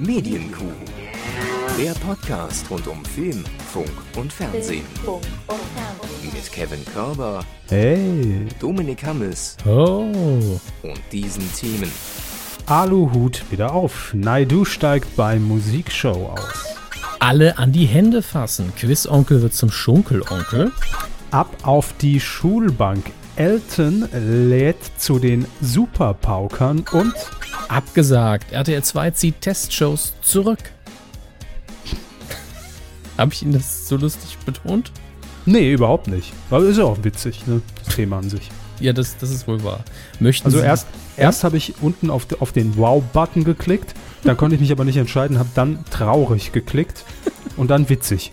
Medienkuh. Der Podcast rund um Film, Funk und Fernsehen. Mit Kevin Körber, Hey. Dominik Hammes Oh. und diesen Themen. Aluhut wieder auf. Naidu steigt bei Musikshow aus. Alle an die Hände fassen. Quizonkel wird zum Schunkelonkel. Ab auf die Schulbank. Elton lädt zu den Superpaukern und Abgesagt. RTL 2 zieht Testshows zurück. Habe ich Ihnen das so lustig betont? Nee, überhaupt nicht. Aber ist ja auch witzig, ne? Das Thema an sich. Ja, das, das ist wohl wahr. Möchten Also Sie erst, erst habe ich unten auf, auf den Wow-Button geklickt, dann konnte ich mich aber nicht entscheiden, habe dann traurig geklickt und dann witzig.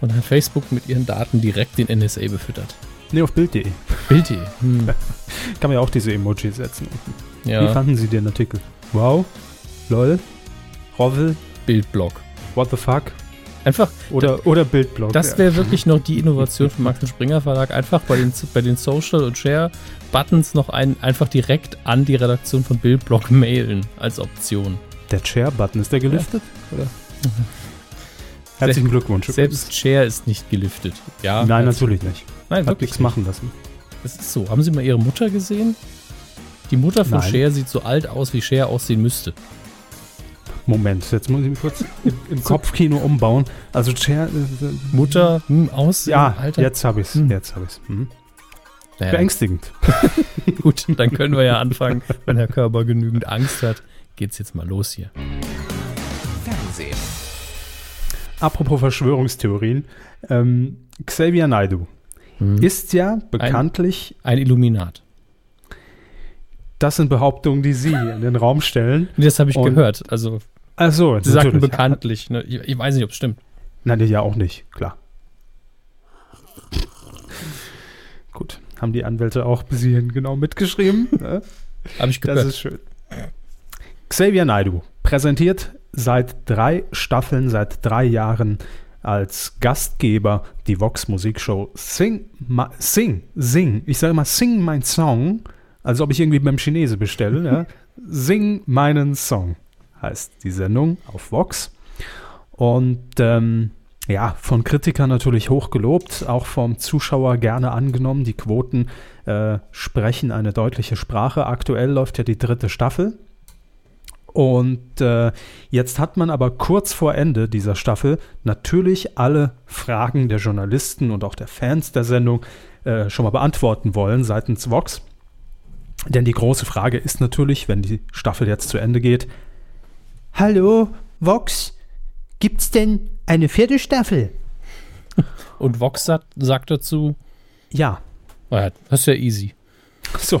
und hat Facebook mit Ihren Daten direkt den NSA befüttert? Nee, auf Bild.de. Bild.de. Hm. Kann man ja auch diese Emoji setzen. Wie Ja, fanden Sie den Artikel? Wow? Lol? Rovel? Bildblog. What the fuck? Einfach, Oder, oder Bildblog. das ja. wäre wirklich noch die Innovation vom Max Springer Verlag. Einfach bei den, bei den Social- und Share-Buttons noch ein, einfach direkt an die Redaktion von Bildblog mailen als Option. Der Share-Button, ist der geliftet? Oder? Herzlichen Glückwunsch. Selbst Share ist nicht geliftet. Ja, Nein, natürlich nicht. Nein, Hat wirklich nichts machen lassen. Das ist so. Haben Sie mal Ihre Mutter gesehen? Die Mutter von Nein. Cher sieht so alt aus, wie Cher aussehen müsste. Moment, jetzt muss ich mich kurz im, im Kopfkino umbauen. Also Share... Äh, äh, Mutter, hm, aussehen, ja, Alter. jetzt habe ich es. Hm. Jetzt habe ich es. Mhm. Naja, Beängstigend. gut, dann können wir ja anfangen. Wenn Herr Körber genügend Angst hat, geht's jetzt mal los hier. Fernsehen. Apropos Verschwörungstheorien. Ähm, Xavier Naidoo Hm. ist ja bekanntlich, Ein Illuminat. Das sind Behauptungen, die Sie in den Raum stellen. Das habe ich Und- gehört. Also, Also, Sie sagten bekanntlich. Ne? Ich, ich weiß nicht, ob es stimmt. Nein, ja auch nicht, klar. Gut, haben die Anwälte auch bis hierhin genau mitgeschrieben. ne? Habe ich Das gehört. ist schön. Xavier Naidoo präsentiert seit drei Staffeln, seit drei Jahren als Gastgeber die Vox Musikshow Sing, Ma, Sing, Sing. Ich sage mal Sing mein Song, als ob ich irgendwie beim Chinese bestelle. ja. Sing meinen Song heißt die Sendung auf Vox. Und ähm, ja, von Kritikern natürlich hoch gelobt, auch vom Zuschauer gerne angenommen. Die Quoten äh, sprechen eine deutliche Sprache. Aktuell läuft ja die dritte Staffel. Und äh, jetzt hat man aber kurz vor Ende dieser Staffel natürlich alle Fragen der Journalisten und auch der Fans der Sendung äh, schon mal beantworten wollen seitens Vox. Denn die große Frage ist natürlich, wenn die Staffel jetzt zu Ende geht, Hallo, Vox, gibt's denn eine vierte Staffel? Und Vox sagt, sagt dazu, Ja, das ist ja easy. So,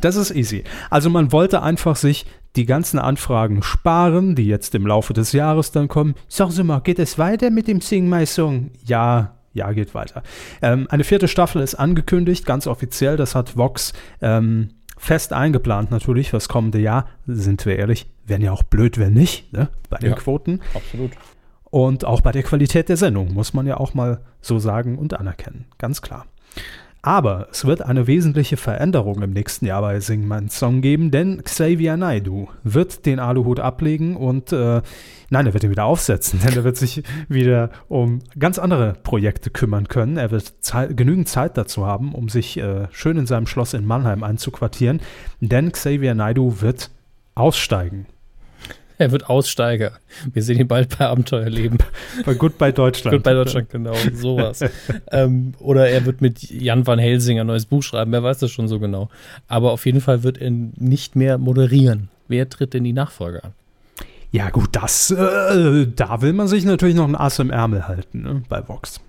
das ist easy. Also man wollte einfach sich die ganzen Anfragen sparen, die jetzt im Laufe des Jahres dann kommen. Sagen Sie mal, geht es weiter mit dem Sing My Song? Ja, ja, geht weiter. Ähm, eine vierte Staffel ist angekündigt, ganz offiziell. Das hat Vox ähm, fest eingeplant natürlich fürs kommende Jahr. Sind wir ehrlich, wären ja auch blöd, wenn nicht, ne? bei den Ja. Quoten. Absolut. Und auch bei der Qualität der Sendung, muss man ja auch mal so sagen und anerkennen. Ganz klar. Aber es wird eine wesentliche Veränderung im nächsten Jahr bei Sing Mein Song geben, denn Xavier Naidoo wird den Aluhut ablegen und äh, nein, er wird ihn wieder aufsetzen, denn er wird sich wieder um ganz andere Projekte kümmern können. Er wird Zei genügend Zeit dazu haben, um sich äh, schön in seinem Schloss in Mannheim einzuquartieren, denn Xavier Naidoo wird aussteigen. Er wird Aussteiger. Wir sehen ihn bald bei Abenteuerleben. Bei Goodbye Deutschland. Bei Deutschland, genau, sowas. ähm, oder er wird mit Jan van Helsing ein neues Buch schreiben, wer weiß das schon so genau. Aber auf jeden Fall wird er nicht mehr moderieren. Wer tritt denn die Nachfolge an? Ja, gut, das, äh, da will man sich natürlich noch ein Ass im Ärmel halten, ne, bei Vox.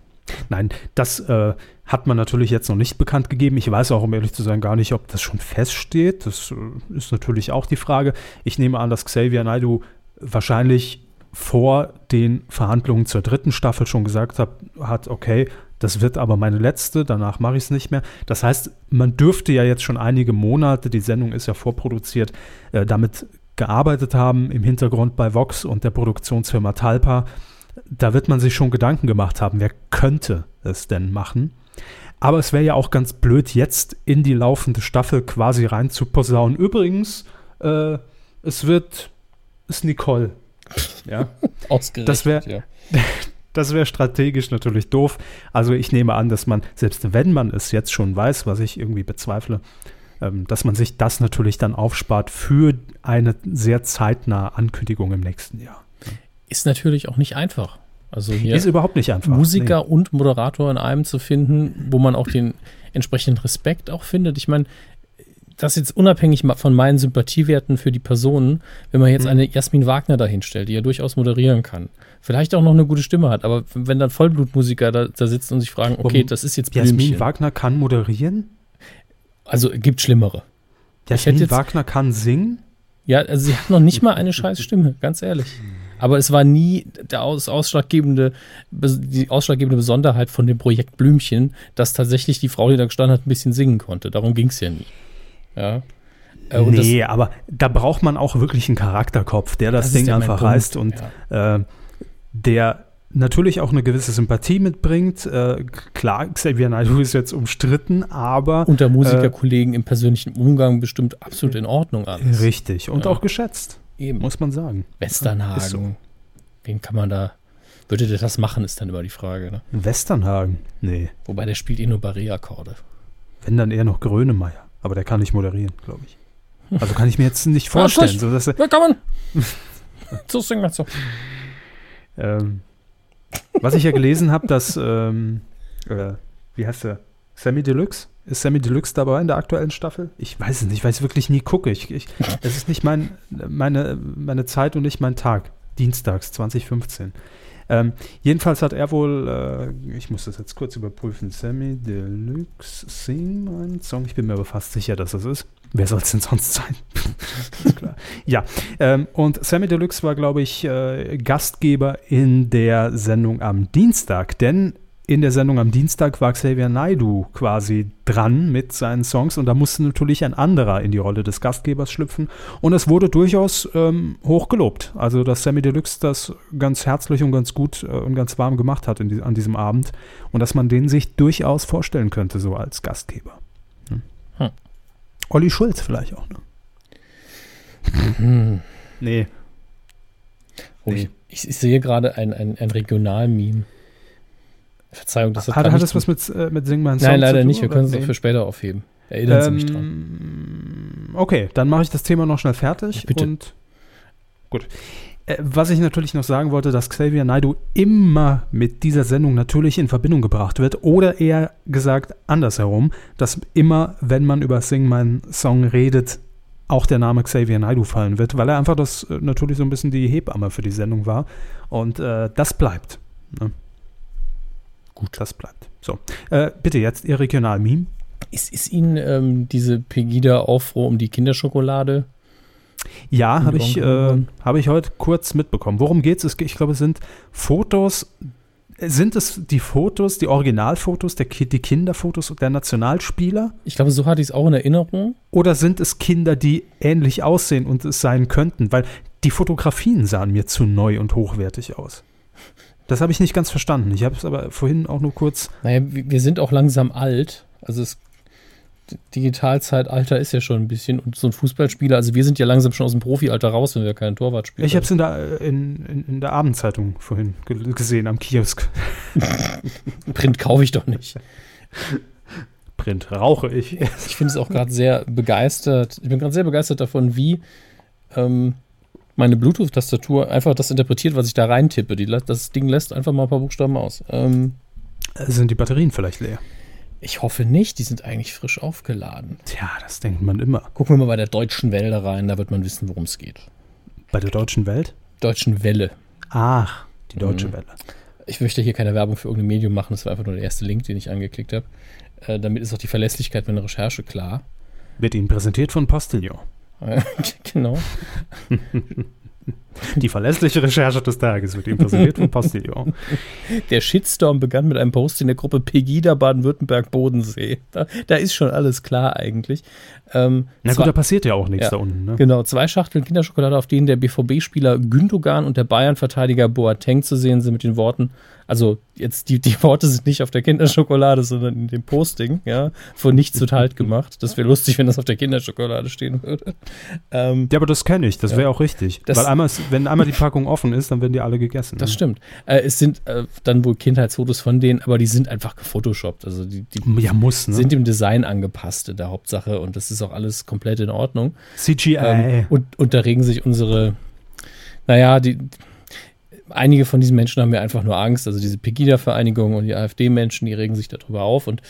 Nein, das äh, hat man natürlich jetzt noch nicht bekannt gegeben. Ich weiß auch, um ehrlich zu sein, gar nicht, ob das schon feststeht. Das äh, ist natürlich auch die Frage. Ich nehme an, dass Xavier Naidoo wahrscheinlich vor den Verhandlungen zur dritten Staffel schon gesagt hat, hat okay, das wird aber meine letzte, danach mache ich es nicht mehr. Das heißt, man dürfte ja jetzt schon einige Monate, die Sendung ist ja vorproduziert, äh, damit gearbeitet haben im Hintergrund bei Vox und der Produktionsfirma Talpa. Da wird man sich schon Gedanken gemacht haben, wer könnte es denn machen. Aber es wäre ja auch ganz blöd, jetzt in die laufende Staffel quasi rein zu posaunen. Übrigens, äh, es wird, ist Nicole Ja. Ausgerechnet, Das wäre ja. das wär strategisch natürlich doof. Also ich nehme an, dass man, selbst wenn man es jetzt schon weiß, was ich irgendwie bezweifle, ähm, dass man sich das natürlich dann aufspart für eine sehr zeitnahe Ankündigung im nächsten Jahr. Ist natürlich auch nicht einfach. Also hier Ist überhaupt nicht einfach. Musiker und Moderator in einem zu finden, wo man auch den entsprechenden Respekt auch findet. Ich meine, das jetzt unabhängig von meinen Sympathiewerten für die Personen, wenn man jetzt Mhm. eine Jasmin Wagner dahinstellt, die ja durchaus moderieren kann, vielleicht auch noch eine gute Stimme hat, aber wenn dann Vollblutmusiker da, da sitzen und sich fragen, okay, das ist jetzt Nee. Jasmin Blümchen. Wagner kann moderieren. Also gibt schlimmere. Jasmin jetzt- Wagner kann singen. Ja, also sie hat noch nicht mal eine scheiß Stimme, ganz ehrlich. Aber es war nie der aus, ausschlaggebende, die ausschlaggebende Besonderheit von dem Projekt Blümchen, dass tatsächlich die Frau, die da gestanden hat, ein bisschen singen konnte. Darum ging es ja nie. Ja. Äh, nee, aber da braucht man auch wirklich einen Charakterkopf, der das, Das Ding ja einfach reißt und äh, der natürlich auch eine gewisse Sympathie mitbringt. Äh, klar, Xavier Naidoo ist jetzt umstritten, aber das unter Musikerkollegen im persönlichen Umgang bestimmt absolut in Ordnung alles. richtig und Ja. auch geschätzt, Eben. muss man sagen. Westernhagen. Ist so. Wen kann man da. Würde der das machen, ist dann immer die Frage. Ne? Westernhagen, nee, Wobei der spielt eh nur Barré-Akkorde. wenn dann eher noch Grönemeyer, aber der kann nicht moderieren, glaube ich. Also kann ich mir jetzt nicht vorstellen, Schluss. so dass er, Willkommen! so singen wir so. Ähm, was ich ja gelesen habe, dass, ähm, äh, wie heißt der? Sammy Deluxe? Ist Sammy Deluxe dabei in der aktuellen Staffel? Ich weiß es nicht, weil ich wirklich nie gucke. Ich, ich, es ist nicht mein, meine, meine Zeit und nicht mein Tag. Dienstags 2015. Ähm, jedenfalls hat er wohl, äh, ich muss das jetzt kurz überprüfen, Sammy Deluxe Sing mein Song. Ich bin mir aber fast sicher, dass es ist. Wer soll es denn sonst sein? Ja, ähm, und Sammy Deluxe war, glaube ich, äh, Gastgeber in der Sendung am Dienstag, denn in der Sendung am Dienstag war Xavier Naidoo quasi dran mit seinen Songs und da musste natürlich ein anderer in die Rolle des Gastgebers schlüpfen und es wurde durchaus ähm, hoch gelobt. Also, dass Sammy Deluxe das ganz herzlich und ganz gut äh, und ganz warm gemacht hat in die, an diesem Abend und dass man den sich durchaus vorstellen könnte, so als Gastgeber. Hm. Hm. Olli Schulz vielleicht auch, ne? Hm. Nee. Oh, ich, ich, ich sehe gerade ein, ein, ein Regional-Meme. Verzeihung, das Hat, hat das was mit, äh, mit Sing mein Song Nein, leider tun, nicht. Wir können es Nee. für später aufheben. Erinnern Sie mich dran. Ähm, okay, dann mache ich das Thema noch schnell fertig. Ja, bitte. Und gut. Äh, was ich natürlich noch sagen wollte, dass Xavier Naidoo immer mit dieser Sendung natürlich in Verbindung gebracht wird. Oder eher gesagt andersherum, dass immer, wenn man über Sing mein Song redet, auch der Name Xavier Naidoo fallen wird, weil er einfach das äh, natürlich so ein bisschen die Hebamme für die Sendung war. Und äh, das bleibt. Ne? Gut, das bleibt. So, äh, bitte jetzt Ihr Regional-Meme. Ist, ist Ihnen ähm, diese Pegida-Aufruhr um die Kinderschokolade? Ja, habe ich, äh, hab ich heute kurz mitbekommen. Worum geht es? Ich glaube, es sind Fotos. Sind es die Fotos, die Originalfotos, der, die Kinderfotos der Nationalspieler? Ich glaube, so hatte ich es auch in Erinnerung. Oder sind es Kinder, die ähnlich aussehen und es sein könnten? Weil die Fotografien sahen mir zu neu und hochwertig aus. Das habe ich nicht ganz verstanden. Ich habe es aber vorhin auch nur kurz. Naja, wir sind auch langsam alt. Also es Digitalzeitalter ist ja schon ein bisschen und so ein Fußballspieler, also wir sind ja langsam schon aus dem Profialter raus, wenn wir keinen Torwart spielen. Ich habe es in der, in, in, in der Abendzeitung vorhin ge- gesehen, am Kiosk. Print kaufe ich doch nicht. Print rauche ich. Ich finde es auch gerade sehr begeistert. Ich bin gerade sehr begeistert davon, wie ähm, meine Bluetooth-Tastatur einfach das interpretiert, was ich da reintippe. Die, das Ding lässt einfach mal ein paar Buchstaben aus. Ähm, Sind die Batterien vielleicht leer? ich hoffe nicht, die sind eigentlich frisch aufgeladen. Tja, das denkt man immer. Gucken wir mal bei der Deutschen Welle rein, da wird man wissen, worum es geht. Bei der Deutschen Welt? Deutschen Welle. Ach, die Deutsche Mhm. Welle. Ich möchte hier keine Werbung für irgendein Medium machen, das war einfach nur der erste Link, den ich angeklickt habe. Äh, damit ist auch die Verlässlichkeit meiner Recherche klar. Wird Ihnen präsentiert von Postillon. Genau. Die verlässliche Recherche des Tages wird Ihnen präsentiert von Postillon. Der Shitstorm begann mit einem Post in der Gruppe Pegida Baden-Württemberg-Bodensee. Da, da ist schon alles klar eigentlich. Ähm, Na gut, da passiert ja auch nichts Ja. da unten. Ne? Genau, zwei Schachteln Kinderschokolade, auf denen der BVB-Spieler Gündogan und der Bayern-Verteidiger Boateng zu sehen sind mit den Worten, also jetzt die, die Worte sind nicht auf der Kinderschokolade, sondern in dem Posting, ja, von nichts zu halt gemacht. Das wäre lustig, wenn das auf der Kinderschokolade stehen würde. Ähm, Ja, aber das kenne ich, das Ja. wäre auch richtig. Das- Weil einmal ist wenn einmal die Packung offen ist, dann werden die alle gegessen. Das stimmt. Äh, es sind äh, dann wohl Kindheitsfotos von denen, aber die sind einfach gefotoshoppt. Also die, die ja, muss, ne? sind dem Design angepasst in der Hauptsache und das ist auch alles komplett in Ordnung. CGI. Ähm, und, und da regen sich unsere, naja, die, einige von diesen Menschen haben ja einfach nur Angst. Also diese Pegida-Vereinigung und die AfD-Menschen, die regen sich darüber auf. Und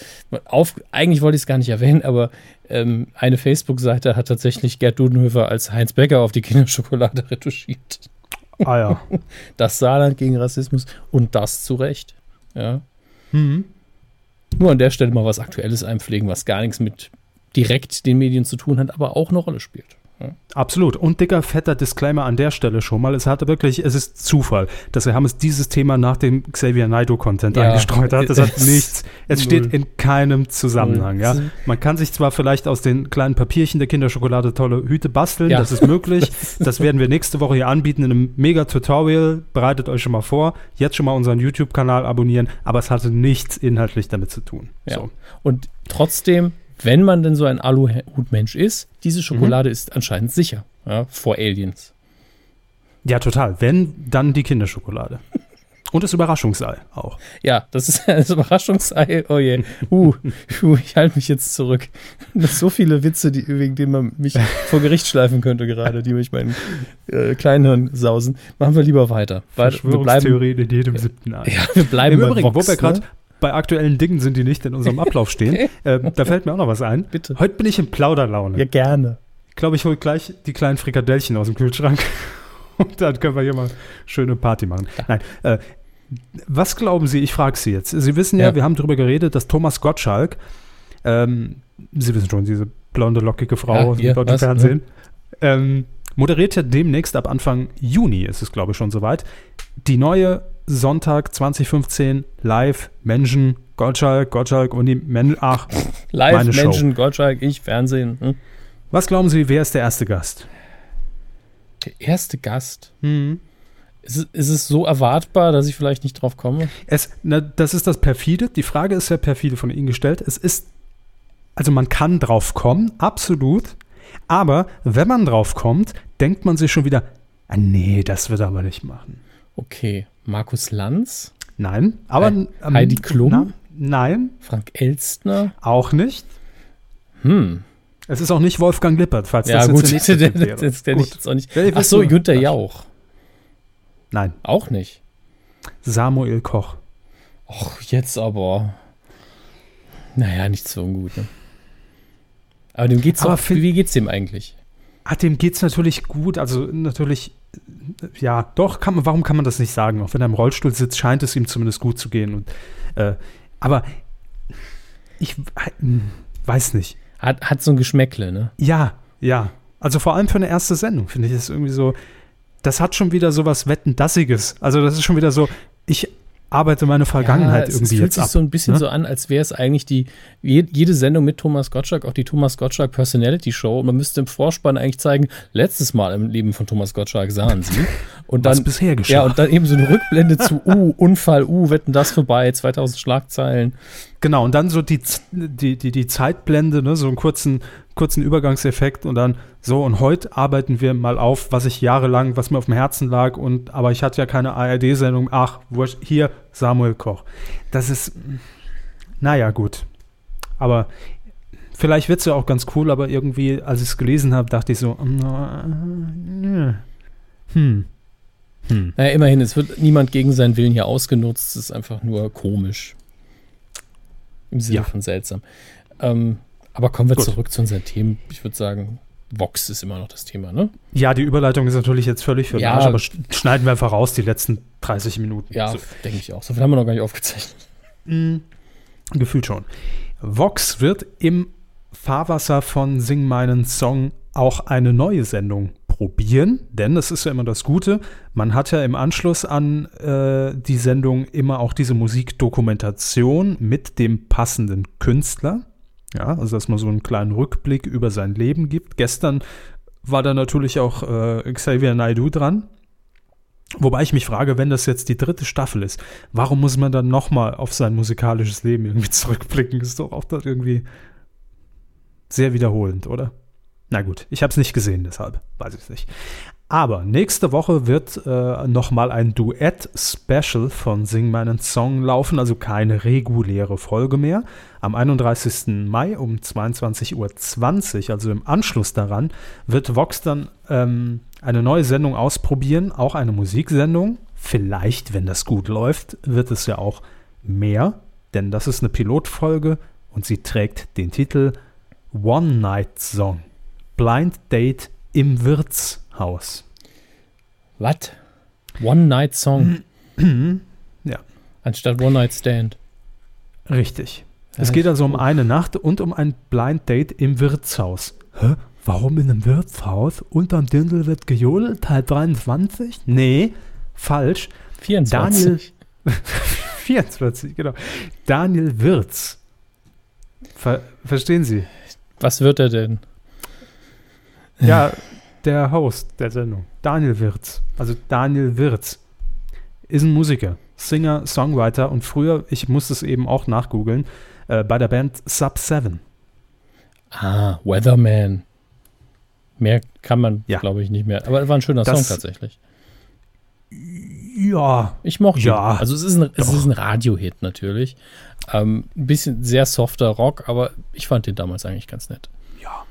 auf, eigentlich wollte ich es gar nicht erwähnen, aber ähm, eine Facebook-Seite hat tatsächlich Gerd Dudenhöfer als Heinz Becker auf die Kinderschokolade retuschiert. Ah ja. Das Saarland gegen Rassismus und das zu Recht. Ja. Mhm. Nur an der Stelle mal was Aktuelles einpflegen, was gar nichts mit direkt den Medien zu tun hat, aber auch eine Rolle spielt. Absolut. Und dicker, fetter Disclaimer an der Stelle schon mal. Es hatte wirklich, es ist Zufall, dass er Hammes dieses Thema nach dem Xavier Naidoo-Content ja, eingestreut hat. Das hat nichts, es steht in keinem Zusammenhang. Ja. Man kann sich zwar vielleicht aus den kleinen Papierchen der Kinderschokolade tolle Hüte basteln, ja. das ist möglich. das werden wir nächste Woche hier anbieten in einem Mega-Tutorial. Bereitet euch schon mal vor. Jetzt schon mal unseren YouTube-Kanal abonnieren, aber es hatte nichts inhaltlich damit zu tun. Ja. So. Und trotzdem wenn man denn so ein Aluhutmensch ist, diese Schokolade mhm. ist anscheinend sicher ja, vor Aliens. Ja, total. Wenn, dann die Kinderschokolade. Und das Überraschungsei auch. Ja, das ist das Überraschungsei. Oh je. Uh, uh ich halte mich jetzt zurück. Das so viele Witze, die, wegen denen man mich vor Gericht schleifen könnte gerade, die mich meinen äh, Kleinhirn sausen. Machen wir lieber weiter. Verschwörungstheorien in jedem siebten Ei. Ja, wir bleiben Im Übrigen, wo wir gerade ne? Bei aktuellen Dingen sind, die nicht in unserem Ablauf stehen. äh, da fällt mir auch noch was ein. Bitte. Heute bin ich in Plauderlaune. Ja, gerne. Ich glaube, ich hole gleich die kleinen Frikadellchen aus dem Kühlschrank. Und dann können wir hier mal schöne Party machen. Ja. Nein, äh, was glauben Sie, ich frage Sie jetzt. Sie wissen ja, ja, wir haben darüber geredet, dass Thomas Gottschalk, ähm, Sie wissen schon, diese blonde, lockige Frau ja, aus dem deutschen Fernsehen, ähm, moderiert ja demnächst ab Anfang Juni, ist es glaube ich schon soweit, die neue Sonntag 2015 live Menschen, Gottschalk, Gottschalk und die Menschen. Ach, live Menschen, Gottschalk, ich, Fernsehen. Hm? Was glauben Sie, wer ist der erste Gast? Der erste Gast? Mhm. Ist, es, ist es so erwartbar, dass ich vielleicht nicht drauf komme? Es, na, das ist das perfide. Die Frage ist ja perfide von Ihnen gestellt. Es ist, also man kann drauf kommen, absolut. Aber wenn man drauf kommt, denkt man sich schon wieder, ah, nee, das wird er aber nicht machen. Okay. Markus Lanz? Nein. Aber ähm, Heidi Klum? Na, nein. Frank Elstner? Auch nicht. Hm. Es ist auch nicht Wolfgang Lippert, falls ja, das gut, jetzt der, der, der, der gut. jetzt auch nicht. Ach so, Günther Jauch. Nein. Auch nicht. Samuel Koch. Och, jetzt aber. Naja, nicht so ungut, ne? Aber dem geht's aber auch, wie geht's dem eigentlich? Ah, dem geht's natürlich gut. Also natürlich ja, doch, kann man, warum kann man das nicht sagen? Auch wenn er im Rollstuhl sitzt, scheint es ihm zumindest gut zu gehen. Und, äh, aber ich äh, weiß nicht. Hat, hat so ein Geschmäckle, ne? Ja, ja. Also vor allem für eine erste Sendung, finde ich das irgendwie so, das hat schon wieder so was Wettendassiges. Also das ist schon wieder so, ich arbeite meine Vergangenheit ja, irgendwie es fühlt sich ab, so ein bisschen ne? so an, als wäre es eigentlich die jede Sendung mit Thomas Gottschalk, auch die Thomas Gottschalk Personality Show. Und man müsste im Vorspann eigentlich zeigen, letztes Mal im Leben von Thomas Gottschalk sahen sie. Und dann, Was bisher geschah. Ja, und dann eben so eine Rückblende zu, uh, Unfall, uh, wetten das vorbei, 2000 Schlagzeilen. Genau, und dann so die, die, die, die Zeitblende, ne, so einen kurzen, kurzen Übergangseffekt und dann so, und heute arbeiten wir mal auf, was ich jahrelang, was mir auf dem Herzen lag, und aber ich hatte ja keine ARD-Sendung, ach, hier Samuel Koch. Das ist, naja, gut. Aber vielleicht wird es ja auch ganz cool, aber irgendwie, als ich es gelesen habe, dachte ich so, hm. Hm. Naja, immerhin, es wird niemand gegen seinen Willen hier ausgenutzt, es ist einfach nur komisch. Im Sinne ja. von seltsam. Ähm, aber kommen wir Gut. zurück zu unseren Themen. Ich würde sagen, Vox ist immer noch das Thema, ne? Ja, die Überleitung ist natürlich jetzt völlig für ja, Arsch, aber schneiden wir einfach raus, die letzten 30 Minuten. Ja, so. denke ich auch. So viel haben wir noch gar nicht aufgezeichnet. Mhm. Gefühlt schon. Vox wird im Fahrwasser von Sing meinen Song auch eine neue Sendung probieren, denn das ist ja immer das Gute. Man hat ja im Anschluss an äh, die Sendung immer auch diese Musikdokumentation mit dem passenden Künstler. Ja, also dass man so einen kleinen Rückblick über sein Leben gibt. Gestern war da natürlich auch äh, Xavier Naidu dran. Wobei ich mich frage, wenn das jetzt die dritte Staffel ist, warum muss man dann nochmal auf sein musikalisches Leben irgendwie zurückblicken? Ist doch auch das irgendwie sehr wiederholend, oder? Na gut, ich habe es nicht gesehen, deshalb weiß ich es nicht. Aber nächste Woche wird äh, nochmal ein Duett-Special von Sing meinen Song laufen, also keine reguläre Folge mehr. Am 31. Mai um 22.20 Uhr, also im Anschluss daran, wird Vox dann ähm, eine neue Sendung ausprobieren, auch eine Musiksendung. Vielleicht, wenn das gut läuft, wird es ja auch mehr, denn das ist eine Pilotfolge und sie trägt den Titel One Night Song. Blind Date im Wirtshaus. Was? One Night Song. ja. Anstatt One Night Stand. Richtig. Ja, es geht also um eine Nacht und um ein Blind Date im Wirtshaus. Hä? Warum in einem Wirtshaus? Unterm Dirndl wird gejodelt? Teil 23? Nee, falsch. 24. Daniel. 24, genau. Daniel Wirz. Ver verstehen Sie? Was wird er denn? Ja, der Host der Sendung, Daniel Wirz. Also Daniel Wirz ist ein Musiker, Singer, Songwriter und früher, ich musste es eben auch nachgoogeln, äh, bei der Band Sub 7. Ah, Weatherman. Mehr kann man, ja. glaube ich, nicht mehr. Aber war ein schöner das, Song tatsächlich. Ja. Ich mochte ja. ihn. Also es ist ein, es ist ein Radio-Hit natürlich. Ähm, ein bisschen sehr softer Rock, aber ich fand den damals eigentlich ganz nett. Ja,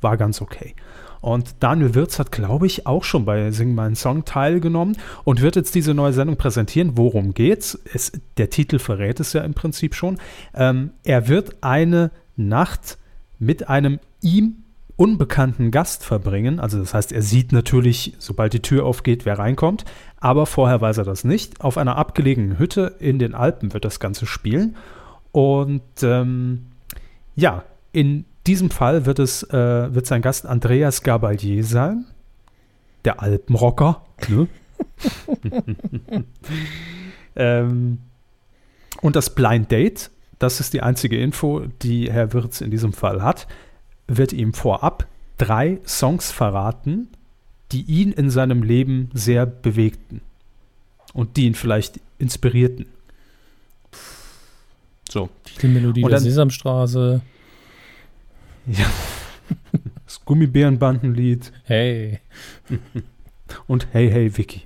war ganz okay. Und Daniel Wirz hat, glaube ich, auch schon bei Sing meinen Song teilgenommen und wird jetzt diese neue Sendung präsentieren. Worum geht's? Es, der Titel verrät es ja im Prinzip schon. Ähm, er wird eine Nacht mit einem ihm unbekannten Gast verbringen. Also das heißt, er sieht natürlich, sobald die Tür aufgeht, wer reinkommt. Aber vorher weiß er das nicht. Auf einer abgelegenen Hütte in den Alpen wird das Ganze spielen. Und ähm, ja, in diesem Fall wird es äh, wird sein Gast Andreas Gabalier sein, der Alpenrocker. Ne? ähm, und das Blind Date, das ist die einzige Info, die Herr Wirz in diesem Fall hat, wird ihm vorab drei Songs verraten, die ihn in seinem Leben sehr bewegten und die ihn vielleicht inspirierten. So. Titelmelodie der Sesamstraße. Ja. Das Gummibärenbandenlied. Hey. Und Hey, hey, Vicky.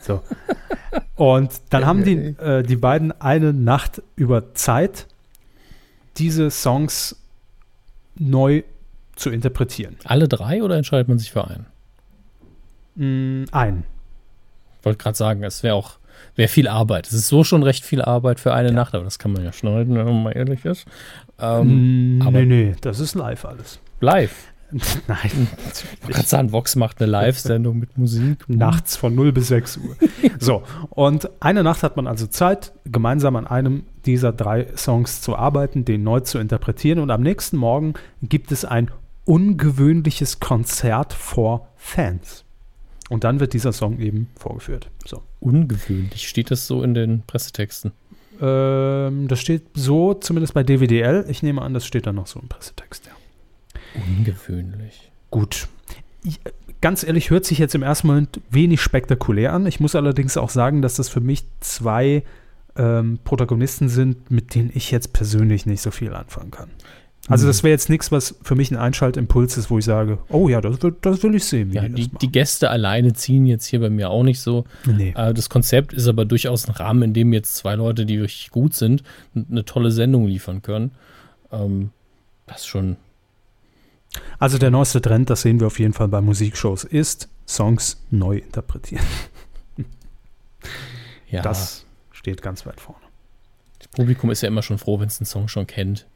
So. Und dann haben die, äh, die beiden eine Nacht über Zeit, diese Songs neu zu interpretieren. Alle drei oder entscheidet man sich für einen? Mm, einen. Ich wollte gerade sagen, es wäre auch wäre viel Arbeit. Es ist so schon recht viel Arbeit für eine ja. Nacht, aber das kann man ja schneiden, wenn man mal ehrlich ist. Ähm, mm, aber nee, nee, das ist live alles. Live? Nein. Kann sagen, Vox macht eine Live-Sendung mit Musik. Nachts von 0 bis 6 Uhr. so, und eine Nacht hat man also Zeit, gemeinsam an einem dieser drei Songs zu arbeiten, den neu zu interpretieren. Und am nächsten Morgen gibt es ein ungewöhnliches Konzert vor Fans. Und dann wird dieser Song eben vorgeführt. So. Ungewöhnlich. Steht das so in den Pressetexten? Ähm, das steht so, zumindest bei DWDL. Ich nehme an, das steht dann noch so im Pressetext, ja. Ungewöhnlich. Gut. Ich, ganz ehrlich, hört sich jetzt im ersten Moment wenig spektakulär an. Ich muss allerdings auch sagen, dass das für mich zwei ähm, Protagonisten sind, mit denen ich jetzt persönlich nicht so viel anfangen kann. Also das wäre jetzt nichts, was für mich ein Einschaltimpuls ist, wo ich sage, oh ja, das, das will ich sehen. ja, die, die, Gäste alleine ziehen jetzt hier bei mir auch nicht so. Nee. Äh, das Konzept ist aber durchaus ein Rahmen, in dem jetzt zwei Leute, die wirklich gut sind, eine tolle Sendung liefern können. Ähm, das schon. Also der neueste Trend, das sehen wir auf jeden Fall bei Musikshows, ist Songs neu interpretieren. ja. Das steht ganz weit vorne. Das Publikum ist ja immer schon froh, wenn es einen Song schon kennt.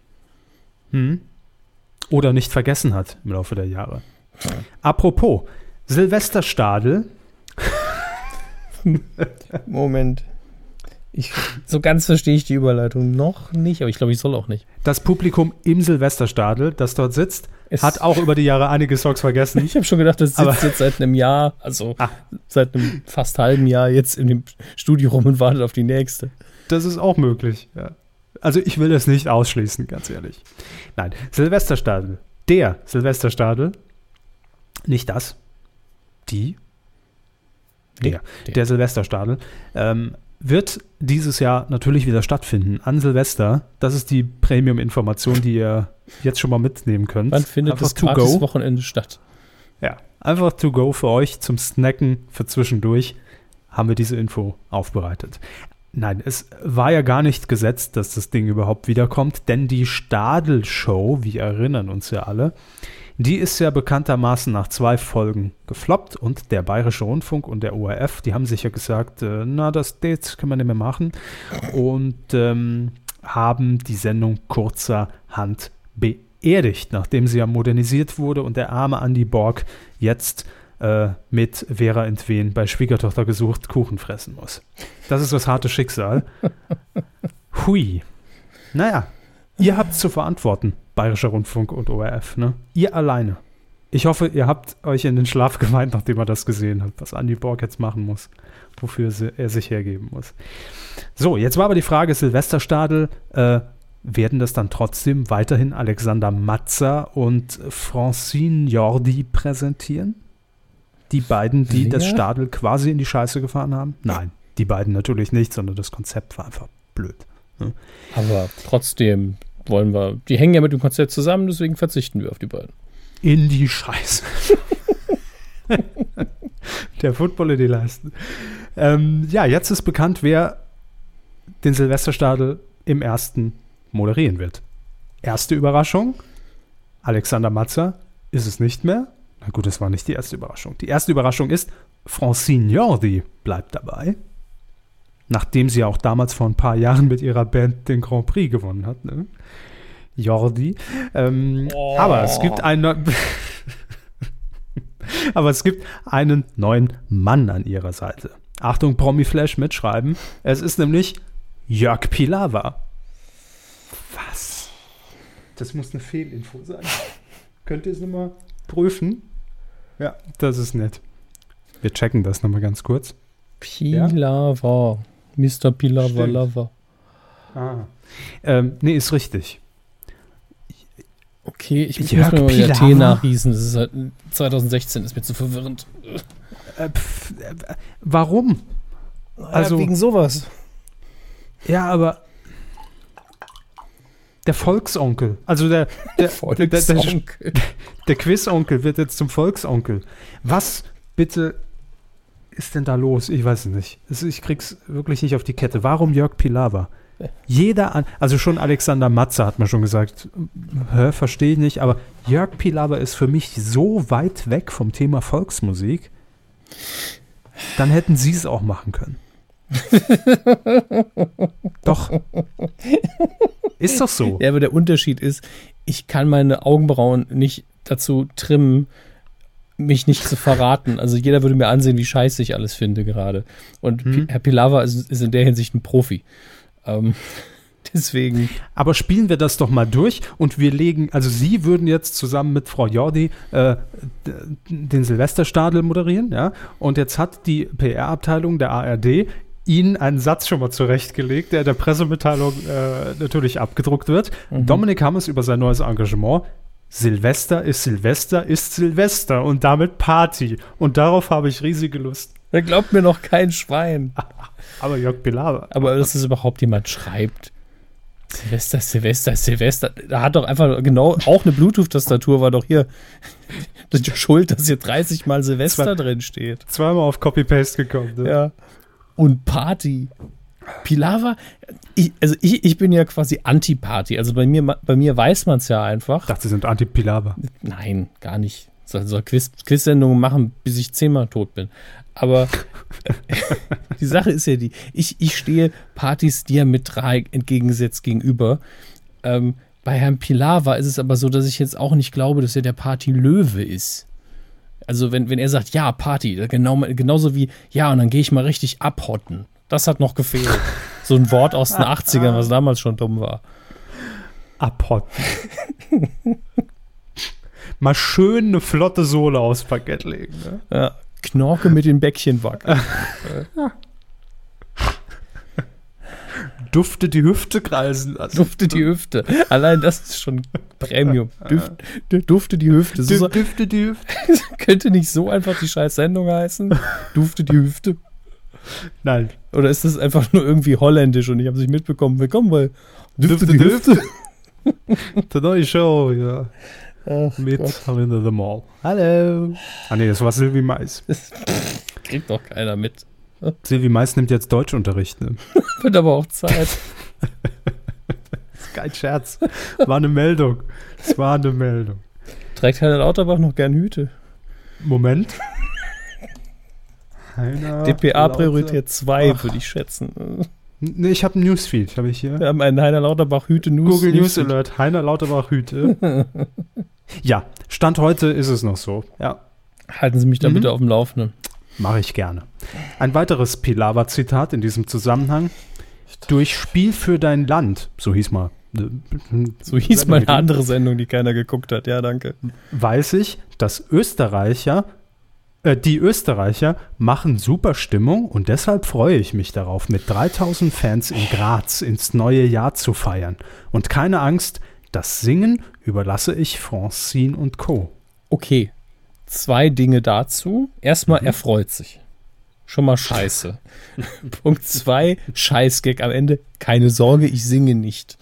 Hm. Oder nicht vergessen hat im Laufe der Jahre. Apropos, Silvesterstadel. Moment. Ich, so ganz verstehe ich die Überleitung noch nicht, aber ich glaube, ich soll auch nicht. Das Publikum im Silvesterstadel, das dort sitzt, es hat auch über die Jahre einige Songs vergessen. Ich habe schon gedacht, das sitzt aber jetzt seit einem Jahr, also ah. seit einem fast halben Jahr jetzt in dem Studio rum und wartet auf die nächste. Das ist auch möglich, ja. Also ich will das nicht ausschließen, ganz ehrlich. Nein, Silvesterstadel. Der Silvesterstadel. Nicht das. Die. Der. Der, der Silvesterstadel. Ähm, wird dieses Jahr natürlich wieder stattfinden an Silvester. Das ist die Premium-Information, die ihr jetzt schon mal mitnehmen könnt. Wann findet einfach das gratis Wochenende statt? Ja, einfach to go für euch zum Snacken für zwischendurch haben wir diese Info aufbereitet. Nein, es war ja gar nicht gesetzt, dass das Ding überhaupt wiederkommt, denn die Stadel-Show, wir erinnern uns ja alle, die ist ja bekanntermaßen nach zwei Folgen gefloppt und der Bayerische Rundfunk und der ORF, die haben sich ja gesagt, äh, na, das Dates können wir nicht mehr machen und ähm, haben die Sendung kurzerhand beerdigt, nachdem sie ja modernisiert wurde und der arme Andy Borg jetzt äh, mit Vera Entwen bei Schwiegertochter gesucht Kuchen fressen muss. Das ist das harte Schicksal. Hui. Naja, ihr habt zu verantworten, Bayerischer Rundfunk und ORF, ne? Ihr alleine. Ich hoffe, ihr habt euch in den Schlaf gemeint, nachdem ihr das gesehen habt, was Andy Borg jetzt machen muss, wofür er sich hergeben muss. So, jetzt war aber die Frage, Silvesterstadel, äh, werden das dann trotzdem weiterhin Alexander Matzer und Francine Jordi präsentieren? Die beiden, die Wer? das Stadel quasi in die Scheiße gefahren haben? Nein, die beiden natürlich nicht, sondern das Konzept war einfach blöd. Ne? Aber trotzdem wollen wir, die hängen ja mit dem Konzept zusammen, deswegen verzichten wir auf die beiden. In die Scheiße. Der Football in die Leisten. Ähm, ja, jetzt ist bekannt, wer den Silvesterstadel im ersten moderieren wird. Erste Überraschung: Alexander Matzer ist es nicht mehr. Na gut, das war nicht die erste Überraschung. Die erste Überraschung ist, Francine Jordi bleibt dabei. Nachdem sie auch damals vor ein paar Jahren mit ihrer Band den Grand Prix gewonnen hat. Ne? Jordi. Ähm, oh. Aber es gibt einen. aber es gibt einen neuen Mann an ihrer Seite. Achtung, Promi-Flash mitschreiben. Es ist nämlich Jörg Pilawa. Was? Das muss eine Fehlinfo sein. Könnt ihr es nochmal prüfen? Ja, das ist nett. Wir checken das nochmal ganz kurz. Pilava. Ja? Mr. Pilava Lava. Ah. Ähm, nee, ist richtig. Okay, ich Jörg muss mir mal wieder Tee nachgießen. Das ist halt 2016, ist mir zu verwirrend. Äh, pf, äh, warum? Also wegen sowas. Ja, aber der Volksonkel, also der, der, Volksonkel. der, der, der Quizonkel wird jetzt zum Volksonkel. Was bitte ist denn da los? Ich weiß es nicht. Ich krieg's wirklich nicht auf die Kette. Warum Jörg Pilawa? Jeder, an, also schon Alexander Matze hat man schon gesagt, verstehe ich nicht, aber Jörg Pilawa ist für mich so weit weg vom Thema Volksmusik, dann hätten sie es auch machen können. doch. Ist doch so. Ja, aber der Unterschied ist, ich kann meine Augenbrauen nicht dazu trimmen, mich nicht zu verraten. Also jeder würde mir ansehen, wie scheiße ich alles finde gerade. Und hm. Herr Pilawa ist, ist, in der Hinsicht ein Profi. Ähm, deswegen. Aber spielen wir das doch mal durch und wir legen, also Sie würden jetzt zusammen mit Frau Jordi äh, den Silvesterstadel moderieren, ja? Und jetzt hat die PR-Abteilung der ARD Ihnen einen Satz schon mal zurechtgelegt, der in der Pressemitteilung äh, natürlich abgedruckt wird. Mhm. Dominik Hammers über sein neues Engagement. Silvester ist Silvester ist Silvester und damit Party. Und darauf habe ich riesige Lust. Da glaubt mir noch kein Schwein. Aber Jörg Pilawa. Aber dass es überhaupt jemand schreibt. Silvester, Silvester, Silvester. Da hat doch einfach genau, auch eine Bluetooth-Tastatur war doch hier. Das ist ja schuld, dass hier 30 Mal Silvester Zwei, drin steht. Zweimal auf Copy-Paste gekommen. Ne? Ja. Und Party. Pilava, ich, also ich, ich bin ja quasi Anti-Party. Also bei mir, bei mir weiß man es ja einfach. Ich dachte, Sie sind Anti-Pilava. Nein, gar nicht. Soll, soll Quiz, Quiz-Sendungen machen, bis ich zehnmal tot bin. Aber die Sache ist ja die, ich, ich stehe Partys diametral entgegengesetzt gegenüber. Ähm, bei Herrn Pilava ist es aber so, dass ich jetzt auch nicht glaube, dass er der Party-Löwe ist. Also wenn, wenn er sagt, ja, Party, genau, genauso wie, ja, und dann gehe ich mal richtig abhotten. Das hat noch gefehlt. So ein Wort aus den 80ern, was damals schon dumm war. Abhotten. Mal schön eine flotte Sohle aufs Parkett legen. Ne? Ja, Knorke mit den Bäckchen wackeln. Dufte die Hüfte kreisen lassen. Dufte die Hüfte. Allein das ist schon Premium. Düft, dufte die Hüfte. So, Dufte die Hüfte. könnte nicht so einfach die scheiß Sendung heißen. Dufte die Hüfte. Nein. Oder ist das einfach nur irgendwie holländisch und ich habe es nicht mitbekommen? Willkommen bei Düfte, Düfte. Düfte. The neue Show, ja. Ach Mit Halina the Mall. Hallo. Ah nee, das war Sylvie Mais. Kriegt doch keiner mit. Sylvie Mais nimmt jetzt Deutschunterricht. Ne? Wird aber auch Zeit. ist kein Scherz. War eine Meldung. Es war eine Meldung. Trägt Heiner Lauterbach noch gern Hüte? Moment. DPA Priorität 2, würde ich schätzen. Nee, ich habe ein Newsfeed, habe ich hier. Wir haben einen Heiner Lauterbach Hüte News. Google News Alert, Heiner Lauterbach Hüte. ja, Stand heute ist es noch so. Ja. Halten Sie mich da mhm. bitte auf dem Laufenden. Mache ich gerne. Ein weiteres Pilawa-Zitat in diesem Zusammenhang. Durch Spiel für dein Land, so hieß mal. So hieß mal eine andere Sendung, die keiner geguckt hat. Ja, danke. Weiß ich, dass Österreicher äh, die Österreicher machen super Stimmung und deshalb freue ich mich darauf, mit 3000 Fans in Graz ins neue Jahr zu feiern. Und keine Angst, das Singen überlasse ich Francine und Co. Okay, zwei Dinge dazu. Erstmal, mhm. er freut sich. Schon mal scheiße. Punkt zwei, Scheißgag am Ende. Keine Sorge, ich singe nicht.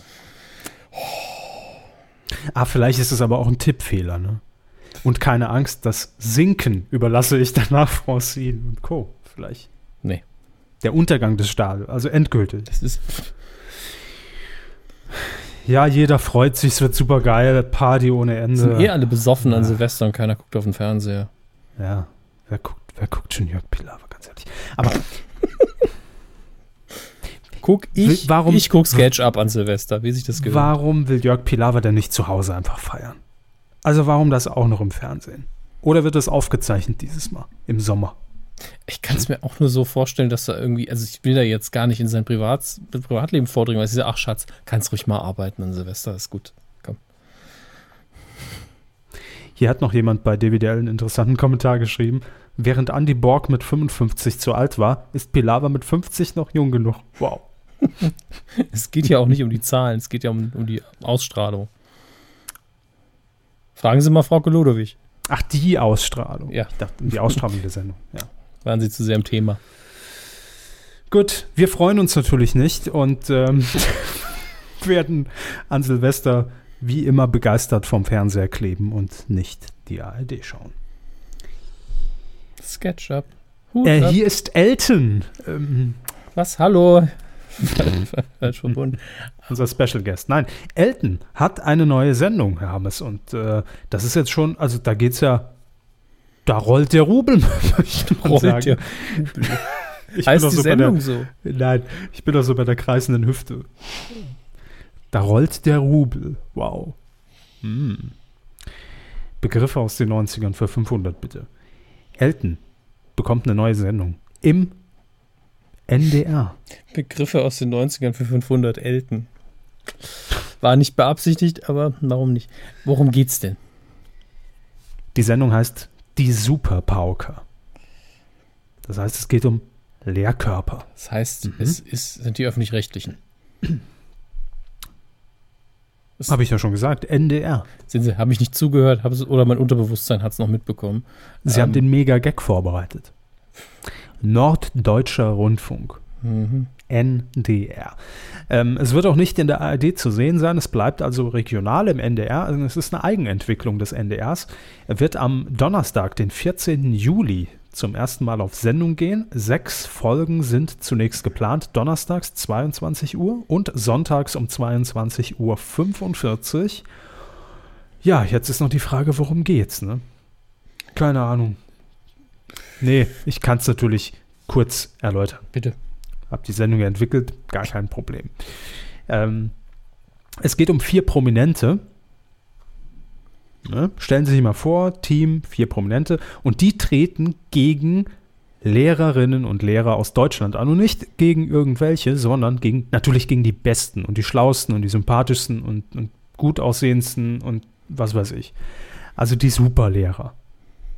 Ah, vielleicht ist es aber auch ein Tippfehler, ne? Und keine Angst, das Sinken überlasse ich danach Francine und Co. Vielleicht. Nee. Der Untergang des Stadions, also endgültig. Das ist. Ja, jeder freut sich, es wird super geil, Party ohne Ende. Sind eh alle besoffen ja. an Silvester und keiner guckt auf den Fernseher. Ja, wer guckt, wer guckt schon Jörg Pilawa, ganz ehrlich. Aber guck ich, warum, ich guck Sketch ab an Silvester, wie sich das gehört. Warum will Jörg Pilawa denn nicht zu Hause einfach feiern? Also warum das auch noch im Fernsehen? Oder wird das aufgezeichnet dieses Mal im Sommer? Ich kann es mir auch nur so vorstellen, dass da irgendwie, also ich will da jetzt gar nicht in sein Privat, Privatleben vordringen, weil ich sage, ach Schatz, kannst ruhig mal arbeiten an Silvester, ist gut. Komm. Hier hat noch jemand bei DWDL einen interessanten Kommentar geschrieben. Während Andy Borg mit 55 zu alt war, ist Pilawa mit 50 noch jung genug. Wow. es geht ja auch nicht um die Zahlen, es geht ja um, um die Ausstrahlung. Fragen Sie mal Frau Kolodowich. Ach, die Ausstrahlung. Ja. Ich dachte, die Ausstrahlung der Sendung. Ja. Waren Sie zu sehr im Thema. Gut, wir freuen uns natürlich nicht und ähm, werden an Silvester wie immer begeistert vom Fernseher kleben und nicht die ARD schauen. SketchUp. Äh, hier ist Elton. Ähm, Was? Hallo? Falsch verbunden. Unser Special Guest. Nein, Elton hat eine neue Sendung, Herr Hammes. Und äh, das ist jetzt schon, also da geht's ja, da rollt der Rubel, ich rollt sagen. Der Rubel. Ich heißt die so Sendung der, so? Nein, ich bin doch so bei der kreisenden Hüfte. Da rollt der Rubel. Wow. Hm. Begriffe aus den 90ern für 500 bitte. Elton bekommt eine neue Sendung im NDR. Begriffe aus den 90ern für 500 Elten. War nicht beabsichtigt, aber warum nicht? Worum geht's denn? Die Sendung heißt Die Superpauker. Das heißt, es geht um Lehrkörper. Das heißt, mhm. es ist, sind die öffentlich-rechtlichen. Habe ich ja schon gesagt, NDR. Sehen Sie, habe ich nicht zugehört, oder mein Unterbewusstsein hat es noch mitbekommen. Sie ähm, haben den Mega-Gag vorbereitet. Norddeutscher Rundfunk. Mhm. NDR. Ähm, es wird auch nicht in der ARD zu sehen sein, es bleibt also regional im NDR. Also es ist eine Eigenentwicklung des NDRs. Er wird am Donnerstag, den 14. Juli, zum ersten Mal auf Sendung gehen. Sechs Folgen sind zunächst geplant, donnerstags 22 Uhr und sonntags um 22 Uhr 45. Ja, jetzt ist noch die Frage, worum geht's, ne? Keine Ahnung. Nee, ich kann es natürlich kurz erläutern. Bitte. Hab die Sendung entwickelt, gar kein Problem. Ähm, es geht um vier Prominente. Ne? Stellen Sie sich mal vor, Team, vier Prominente. Und die treten gegen Lehrerinnen und Lehrer aus Deutschland an. Und nicht gegen irgendwelche, sondern gegen, natürlich gegen die Besten und die Schlausten und die sympathischsten und, und gut und was weiß ich. Also die Superlehrer.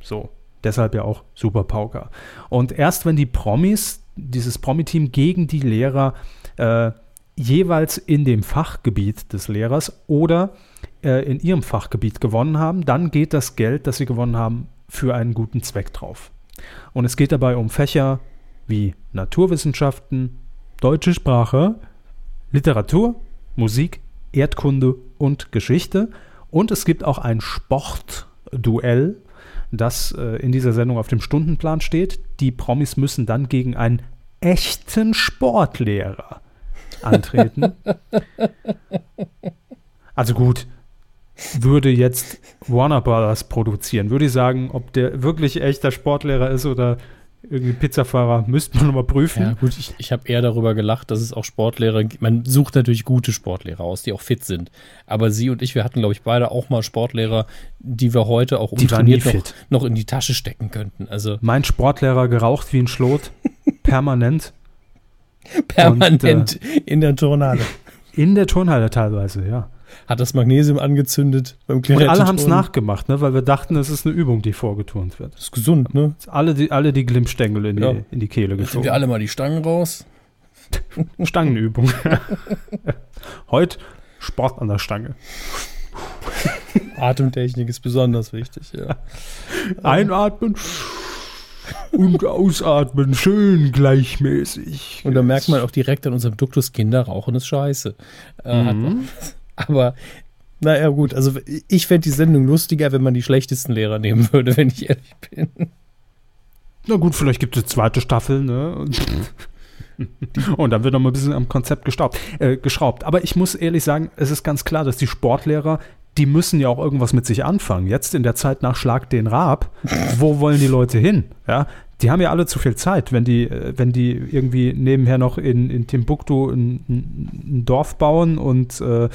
So. Deshalb ja auch Super Pauker. Und erst wenn die Promis dieses Promi-Team gegen die Lehrer äh, jeweils in dem Fachgebiet des Lehrers oder äh, in ihrem Fachgebiet gewonnen haben, dann geht das Geld, das sie gewonnen haben, für einen guten Zweck drauf. Und es geht dabei um Fächer wie Naturwissenschaften, deutsche Sprache, Literatur, Musik, Erdkunde und Geschichte. Und es gibt auch ein Sportduell, das äh, in dieser Sendung auf dem Stundenplan steht. Die Promis müssen dann gegen einen echten Sportlehrer antreten. also gut, würde jetzt Warner Brothers produzieren, würde ich sagen, ob der wirklich echter Sportlehrer ist oder irgendwie Pizzafahrer, müsste man nochmal prüfen. Ja, gut, ich, ich habe eher darüber gelacht, dass es auch Sportlehrer gibt. Man sucht natürlich gute Sportlehrer aus, die auch fit sind. Aber sie und ich, wir hatten, glaube ich, beide auch mal Sportlehrer, die wir heute auch umtrainiert noch, noch, in die Tasche stecken könnten. Also mein Sportlehrer geraucht wie ein Schlot, permanent. Permanent und, äh, in der Turnhalle. In der Turnhalle teilweise, ja hat das Magnesium angezündet beim Und alle haben es nachgemacht, ne? weil wir dachten, es ist eine Übung, die vorgeturnt wird. Das ist gesund, ne? Alle die, alle die Glimmstängel in, ja. die, in die Kehle geschoben. Sind wir alle mal die Stangen raus? Stangenübung. Heute Sport an der Stange. Atemtechnik ist besonders wichtig, ja. Einatmen und ausatmen, schön gleichmäßig. Und da merkt man auch direkt an unserem Duktus, Kinder rauchen ist scheiße. Äh, mhm. Aber naja, gut, also ich fände die Sendung lustiger, wenn man die schlechtesten Lehrer nehmen würde, wenn ich ehrlich bin. Na gut, vielleicht gibt es zweite Staffel, ne? Und, und dann wird noch mal ein bisschen am Konzept gestaubt, äh, geschraubt. Aber ich muss ehrlich sagen, es ist ganz klar, dass die Sportlehrer, die müssen ja auch irgendwas mit sich anfangen. Jetzt in der Zeit nach Schlag den Raab, wo wollen die Leute hin? Ja, die haben ja alle zu viel Zeit, wenn die, äh, wenn die irgendwie nebenher noch in, in Timbuktu ein, ein Dorf bauen und äh,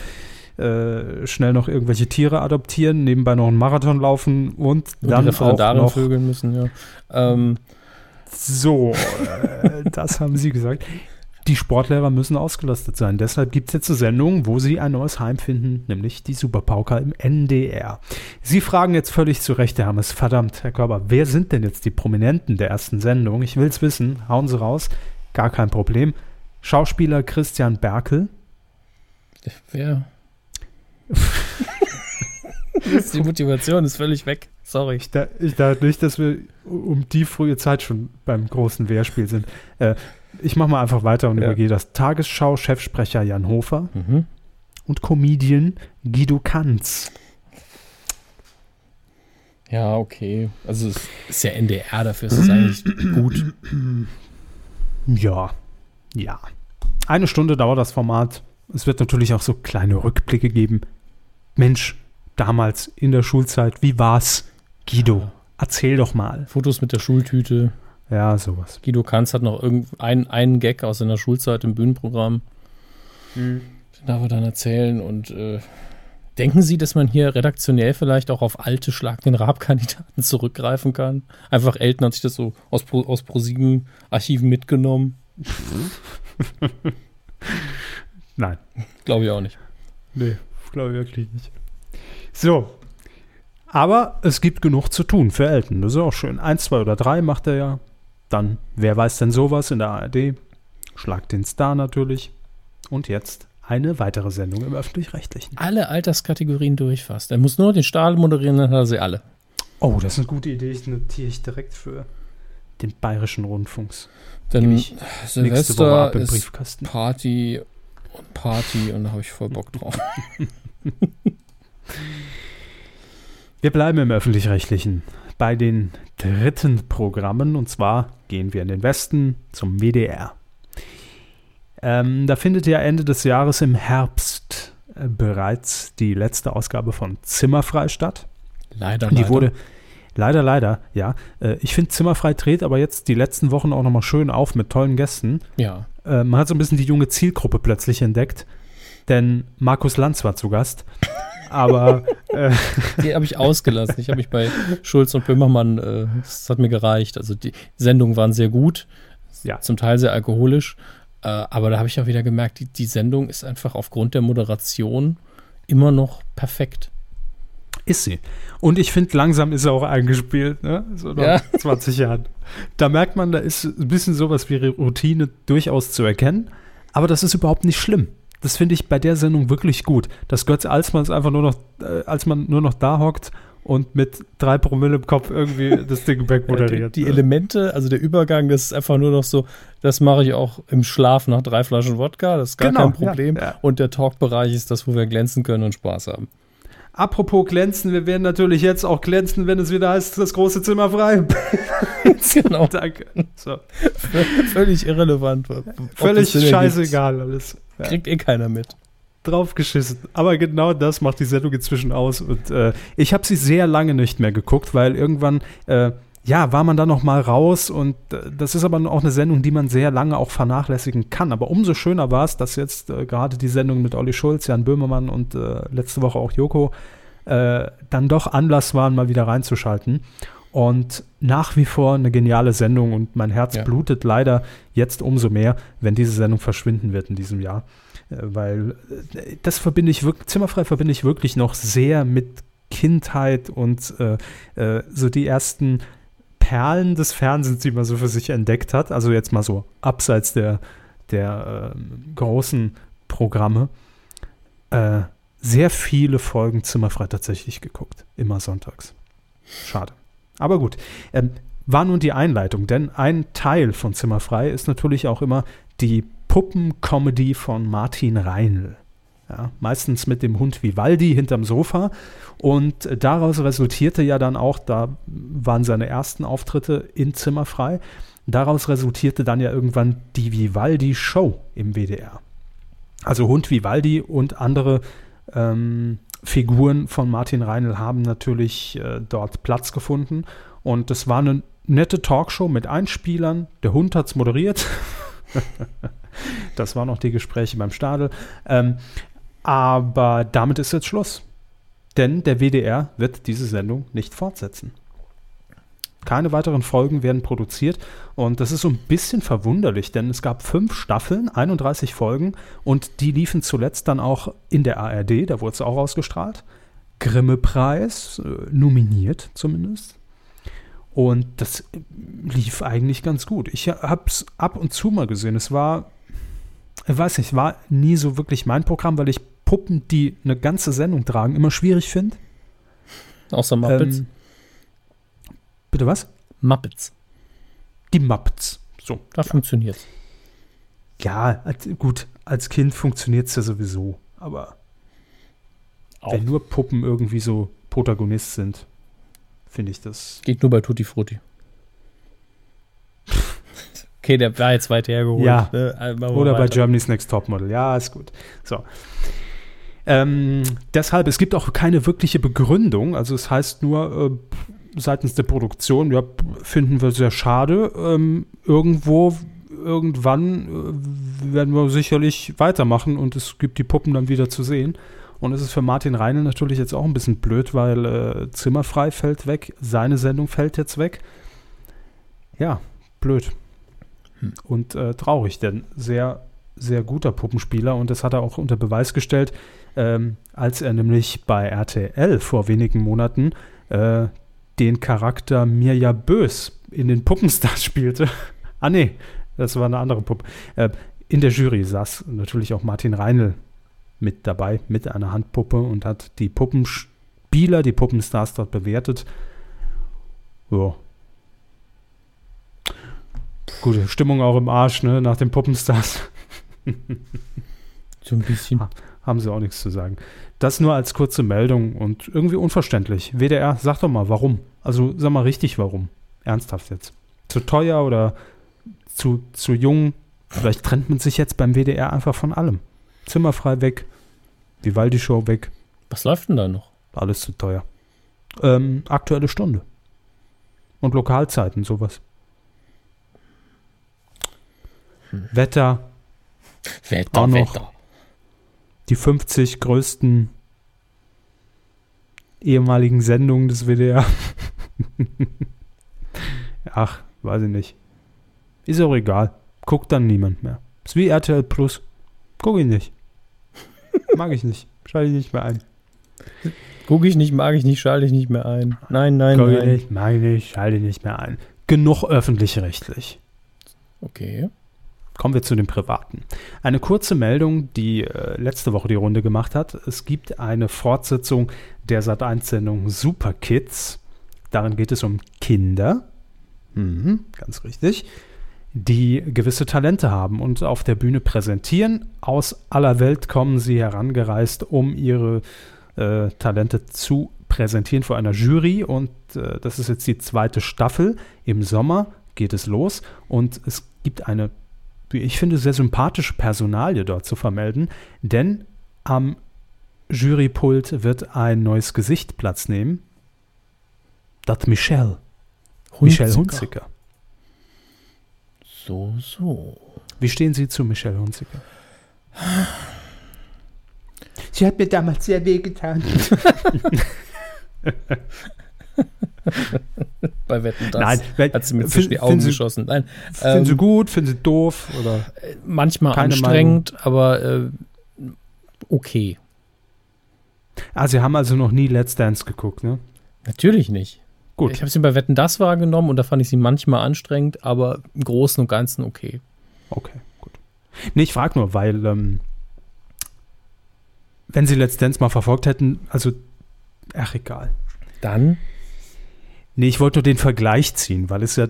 äh, schnell noch irgendwelche Tiere adoptieren, nebenbei noch einen Marathon laufen und, und dann auch noch vögeln müssen, ja. Ähm. So, äh, das haben Sie gesagt die Sportlehrer müssen ausgelastet sein. Deshalb gibt es jetzt eine Sendung, wo sie ein neues Heim finden, nämlich die Superpauker im NDR. Sie fragen jetzt völlig zu Recht, Herr Hammes, verdammt, Herr Körber, wer sind denn jetzt die Prominenten der ersten Sendung? Ich will es wissen, hauen Sie raus, gar kein Problem. Schauspieler Christian Berkel. Wer? die Motivation ist völlig weg. Sorry. Ich, da, ich dachte nicht, dass wir um die frühe Zeit schon beim großen Wehrspiel sind. Äh, ich mache mal einfach weiter und ja. übergehe das. Tagesschau-Chefsprecher Jan Hofer mhm. und Comedian Guido Kanz. Ja, okay. Also es ist ja NDR, dafür ist es eigentlich gut. Ja, ja. Eine Stunde dauert das Format. Es wird natürlich auch so kleine Rückblicke geben. Mensch, damals in der Schulzeit, wie war's? Guido, ja. erzähl doch mal. Fotos mit der Schultüte. Ja, sowas. Guido Kanz hat noch einen, einen Gag aus seiner Schulzeit im Bühnenprogramm. Mhm. Den darf er dann erzählen. Und äh, denken Sie, dass man hier redaktionell vielleicht auch auf alte Schlag den Rab-Kandidaten zurückgreifen kann? Einfach Elton hat sich das so aus, Pro, aus ProSieben-Archiven mitgenommen. Nein. Glaube ich auch nicht. Nee, glaube ich wirklich nicht. So. Aber es gibt genug zu tun für Elton. Das ist auch schön. Eins, zwei oder drei macht er ja. Dann, wer weiß denn sowas in der ARD? Schlag den Star natürlich. Und jetzt eine weitere Sendung im Öffentlich-Rechtlichen. Alle Alterskategorien durchfasst. Er muss nur den Stahl moderieren, dann hat er sie alle. Oh, das ist eine gute Idee. Ich notiere ich direkt für den Bayerischen Rundfunks. Dann Silvester ist Party und Party und da habe ich voll Bock drauf. Wir bleiben im Öffentlich-Rechtlichen bei den dritten Programmen und zwar gehen wir in den Westen zum WDR. Ähm, da findet ja Ende des Jahres im Herbst äh, bereits die letzte Ausgabe von Zimmerfrei statt. Leider, die leider. wurde leider, leider, ja. Äh, ich finde Zimmerfrei dreht aber jetzt die letzten Wochen auch nochmal schön auf mit tollen Gästen. Ja. Äh, man hat so ein bisschen die junge Zielgruppe plötzlich entdeckt, denn Markus Lanz war zu Gast aber äh, die habe ich ausgelassen. Ich habe mich bei Schulz und Böhmermann, äh, das hat mir gereicht. Also die Sendungen waren sehr gut, ja. zum Teil sehr alkoholisch, äh, aber da habe ich auch wieder gemerkt, die, die Sendung ist einfach aufgrund der Moderation immer noch perfekt. Ist sie. Und ich finde, langsam ist er auch eingespielt, ne? So nach ja. 20 Jahren. Da merkt man, da ist ein bisschen sowas wie Routine durchaus zu erkennen. Aber das ist überhaupt nicht schlimm. Das finde ich bei der Sendung wirklich gut, dass Götz Alsmanns einfach nur noch, äh, als man nur noch da hockt und mit drei Promille im Kopf irgendwie das Ding wegmoderiert. die, die Elemente, also der Übergang, das ist einfach nur noch so, das mache ich auch im Schlaf nach drei Flaschen Wodka, das ist gar genau, kein Problem. Ja, ja. Und der Talkbereich ist das, wo wir glänzen können und Spaß haben. Apropos glänzen, wir werden natürlich jetzt auch glänzen, wenn es wieder heißt, das große Zimmer frei. genau. Danke. So. Völlig irrelevant. Völlig scheißegal alles. Ja. Kriegt eh keiner mit. Draufgeschissen. Aber genau das macht die Sendung inzwischen aus. Und äh, ich habe sie sehr lange nicht mehr geguckt, weil irgendwann äh, ja, war man da noch mal raus und äh, das ist aber auch eine Sendung, die man sehr lange auch vernachlässigen kann. Aber umso schöner war es, dass jetzt äh, gerade die Sendung mit Olli Schulz, Jan Böhmermann und äh, letzte Woche auch Joko äh, dann doch Anlass waren, mal wieder reinzuschalten. Und nach wie vor eine geniale Sendung und mein Herz ja. blutet leider jetzt umso mehr, wenn diese Sendung verschwinden wird in diesem Jahr. Äh, weil äh, das verbinde ich wirklich, Zimmerfrei verbinde ich wirklich noch sehr mit Kindheit und äh, so die ersten Perlen des Fernsehens, die man so für sich entdeckt hat. Also jetzt mal so abseits der, der äh, großen Programme. Äh, sehr viele Folgen Zimmerfrei tatsächlich geguckt. Immer sonntags. Schade. Aber gut. Ähm, war nun die Einleitung, denn ein Teil von Zimmerfrei ist natürlich auch immer die Puppencomedy von Martin Reinl. Ja, meistens mit dem Hund Vivaldi hinterm Sofa. Und daraus resultierte ja dann auch, da waren seine ersten Auftritte in Zimmerfrei, daraus resultierte dann ja irgendwann die Vivaldi-Show im WDR. Also Hund Vivaldi und andere ähm, Figuren von Martin Reinl haben natürlich äh, dort Platz gefunden. Und es war eine nette Talkshow mit Einspielern. Der Hund hat es moderiert. das waren auch die Gespräche beim Stadel. Ähm, aber damit ist jetzt Schluss. Denn der WDR wird diese Sendung nicht fortsetzen. Keine weiteren Folgen werden produziert und das ist so ein bisschen verwunderlich, denn es gab fünf Staffeln, 31 Folgen und die liefen zuletzt dann auch in der ARD, da wurde es auch ausgestrahlt. Grimme-Preis, äh, nominiert zumindest. Und das lief eigentlich ganz gut. Ich habe es ab und zu mal gesehen. Es war, ich weiß nicht, war nie so wirklich mein Programm, weil ich Puppen, die eine ganze Sendung tragen, immer schwierig finde. Außer Muppets. Ähm, bitte was? Muppets. Die Muppets. So. Da ja. funktioniert Ja, gut, als Kind funktioniert es ja sowieso. Aber Auch. wenn nur Puppen irgendwie so Protagonist sind, finde ich das. Geht nur bei Tutti Frutti. okay, der war jetzt weit hergeholt. Ja. Ne? Oder bei Germany's Next Topmodel. Ja, ist gut. So. Ähm, deshalb, es gibt auch keine wirkliche Begründung. Also es heißt nur äh, seitens der Produktion, ja, finden wir sehr schade. Ähm, irgendwo, irgendwann äh, werden wir sicherlich weitermachen und es gibt die Puppen dann wieder zu sehen. Und es ist für Martin Reinl natürlich jetzt auch ein bisschen blöd, weil äh, Zimmerfrei fällt weg, seine Sendung fällt jetzt weg. Ja, blöd. Hm. Und äh, traurig, denn sehr, sehr guter Puppenspieler und das hat er auch unter Beweis gestellt ähm, als er nämlich bei RTL vor wenigen Monaten äh, den Charakter Mirja Bös in den Puppenstars spielte. ah nee, das war eine andere Puppe. Äh, in der Jury saß natürlich auch Martin Reinl mit dabei, mit einer Handpuppe und hat die Puppenspieler, die Puppenstars dort bewertet. Ja. Gute Stimmung auch im Arsch, ne, nach den Puppenstars. so ein bisschen haben sie auch nichts zu sagen. Das nur als kurze Meldung und irgendwie unverständlich. WDR, sag doch mal, warum? Also sag mal richtig, warum? Ernsthaft jetzt. Zu teuer oder zu, zu jung? Vielleicht trennt man sich jetzt beim WDR einfach von allem. Zimmerfrei weg, Vivaldi-Show weg. Was läuft denn da noch? Alles zu teuer. Ähm, aktuelle Stunde. Und Lokalzeiten, sowas. Hm. Wetter. Wetter, noch. Wetter die 50 größten ehemaligen Sendungen des WDR. Ach, weiß ich nicht. Ist auch egal. Guckt dann niemand mehr. Ist wie RTL Plus. Guck ich nicht. Mag ich nicht. Schalte ich nicht mehr ein. Guck ich nicht, mag ich nicht, schalte ich nicht mehr ein. Nein, nein, Guck nein. Ich nicht, mag ich nicht, schalte ich nicht mehr ein. Genug öffentlich-rechtlich. Okay. Kommen wir zu den Privaten. Eine kurze Meldung, die äh, letzte Woche die Runde gemacht hat. Es gibt eine Fortsetzung der Sat1-Sendung Super Kids. Darin geht es um Kinder, mhm, ganz richtig, die gewisse Talente haben und auf der Bühne präsentieren. Aus aller Welt kommen sie herangereist, um ihre äh, Talente zu präsentieren vor einer Jury. Und äh, das ist jetzt die zweite Staffel. Im Sommer geht es los und es gibt eine wie ich finde, sehr sympathische Personalie dort zu vermelden, denn am Jurypult wird ein neues Gesicht Platz nehmen. Das Michelle. Hunziker. Michelle Hunziker. So, so. Wie stehen Sie zu Michelle Hunziker? Sie hat mir damals sehr wehgetan. Bei Wetten das Nein, hat sie mir zwischen die Augen geschossen. Nein, finden ähm, Sie gut, finden Sie doof? Oder manchmal anstrengend, Meinung? aber äh, okay. Ah, Sie haben also noch nie Let's Dance geguckt, ne? Natürlich nicht. Gut. Ich habe sie bei Wetten das wahrgenommen und da fand ich sie manchmal anstrengend, aber im Großen und Ganzen okay. Okay, gut. Nee, ich frage nur, weil, ähm, wenn Sie Let's Dance mal verfolgt hätten, also, ach, egal. Dann? Nee, ich wollte nur den Vergleich ziehen, weil es ja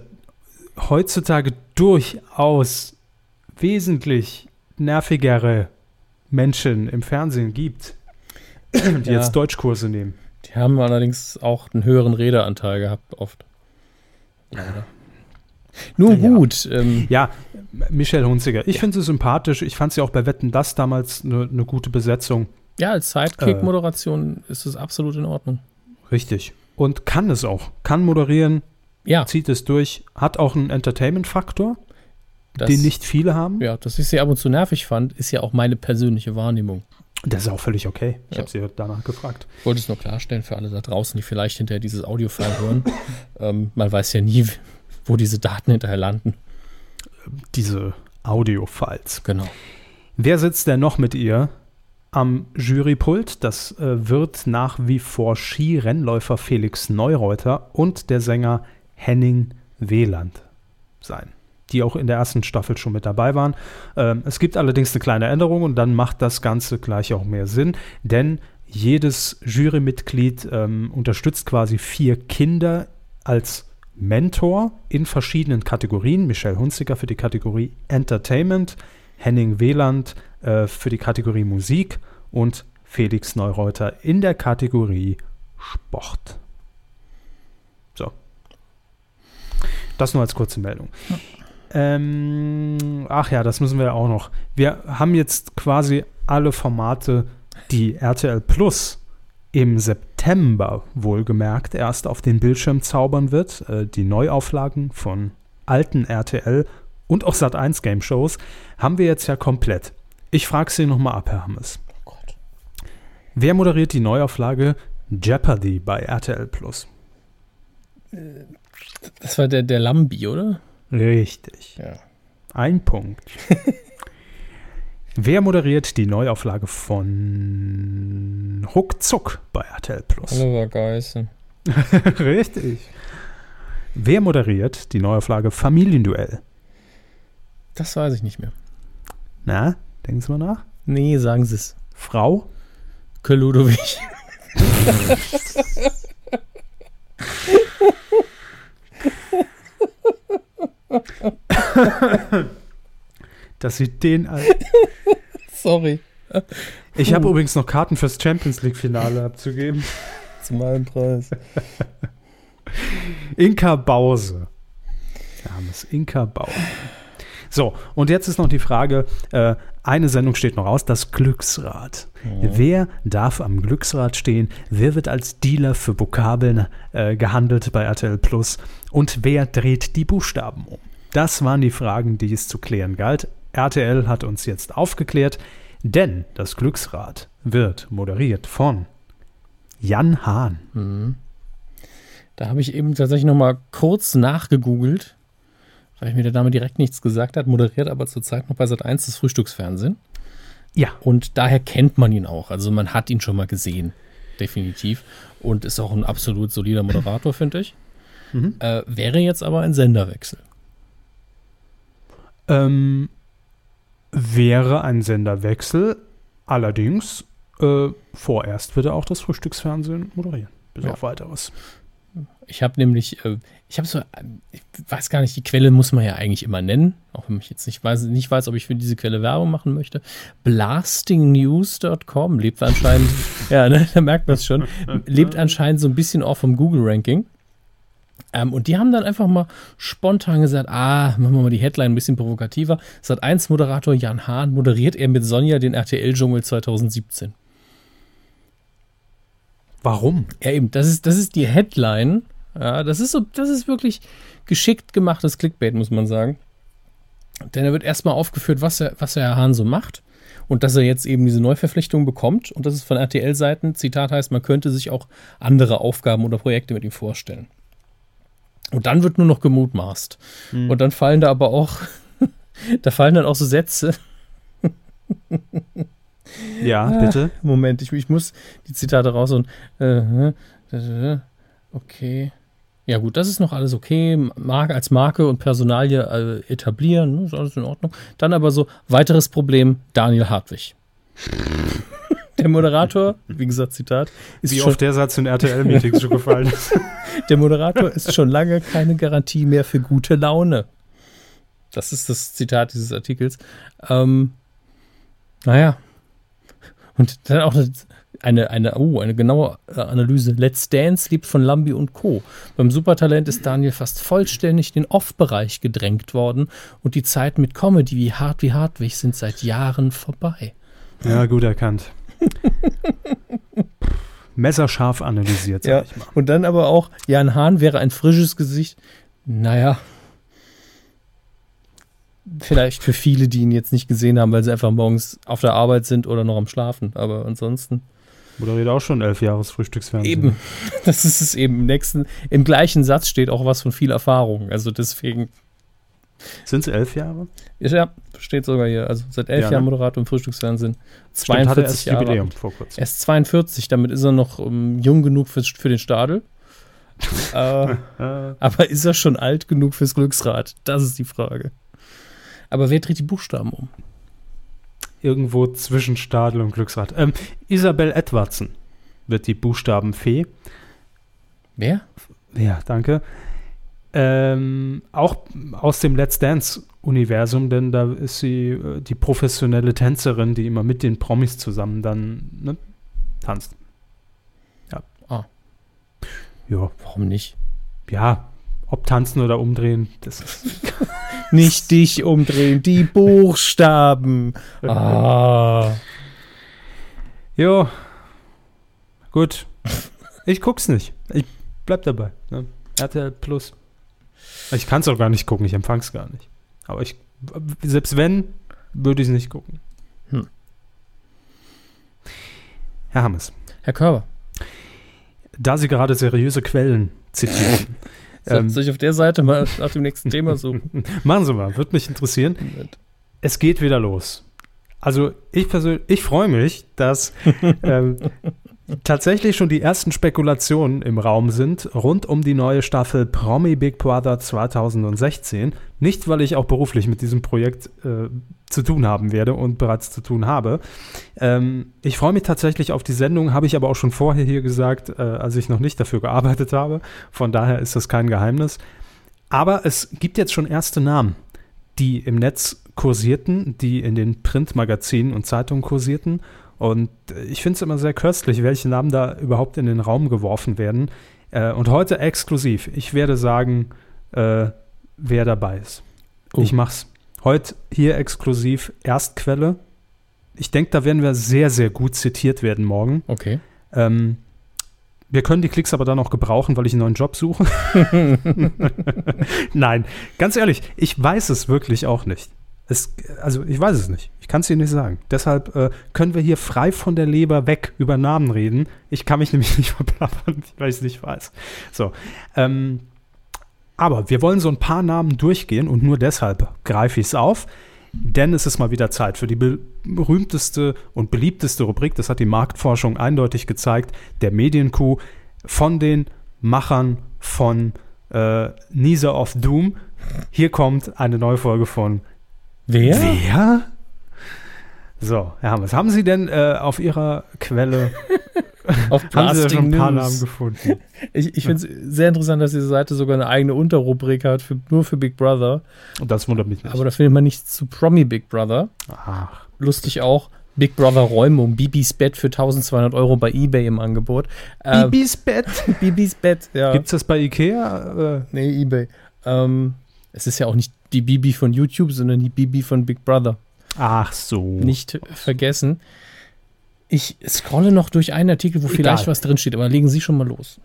heutzutage durchaus wesentlich nervigere Menschen im Fernsehen gibt, die ja. jetzt Deutschkurse nehmen. Die haben allerdings auch einen höheren Redeanteil gehabt, oft. Leider. Nun ja. gut. Ähm, ja, Michelle Hunziger. Ich ja. finde sie sympathisch. Ich fand sie auch bei Wetten das damals eine ne gute Besetzung. Ja, als Sidekick-Moderation äh, ist es absolut in Ordnung. Richtig. Und kann es auch. Kann moderieren. Ja. Zieht es durch. Hat auch einen Entertainment-Faktor, den nicht viele haben. Ja, dass ich sie ab und zu nervig fand, ist ja auch meine persönliche Wahrnehmung. Das ist auch völlig okay. Ich ja. habe sie danach gefragt. Ich wollte es nur klarstellen für alle da draußen, die vielleicht hinterher dieses Audio-File hören. ähm, man weiß ja nie, wo diese Daten hinterher landen. Diese Audio-Files. Genau. Wer sitzt denn noch mit ihr am Jurypult? Das äh, wird nach wie vor Skirennläufer Felix Neureuter und der Sänger Henning Wieland sein die auch in der ersten Staffel schon mit dabei waren. Ähm, es gibt allerdings eine kleine Änderung und dann macht das Ganze gleich auch mehr Sinn, denn jedes Jurymitglied ähm, unterstützt quasi vier Kinder als Mentor in verschiedenen Kategorien. Michelle Hunziker für die Kategorie Entertainment, Henning Wieland äh, für die Kategorie Musik und Felix Neureuter in der Kategorie Sport. So. Das nur als kurze Meldung. Ähm, ach ja, das müssen wir ja auch noch. Wir haben jetzt quasi alle Formate, die RTL Plus im September wohlgemerkt erst auf den Bildschirm zaubern wird. Äh, die Neuauflagen von alten RTL und auch Sat1 Game Shows haben wir jetzt ja komplett. Ich frage Sie nochmal ab, Herr Hammes. Oh Gott. Wer moderiert die Neuauflage Jeopardy bei RTL Plus? Das war der, der Lambi, oder? Richtig. Ja. Ein Punkt. Wer moderiert die Neuauflage von Ruckzuck bei RTL Plus? Oliver Geißen. Richtig. Wer moderiert die Neuauflage Familienduell? Das weiß ich nicht mehr. Na, denken Sie mal nach? Nee, sagen Sie es. Frau? Ludowig. Dass sie den. Sorry. Ich habe übrigens noch Karten fürs Champions League-Finale abzugeben. Zu meinem Preis. Inka Bause. Es Inka Bause. So, und jetzt ist noch die Frage: äh, eine Sendung steht noch aus, das Glücksrad. Mhm. Wer darf am Glücksrad stehen? Wer wird als Dealer für Vokabeln äh, gehandelt bei RTL Plus? Und wer dreht die Buchstaben um? Das waren die Fragen, die es zu klären galt. RTL hat uns jetzt aufgeklärt, denn das Glücksrad wird moderiert von Jan Hahn. Mhm. Da habe ich eben tatsächlich noch mal kurz nachgegoogelt, weil ich mir der Dame direkt nichts gesagt hat, moderiert aber zurzeit noch bei Sat 1 das Frühstücksfernsehen. Ja. Und daher kennt man ihn auch. Also man hat ihn schon mal gesehen, definitiv. Und ist auch ein absolut solider Moderator, finde ich. Mhm. Äh, wäre jetzt aber ein Senderwechsel. Ähm, Wäre ein Senderwechsel, allerdings äh, vorerst wird er auch das Frühstücksfernsehen moderieren. Bis Ja. auf weiteres. Ich habe nämlich, äh, ich habe so, ich weiß gar nicht, die Quelle muss man ja eigentlich immer nennen, auch wenn ich jetzt nicht weiß, nicht weiß ob ich für diese Quelle Werbung machen möchte. Blastingnews.com lebt anscheinend, ja, ne, da merkt man es schon, lebt anscheinend so ein bisschen auch vom Google-Ranking. Ähm, und die haben dann einfach mal spontan gesagt, ah, machen wir mal die Headline ein bisschen provokativer. Sat 1 Moderator Jan Hahn moderiert er mit Sonja den RTL-Dschungel 2017. Warum? Ja, eben, das ist, das ist die Headline. Ja, das ist so, das ist wirklich geschickt gemachtes Clickbait, muss man sagen. Denn da wird erstmal aufgeführt, was er, was Herr Hahn so macht und dass er jetzt eben diese Neuverpflichtung bekommt und das ist von RTL-Seiten, Zitat heißt, man könnte sich auch andere Aufgaben oder Projekte mit ihm vorstellen. Und dann wird nur noch gemutmaßt. Und dann fallen da aber auch, da fallen dann auch so Sätze, Ja, bitte. Moment, ich, ich muss die Zitate raus und äh, äh, okay. Ja gut, das ist noch alles okay. Marke als Marke und Personalie äh, etablieren, ist alles in Ordnung. Dann aber so, weiteres Problem, Daniel Hartwig. Der Moderator, wie gesagt, Zitat, ist Wie schon, oft der Satz in RTL-Meetings schon gefallen ist. der Moderator ist schon lange keine Garantie mehr für gute Laune. Das ist das Zitat dieses Artikels. Ähm, naja. Und dann auch eine, eine, oh, eine genaue äh, Analyse. Let's Dance lebt von Lambi und Co. Beim Supertalent ist Daniel fast vollständig in den Off-Bereich gedrängt worden und die Zeiten mit Comedy wie Hart wie Hartwig sind seit Jahren vorbei. Ja, gut erkannt. Messerscharf analysiert, sag Ja, ich mal. und dann aber auch, Jan Hahn wäre ein frisches Gesicht. Naja. Vielleicht für viele, die ihn jetzt nicht gesehen haben, weil sie einfach morgens auf der Arbeit sind oder noch am Schlafen. Aber ansonsten. Moderiert auch schon elf Jahres Frühstücksfernsehen. Eben. Das ist es eben. Im nächsten, im gleichen Satz steht auch was von viel Erfahrung. Also deswegen. Sind es elf Jahre? Ja, steht sogar hier. Also seit elf Ja, ne? Jahren Moderator im Frühstücksfernsehen. Stimmt, hatte 42 erst Jahre. Jubiläum vor kurzem. Er ist 42, damit ist er noch ähm, jung genug fürs, für den Stadel. äh, Äh, Aber ist er schon alt genug fürs Glücksrad? Das ist die Frage. Aber wer dreht die Buchstaben um? Irgendwo zwischen Stadel und Glücksrad. Ähm, Isabel Edwardson wird die Buchstabenfee. Wer? Ja, danke. Ähm, auch aus dem Let's Dance-Universum, denn da ist sie äh, die professionelle Tänzerin, die immer mit den Promis zusammen dann ne, tanzt. Ja. Ah. Ja, Warum nicht? ja, ob tanzen oder umdrehen, das ist Nicht dich umdrehen, die Buchstaben. Ah. Jo. Gut. Ich guck's nicht. Ich bleib dabei. Ne? RTL Plus. Ich kann's auch gar nicht gucken, ich empfang's gar nicht. Aber ich, selbst wenn, würde ich es nicht gucken. Hm. Herr Hammes, Herr Körber, da Sie gerade seriöse Quellen zitieren, ähm, soll ich auf der Seite mal nach dem nächsten Thema suchen? machen Sie mal, würde mich interessieren. Es geht wieder los. Also ich persönlich, ich freue mich, dass ähm, tatsächlich schon die ersten Spekulationen im Raum sind rund um die neue Staffel Promi Big Brother 2016. Nicht, weil ich auch beruflich mit diesem Projekt äh, zu tun haben werde und bereits zu tun habe. Ähm, ich freue mich tatsächlich auf die Sendung, habe ich aber auch schon vorher hier gesagt, äh, als ich noch nicht dafür gearbeitet habe. Von daher ist das kein Geheimnis. Aber es gibt jetzt schon erste Namen, die im Netz kursierten, die in den Printmagazinen und Zeitungen kursierten. Und ich finde es immer sehr köstlich, welche Namen da überhaupt in den Raum geworfen werden. Äh, und heute exklusiv. Ich werde sagen, äh, wer dabei ist. Oh. Ich mach's. Heute hier exklusiv Erstquelle. Ich denke, da werden wir sehr, sehr gut zitiert werden morgen. Okay. Ähm, wir können die Klicks aber dann auch gebrauchen, weil ich einen neuen Job suche. Nein, ganz ehrlich, ich weiß es wirklich auch nicht. Es, also ich weiß es nicht. Ich kann es Ihnen nicht sagen. Deshalb äh, können wir hier frei von der Leber weg über Namen reden. Ich kann mich nämlich nicht verplappern, weil ich es nicht weiß. So. Ähm, aber wir wollen so ein paar Namen durchgehen und nur deshalb greife ich es auf. Denn es ist mal wieder Zeit für die be- berühmteste und beliebteste Rubrik, das hat die Marktforschung eindeutig gezeigt, der Medienkuh von den Machern von äh, Nisa of Doom. Hier kommt eine neue Folge von Wer? Wer? So, Herr was haben Sie denn äh, auf Ihrer Quelle auf haben Sie schon ein paar. Namen gefunden? Ich, ich finde es sehr interessant, dass diese Seite sogar eine eigene Unterrubrik hat, für, nur für Big Brother. Und das wundert mich nicht. Aber da findet man nichts zu Promi Big Brother. Ach, Lustig auch, Big Brother Räumung, Bibis Bett für 1200 Euro bei Ebay im Angebot. Äh, Bibis Bett. Bibis Bett, ja. Gibt's das bei Ikea? Äh, Nee, Ebay. Ähm, es ist ja auch nicht die Bibi von YouTube, sondern die Bibi von Big Brother. Ach so. Nicht vergessen. Ich scrolle noch durch einen Artikel, wo Egal. vielleicht was drin steht, aber legen Sie schon mal los.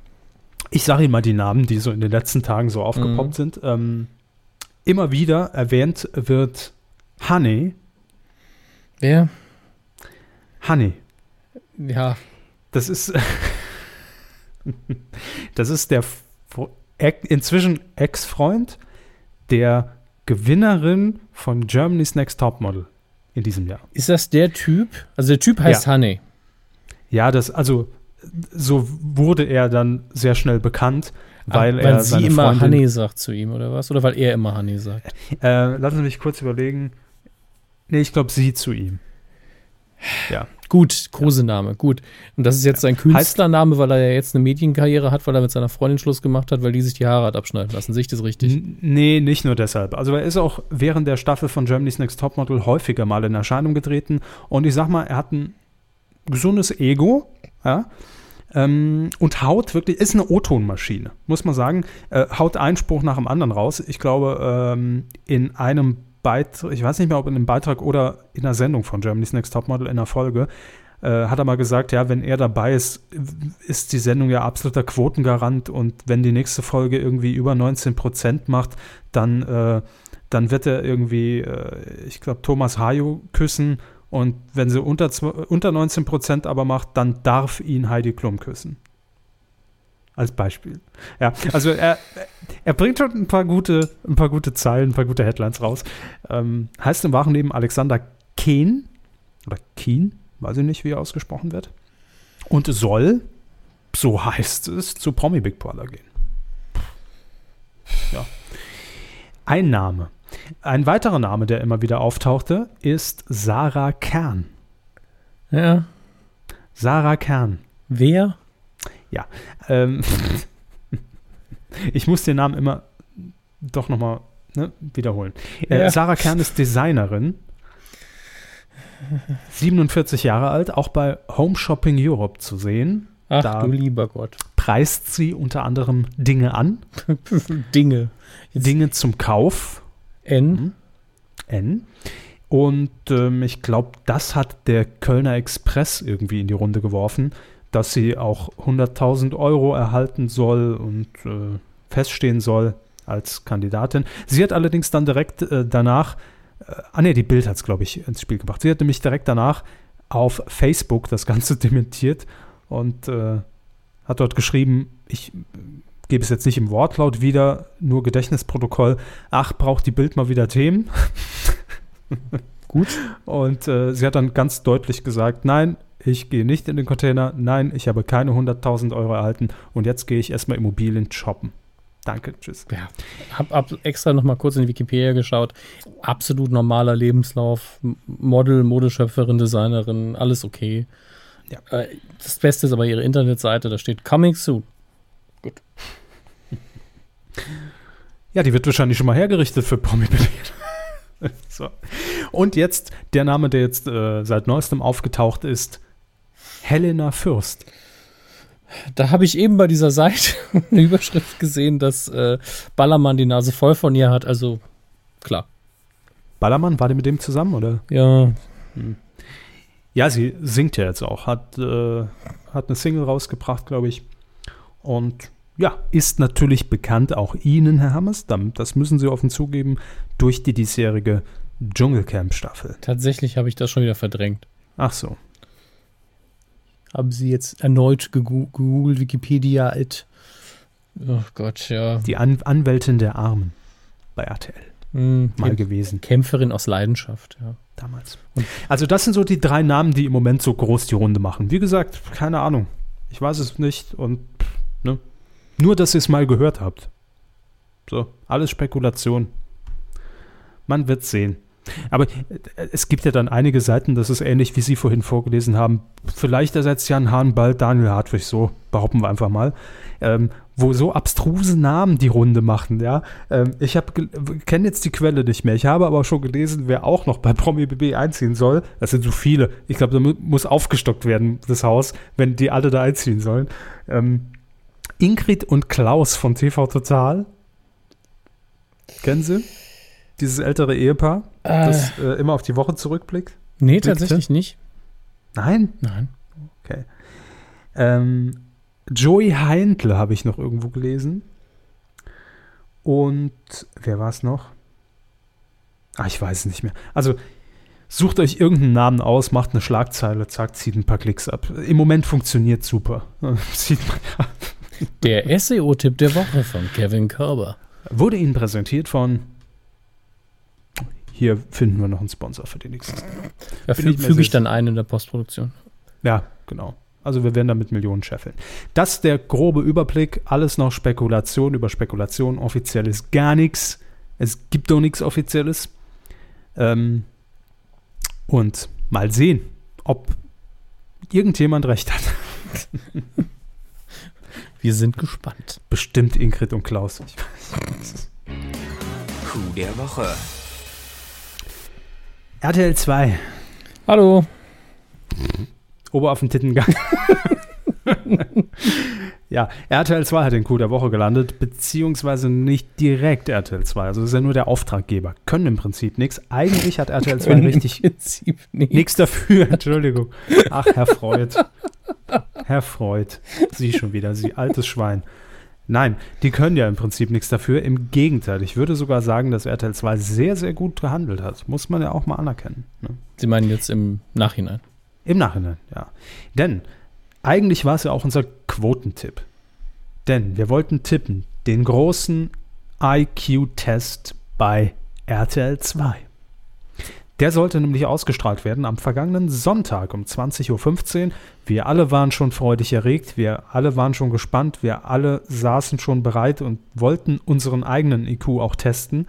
Ich sage Ihnen mal die Namen, die so in den letzten Tagen so aufgepoppt Mhm. sind. Ähm, immer wieder erwähnt wird Honey. Wer? Honey. Ja, Das ist, das ist der inzwischen Ex-Freund der Gewinnerin von Germany's Next Topmodel in diesem Jahr. ist das der Typ? Also der Typ heißt Ja. Honey. Ja, das, also so wurde er dann sehr schnell bekannt, weil Ah, er sie seine immer Freundin, Honey sagt zu ihm, oder was? Oder weil er immer Honey sagt? Äh, lassen Sie mich kurz überlegen. Nee, ich glaube, sie zu ihm. Ja. Gut, Kosename, gut. Und das ist jetzt sein Künstlername, weil er ja jetzt eine Medienkarriere hat, weil er mit seiner Freundin Schluss gemacht hat, weil die sich die Haare hat abschneiden lassen. Sehe ich das richtig? N- Nee, nicht nur deshalb. Also er ist auch während der Staffel von Germany's Next Topmodel häufiger mal in Erscheinung getreten. Und ich sag mal, er hat ein gesundes Ego, ja. Ähm, und haut wirklich, ist eine O-Ton-Maschine, muss man sagen. Äh, haut einen Spruch nach dem anderen raus. Ich glaube, ähm, in einem Beitrag, ich weiß nicht mehr, ob in einem Beitrag oder in einer Sendung von Germany's Next Topmodel in einer Folge, äh, hat er mal gesagt, ja, wenn er dabei ist, ist die Sendung ja absoluter Quotengarant und wenn die nächste Folge irgendwie über 19 Prozent macht, dann, äh, dann wird er irgendwie, äh, ich glaube, Thomas Hayo küssen und wenn sie unter, unter 19 Prozent aber macht, dann darf ihn Heidi Klum küssen. Als Beispiel. Ja, also er, er bringt schon ein paar gute, ein paar gute Zeilen, ein paar gute Headlines raus. Ähm, heißt im wahren Leben Alexander Kehn oder Keen, weiß ich nicht, wie er ausgesprochen wird. Und soll, so heißt es, zu Promi Big Brother gehen. Ja. Ein Name. Ein weiterer Name, der immer wieder auftauchte, ist Sarah Kern. Ja. Sarah Kern. Wer? Ähm, ich muss den Namen immer doch nochmal ne, wiederholen. Äh, Ja. Sarah Kern ist Designerin, 47 Jahre alt, auch bei Home Shopping Europe zu sehen. Ach Da- du lieber Gott. Preist sie unter anderem Dinge an, Dinge. Jetzt Dinge zum Kauf, N. N. Und ähm, ich glaube, das hat der Kölner Express irgendwie in die Runde geworfen, dass sie auch 100.000 Euro erhalten soll und äh, feststehen soll als Kandidatin. Sie hat allerdings dann direkt äh, danach, äh, ah ne, die Bild hat es, glaube ich, ins Spiel gebracht. Sie hat nämlich direkt danach auf Facebook das Ganze dementiert und äh, hat dort geschrieben, ich gebe es jetzt nicht im Wortlaut wieder, nur Gedächtnisprotokoll, ach, braucht die Bild mal wieder Themen. Gut. Und äh, sie hat dann ganz deutlich gesagt, nein, ich gehe nicht in den Container, nein, ich habe keine 100.000 Euro erhalten und jetzt gehe ich erstmal Immobilien shoppen. Danke, tschüss. Ja, hab, hab extra noch mal kurz in die Wikipedia geschaut. Absolut normaler Lebenslauf. Model, Modeschöpferin, Designerin, alles okay. Ja. Äh, Das Beste ist aber ihre Internetseite, da steht Coming Soon. Ja, die wird wahrscheinlich schon mal hergerichtet für Promi So. Und jetzt der Name, der jetzt äh, seit neuestem aufgetaucht ist, Helena Fürst. Da habe ich eben bei dieser Seite eine Überschrift gesehen, dass äh, Ballermann die Nase voll von ihr hat. Also klar. Ballermann, war die mit dem zusammen, oder? Ja, Ja, sie singt ja jetzt auch, hat, äh, hat eine Single rausgebracht, glaube ich. Und ja, ist natürlich bekannt, auch Ihnen, Herr Hammers, das müssen Sie offen zugeben, durch die diesjährige Dschungelcamp-Staffel. tatsächlich habe ich das schon wieder verdrängt. Ach so. Haben Sie jetzt erneut gegoo- gegoogelt, Wikipedia, alt. Oh Gott, ja. Die An Anwältin der Armen bei RTL Hm, mal gewesen, Kämpferin aus Leidenschaft, ja. damals. Und- Also das sind so die drei Namen, die im Moment so groß die Runde machen. Wie gesagt, keine Ahnung. Ich weiß es nicht und ne? Nur, dass ihr es mal gehört habt. So, alles Spekulation. Man wird sehen. Aber äh, es gibt ja dann einige Seiten, das ist ähnlich, wie Sie vorhin vorgelesen haben. Vielleicht ersetzt Jan Hahn bald Daniel Hartwig, so behaupten wir einfach mal. Ähm, wo so abstruse Namen die Runde machen, ja. Ähm, ich kenne jetzt die Quelle nicht mehr. Ich habe aber schon gelesen, wer auch noch bei Promi BB einziehen soll. Das sind so viele. Ich glaube, da muss aufgestockt werden, das Haus, wenn die alle da einziehen sollen. Ähm, Ingrid und Klaus von TV Total. Kennen Sie? Dieses ältere Ehepaar. Das äh, immer auf die Woche zurückblickt? Nee, Blickte? tatsächlich nicht. Nein? Nein. Okay. Ähm, Joey Heintle habe ich noch irgendwo gelesen. Und wer war es noch? Ah, ich weiß es nicht mehr. Also sucht euch irgendeinen Namen aus, macht eine Schlagzeile, zack, zieht ein paar Klicks ab. Im Moment funktioniert super. Der SEO-Tipp der Woche von Kevin Körber. Wurde Ihnen präsentiert von. Hier finden wir noch einen Sponsor für die nächste. Ja, füge ich dann ein in der Postproduktion. Ja, genau. Also wir werden damit Millionen scheffeln. Das ist der grobe Überblick. Alles noch Spekulation über Spekulation. Offiziell ist gar nichts. Es gibt doch nichts Offizielles. Ähm, und mal sehen, ob irgendjemand recht hat. Wir sind gespannt. Bestimmt Ingrid und Klaus. Coup der Woche. RTL 2. Hallo. Oberaffentittengang. ja, RTL 2 hat den Coup der Woche gelandet, beziehungsweise nicht direkt RTL 2. Also das ist ja nur der Auftraggeber. Können im Prinzip nichts. Eigentlich hat RTL 2 richtig nichts dafür. Entschuldigung. Ach, Herr Freud. Herr Freud. Sie schon wieder, Sie altes Schwein. Nein, die können ja im Prinzip nichts dafür. Im Gegenteil, ich würde sogar sagen, dass RTL 2 sehr, sehr gut gehandelt hat. Muss man ja auch mal anerkennen. Ne? Sie meinen jetzt im Nachhinein? Im Nachhinein, ja. Denn eigentlich war es ja auch unser Quotentipp. Denn wir wollten tippen den großen IQ-Test bei RTL 2. Der sollte nämlich ausgestrahlt werden am vergangenen Sonntag um 20.15 Uhr. Wir alle waren schon freudig erregt, wir alle waren schon gespannt, wir alle saßen schon bereit und wollten unseren eigenen IQ auch testen.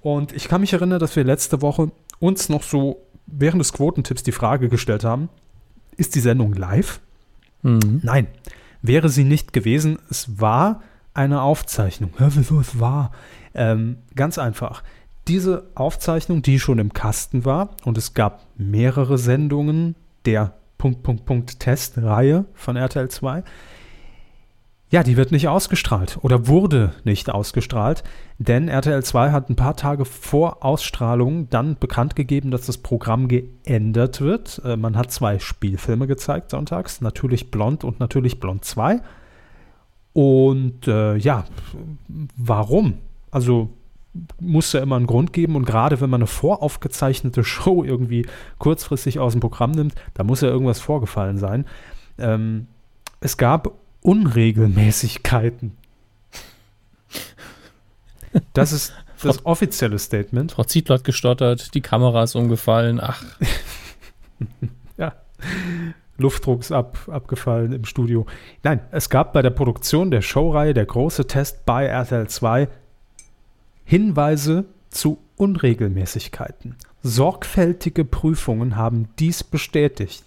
Und ich kann mich erinnern, dass wir letzte Woche uns noch so während des Quotentipps die Frage gestellt haben, ist die Sendung live? Mhm. Nein, wäre sie nicht gewesen. Es war eine Aufzeichnung. Ja, wieso es war? Ähm, ganz einfach. Diese Aufzeichnung, die schon im Kasten war, und es gab mehrere Sendungen der Punkt, Punkt, Punkt Testreihe von RTL 2, ja, die wird nicht ausgestrahlt oder wurde nicht ausgestrahlt, denn RTL 2 hat ein paar Tage vor Ausstrahlung dann bekannt gegeben, dass das Programm geändert wird. Äh, man hat zwei Spielfilme gezeigt sonntags, natürlich Blond und natürlich Blond 2. Und äh, ja, warum? Also muss ja immer einen Grund geben und gerade wenn man eine voraufgezeichnete Show irgendwie kurzfristig aus dem Programm nimmt, da muss ja irgendwas vorgefallen sein. Ähm, es gab Unregelmäßigkeiten. Das ist das offizielle Statement. Frau Zietler hat gestottert, die Kamera ist umgefallen, ach. ja. Luftdruck ist ab, abgefallen im Studio. Nein, es gab bei der Produktion der Showreihe Der große Test bei RTL 2 Hinweise zu Unregelmäßigkeiten. Sorgfältige Prüfungen haben dies bestätigt.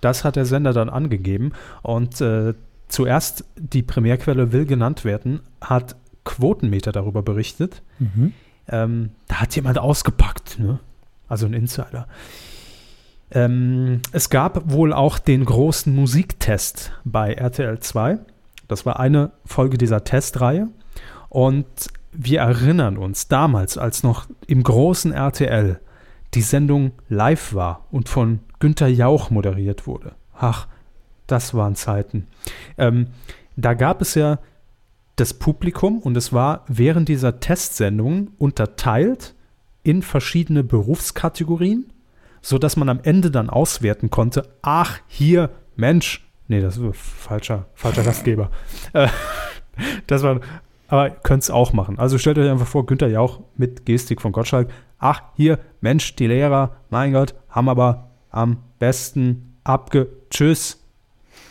Das hat der Sender dann angegeben und äh, zuerst die Primärquelle will genannt werden, hat Quotenmeter darüber berichtet. Mhm. Ähm, da hat jemand ausgepackt, ne? also ein Insider. Ähm, es gab wohl auch den großen Musiktest bei RTL 2. Das war eine Folge dieser Testreihe. Und wir erinnern uns damals, als noch im großen RTL die Sendung live war und von Günter Jauch moderiert wurde. Ach, das waren Zeiten. Ähm, da gab es ja das Publikum und es war während dieser Testsendung unterteilt in verschiedene Berufskategorien, sodass man am Ende dann auswerten konnte, ach, hier, Mensch, nee, das ist falscher, falscher Gastgeber. Äh, das war, aber könnt es auch machen. Also stellt euch einfach vor, Günther Jauch mit Gestik von Gottschalk, ach, hier, Mensch, die Lehrer, mein Gott, haben aber am besten abge, tschüss,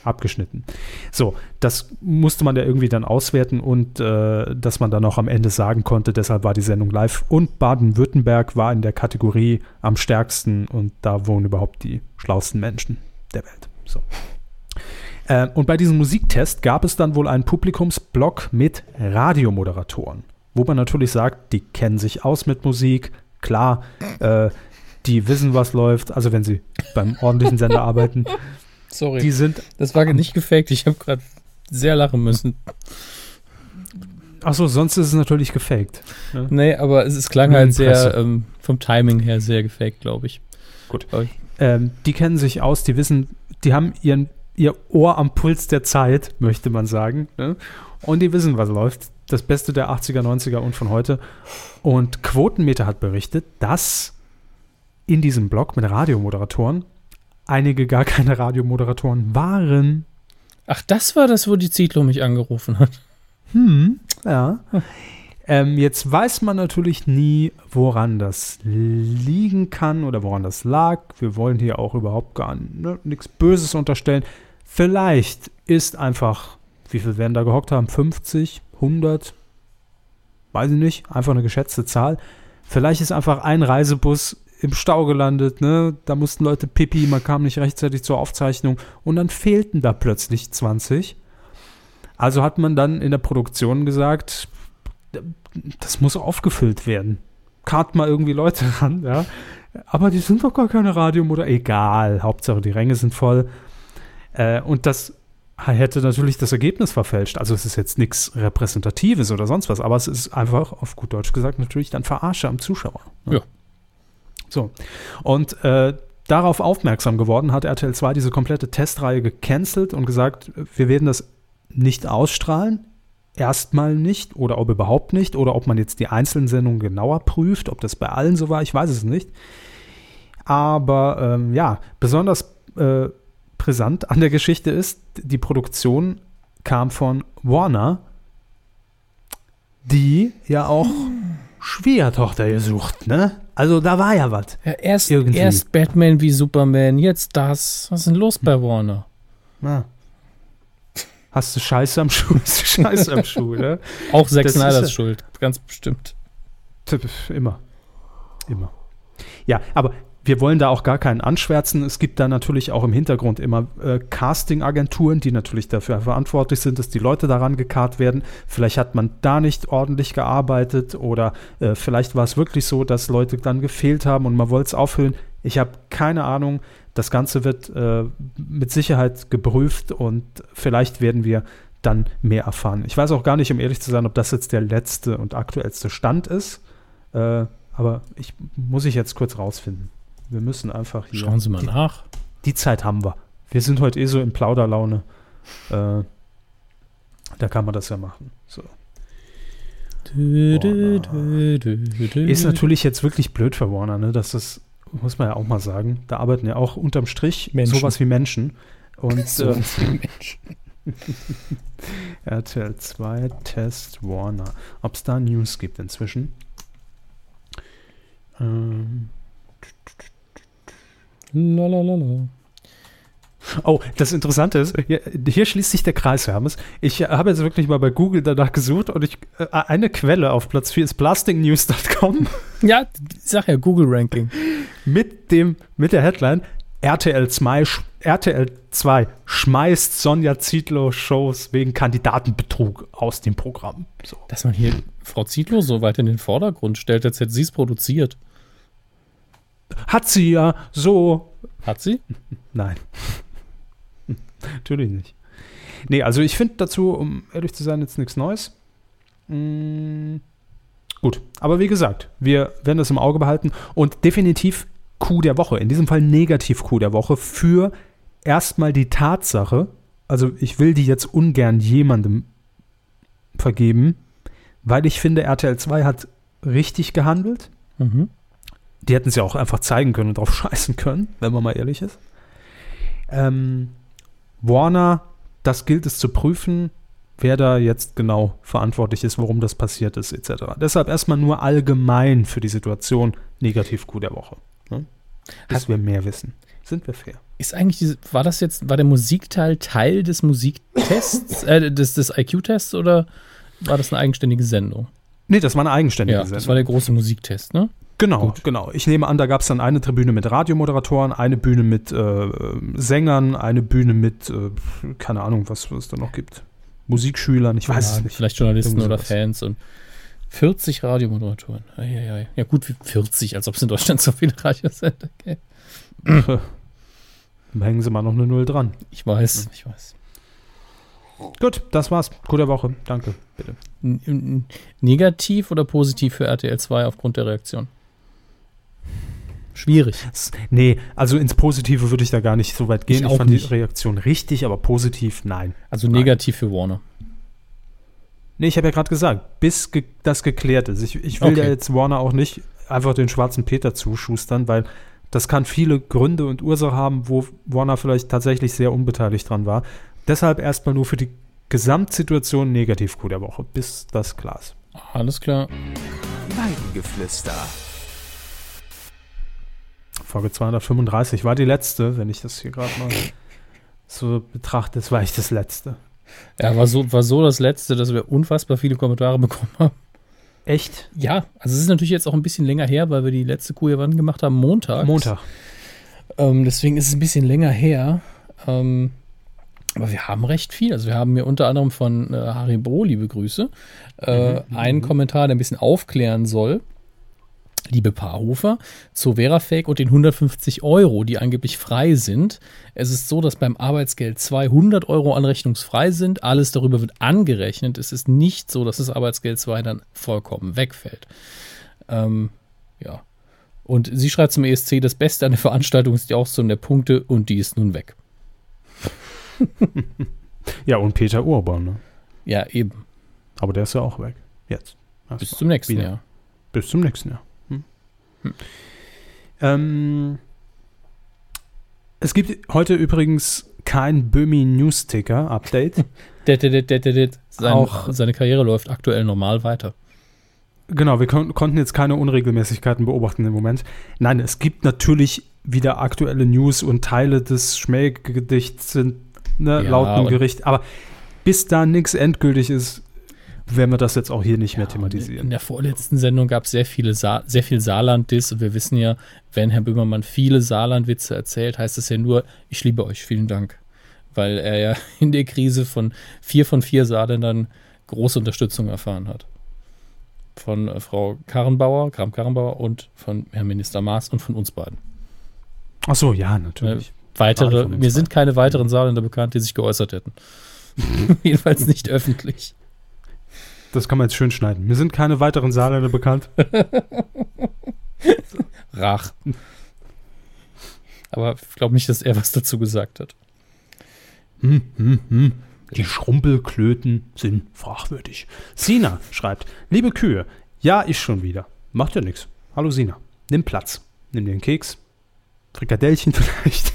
abgeschnitten. So, das musste man ja irgendwie dann auswerten und äh, dass man dann auch am Ende sagen konnte, deshalb war die Sendung live. Und Baden-Württemberg war in der Kategorie am stärksten und da wohnen überhaupt die schlauesten Menschen der Welt. So. Äh, und bei diesem Musiktest gab es dann wohl einen Publikumsblock mit Radiomoderatoren, wo man natürlich sagt, die kennen sich aus mit Musik, klar, äh, die wissen, was läuft, also wenn sie beim ordentlichen Sender arbeiten. Sorry. Die sind. Das war nicht gefaked, ich habe gerade sehr lachen müssen. Achso, sonst ist es natürlich gefaked. Ne? Nee, aber es, es klang halt sehr, ähm, vom Timing her sehr gefaked, glaube ich. Gut. Ähm, die kennen sich aus, die wissen, die haben ihren, ihr Ohr am Puls der Zeit, möchte man sagen. Ne? Und die wissen, was läuft. Das Beste der 80er, 90er und von heute. Und Quotenmeter hat berichtet, dass in diesem Blog mit Radiomoderatoren einige gar keine Radiomoderatoren waren. Ach, das war das, wo die Zitlo mich angerufen hat. Hm, ja. Ähm, jetzt weiß man natürlich nie, woran das liegen kann oder woran das lag. Wir wollen hier auch überhaupt gar ne, nichts Böses unterstellen. Vielleicht ist einfach, wie viel werden da gehockt haben? 50, 100? Weiß ich nicht. Einfach eine geschätzte Zahl. Vielleicht ist einfach ein Reisebus im Stau gelandet, ne? Da mussten Leute pipi, man kam nicht rechtzeitig zur Aufzeichnung und dann fehlten da plötzlich 20. Also hat man dann in der Produktion gesagt, das muss aufgefüllt werden. Kart mal irgendwie Leute ran, ja. Aber die sind doch gar keine Radiomoder. Egal, Hauptsache die Ränge sind voll. Äh, und das hätte natürlich das Ergebnis verfälscht. Also es ist jetzt nichts Repräsentatives oder sonst was, aber es ist einfach, auf gut Deutsch gesagt, natürlich dann Verarsche am Zuschauer. Ne? Ja. So. Und äh, darauf aufmerksam geworden hat RTL 2 diese komplette Testreihe gecancelt und gesagt, wir werden das nicht ausstrahlen. Erstmal nicht oder ob überhaupt nicht oder ob man jetzt die einzelnen Sendungen genauer prüft, ob das bei allen so war, ich weiß es nicht. Aber ähm, ja, besonders äh, brisant an der Geschichte ist, die Produktion kam von Warner, die ja auch Schwiegertochter gesucht, ne? Also da war ja was. Ja, erst, erst Batman wie Superman, jetzt das. Was ist denn los bei Warner? Na. Hast du Scheiße am Schuh? Hast du Scheiße am Schuh, ne? Auch Zack Snyders Schuld, ganz bestimmt. Immer. Immer. Ja, aber wir wollen da auch gar keinen anschwärzen. Es gibt da natürlich auch im Hintergrund immer äh, Casting-Agenturen, die natürlich dafür verantwortlich sind, dass die Leute daran gekarrt werden. Vielleicht hat man da nicht ordentlich gearbeitet oder äh, vielleicht war es wirklich so, dass Leute dann gefehlt haben und man wollte es aufhören. Ich habe keine Ahnung. Das Ganze wird äh, mit Sicherheit geprüft und vielleicht werden wir dann mehr erfahren. Ich weiß auch gar nicht, um ehrlich zu sein, ob das jetzt der letzte und aktuellste Stand ist. Äh, aber ich muss ich jetzt kurz rausfinden. Wir müssen einfach hier. Schauen Sie mal die, nach. Die Zeit haben wir. Wir sind heute eh so in Plauderlaune. Äh, da kann man das ja machen. So. Ist natürlich jetzt wirklich blöd für Warner, ne? Dass das, muss man ja auch mal sagen. Da arbeiten ja auch unterm Strich Menschen. sowas wie Menschen. Und so äh. RTL 2 Test Warner. Ob es da News gibt inzwischen? Ähm. Lalalala. Oh, das Interessante ist, hier, hier, schließt sich der Kreis, Hermes. Ich habe jetzt wirklich mal bei Google danach gesucht und ich, äh, eine Quelle auf Platz 4 ist plasticnews.com. Ja, sag ja, Google Ranking. mit dem, mit der Headline RTL 2, RTL 2 schmeißt Sonja Zietlow Shows wegen Kandidatenbetrug aus dem Programm. So. Dass man hier Frau Zietlow so weit in den Vordergrund stellt, als hätte sie es produziert. Hat sie ja so. Hat sie? Nein. Natürlich nicht. Nee, also ich finde dazu, um ehrlich zu sein, jetzt nichts Neues. Mm, gut, aber wie gesagt, wir werden das im Auge behalten und definitiv Coup der Woche, in diesem Fall negativ Coup der Woche für erstmal die Tatsache, also ich will die jetzt ungern jemandem vergeben, weil ich finde, RTL 2 hat richtig gehandelt. Mhm. Die hätten es ja auch einfach zeigen können und drauf scheißen können, wenn man mal ehrlich ist. Ähm, Warner, das gilt es zu prüfen, wer da jetzt genau verantwortlich ist, warum das passiert ist, etc. Deshalb erstmal nur allgemein für die Situation negativ Coup der Woche. Ne? Bis Hat, wir mehr wissen. Sind wir fair. Ist eigentlich diese, war das jetzt, war der Musikteil Teil des Musiktests, äh, des, des IQ-Tests oder war das eine eigenständige Sendung? Nee, das war eine eigenständige Ja, Sendung. das war der große Musiktest, ne? Genau, Gut. genau. Ich nehme an, da gab es dann eine Tribüne mit Radiomoderatoren, eine Bühne mit äh, Sängern, eine Bühne mit, äh, keine Ahnung, was was es da noch gibt. Musikschülern, ich weiß ja, es nicht. Vielleicht Journalisten oder. Fans und 40 Radiomoderatoren. Eieiei. Ja, gut, wie 40, als ob es in Deutschland so viele Radiosender gäbe. Hängen Sie mal noch eine Null dran. Ich weiß, ich weiß. Gut, das war's. Gute Woche. Danke. Bitte. Negativ oder positiv für RTL 2 aufgrund der Reaktion? Schwierig. Nee, also ins Positive würde ich da gar nicht so weit gehen. Ich Ich, auch fand nicht. die Reaktion richtig, aber positiv nein. Also Nein. negativ für Warner. Nee, ich habe ja gerade gesagt, bis ge das geklärt ist. Ich, ich will Okay. ja jetzt Warner auch nicht einfach den schwarzen Peter zuschustern, weil das kann viele Gründe und Ursachen haben, wo Warner vielleicht tatsächlich sehr unbeteiligt dran war. Deshalb erstmal nur für die Gesamtsituation negativ der Woche, bis das klar ist. Alles klar. Weidengeflüster. Folge 235 war die letzte, wenn ich das hier gerade mal so betrachte. Das war echt das letzte. Ja, war so, war so das Letzte, dass wir unfassbar viele Kommentare bekommen haben. Echt? Ja, also es ist natürlich jetzt auch ein bisschen länger her, weil wir die letzte Kuh hier wann gemacht haben, Montag. Montag. Ähm, deswegen ist es ein bisschen länger her. Ähm, aber wir haben recht viel. Also wir haben hier unter anderem von äh, Haribo, liebe Grüße, äh, einen Kommentar, der ein bisschen aufklären soll. Liebe Paarhofer, zu Verafake und den 150 Euro, die angeblich frei sind. Es ist so, dass beim Arbeitsgeld 200 Euro anrechnungsfrei sind. Alles darüber wird angerechnet. Es ist nicht so, dass das Arbeitsgeld 2 dann vollkommen wegfällt. Ähm, ja. Und sie schreibt zum ESC, das Beste an der Veranstaltung ist die Auszählung der Punkte und die ist nun weg. Ja, und Peter Urban, ne? Ja, eben. Aber der ist ja auch weg. Jetzt. Bis Erstmal. zum nächsten wieder. Jahr. Bis zum nächsten Jahr. Hm. Ähm, es gibt heute übrigens kein Böhmi News-Ticker Update. Sein, Auch- seine Karriere läuft aktuell normal weiter. genau, wir kon konnten jetzt keine Unregelmäßigkeiten beobachten im Moment. Nein, es gibt natürlich wieder aktuelle News und Teile des Schmähgedichts sind ne, Ja, laut dem Gericht. Aber bis da nichts endgültig ist, werden wir das jetzt auch hier nicht mehr Ja, thematisieren. In der vorletzten Sendung gab es sehr viele Sa sehr viel Saarland-Diss und wir wissen ja, wenn Herr Böhmermann viele Saarland-Witze erzählt, heißt es ja nur, ich liebe euch, vielen Dank. Weil er ja in der Krise von vier von vier Saarländern große Unterstützung erfahren hat. Von äh, Frau Karrenbauer, Kram Karrenbauer und von Herrn Minister Maas und von uns beiden. Ach so, ja, natürlich. Weitere, von uns mir sind keine weiteren Saarländer bekannt, die sich geäußert hätten. Jedenfalls nicht öffentlich. Das kann man jetzt schön schneiden. Mir sind keine weiteren Saarländer bekannt. Rach. Aber ich glaube nicht, dass er was dazu gesagt hat. Hm, hm, hm. Die Schrumpelklöten sind fragwürdig. Sina schreibt, liebe Kühe, ja, ich schon wieder. Macht ja nichts. Hallo Sina, nimm Platz. Nimm dir einen Keks. Frikadellchen vielleicht.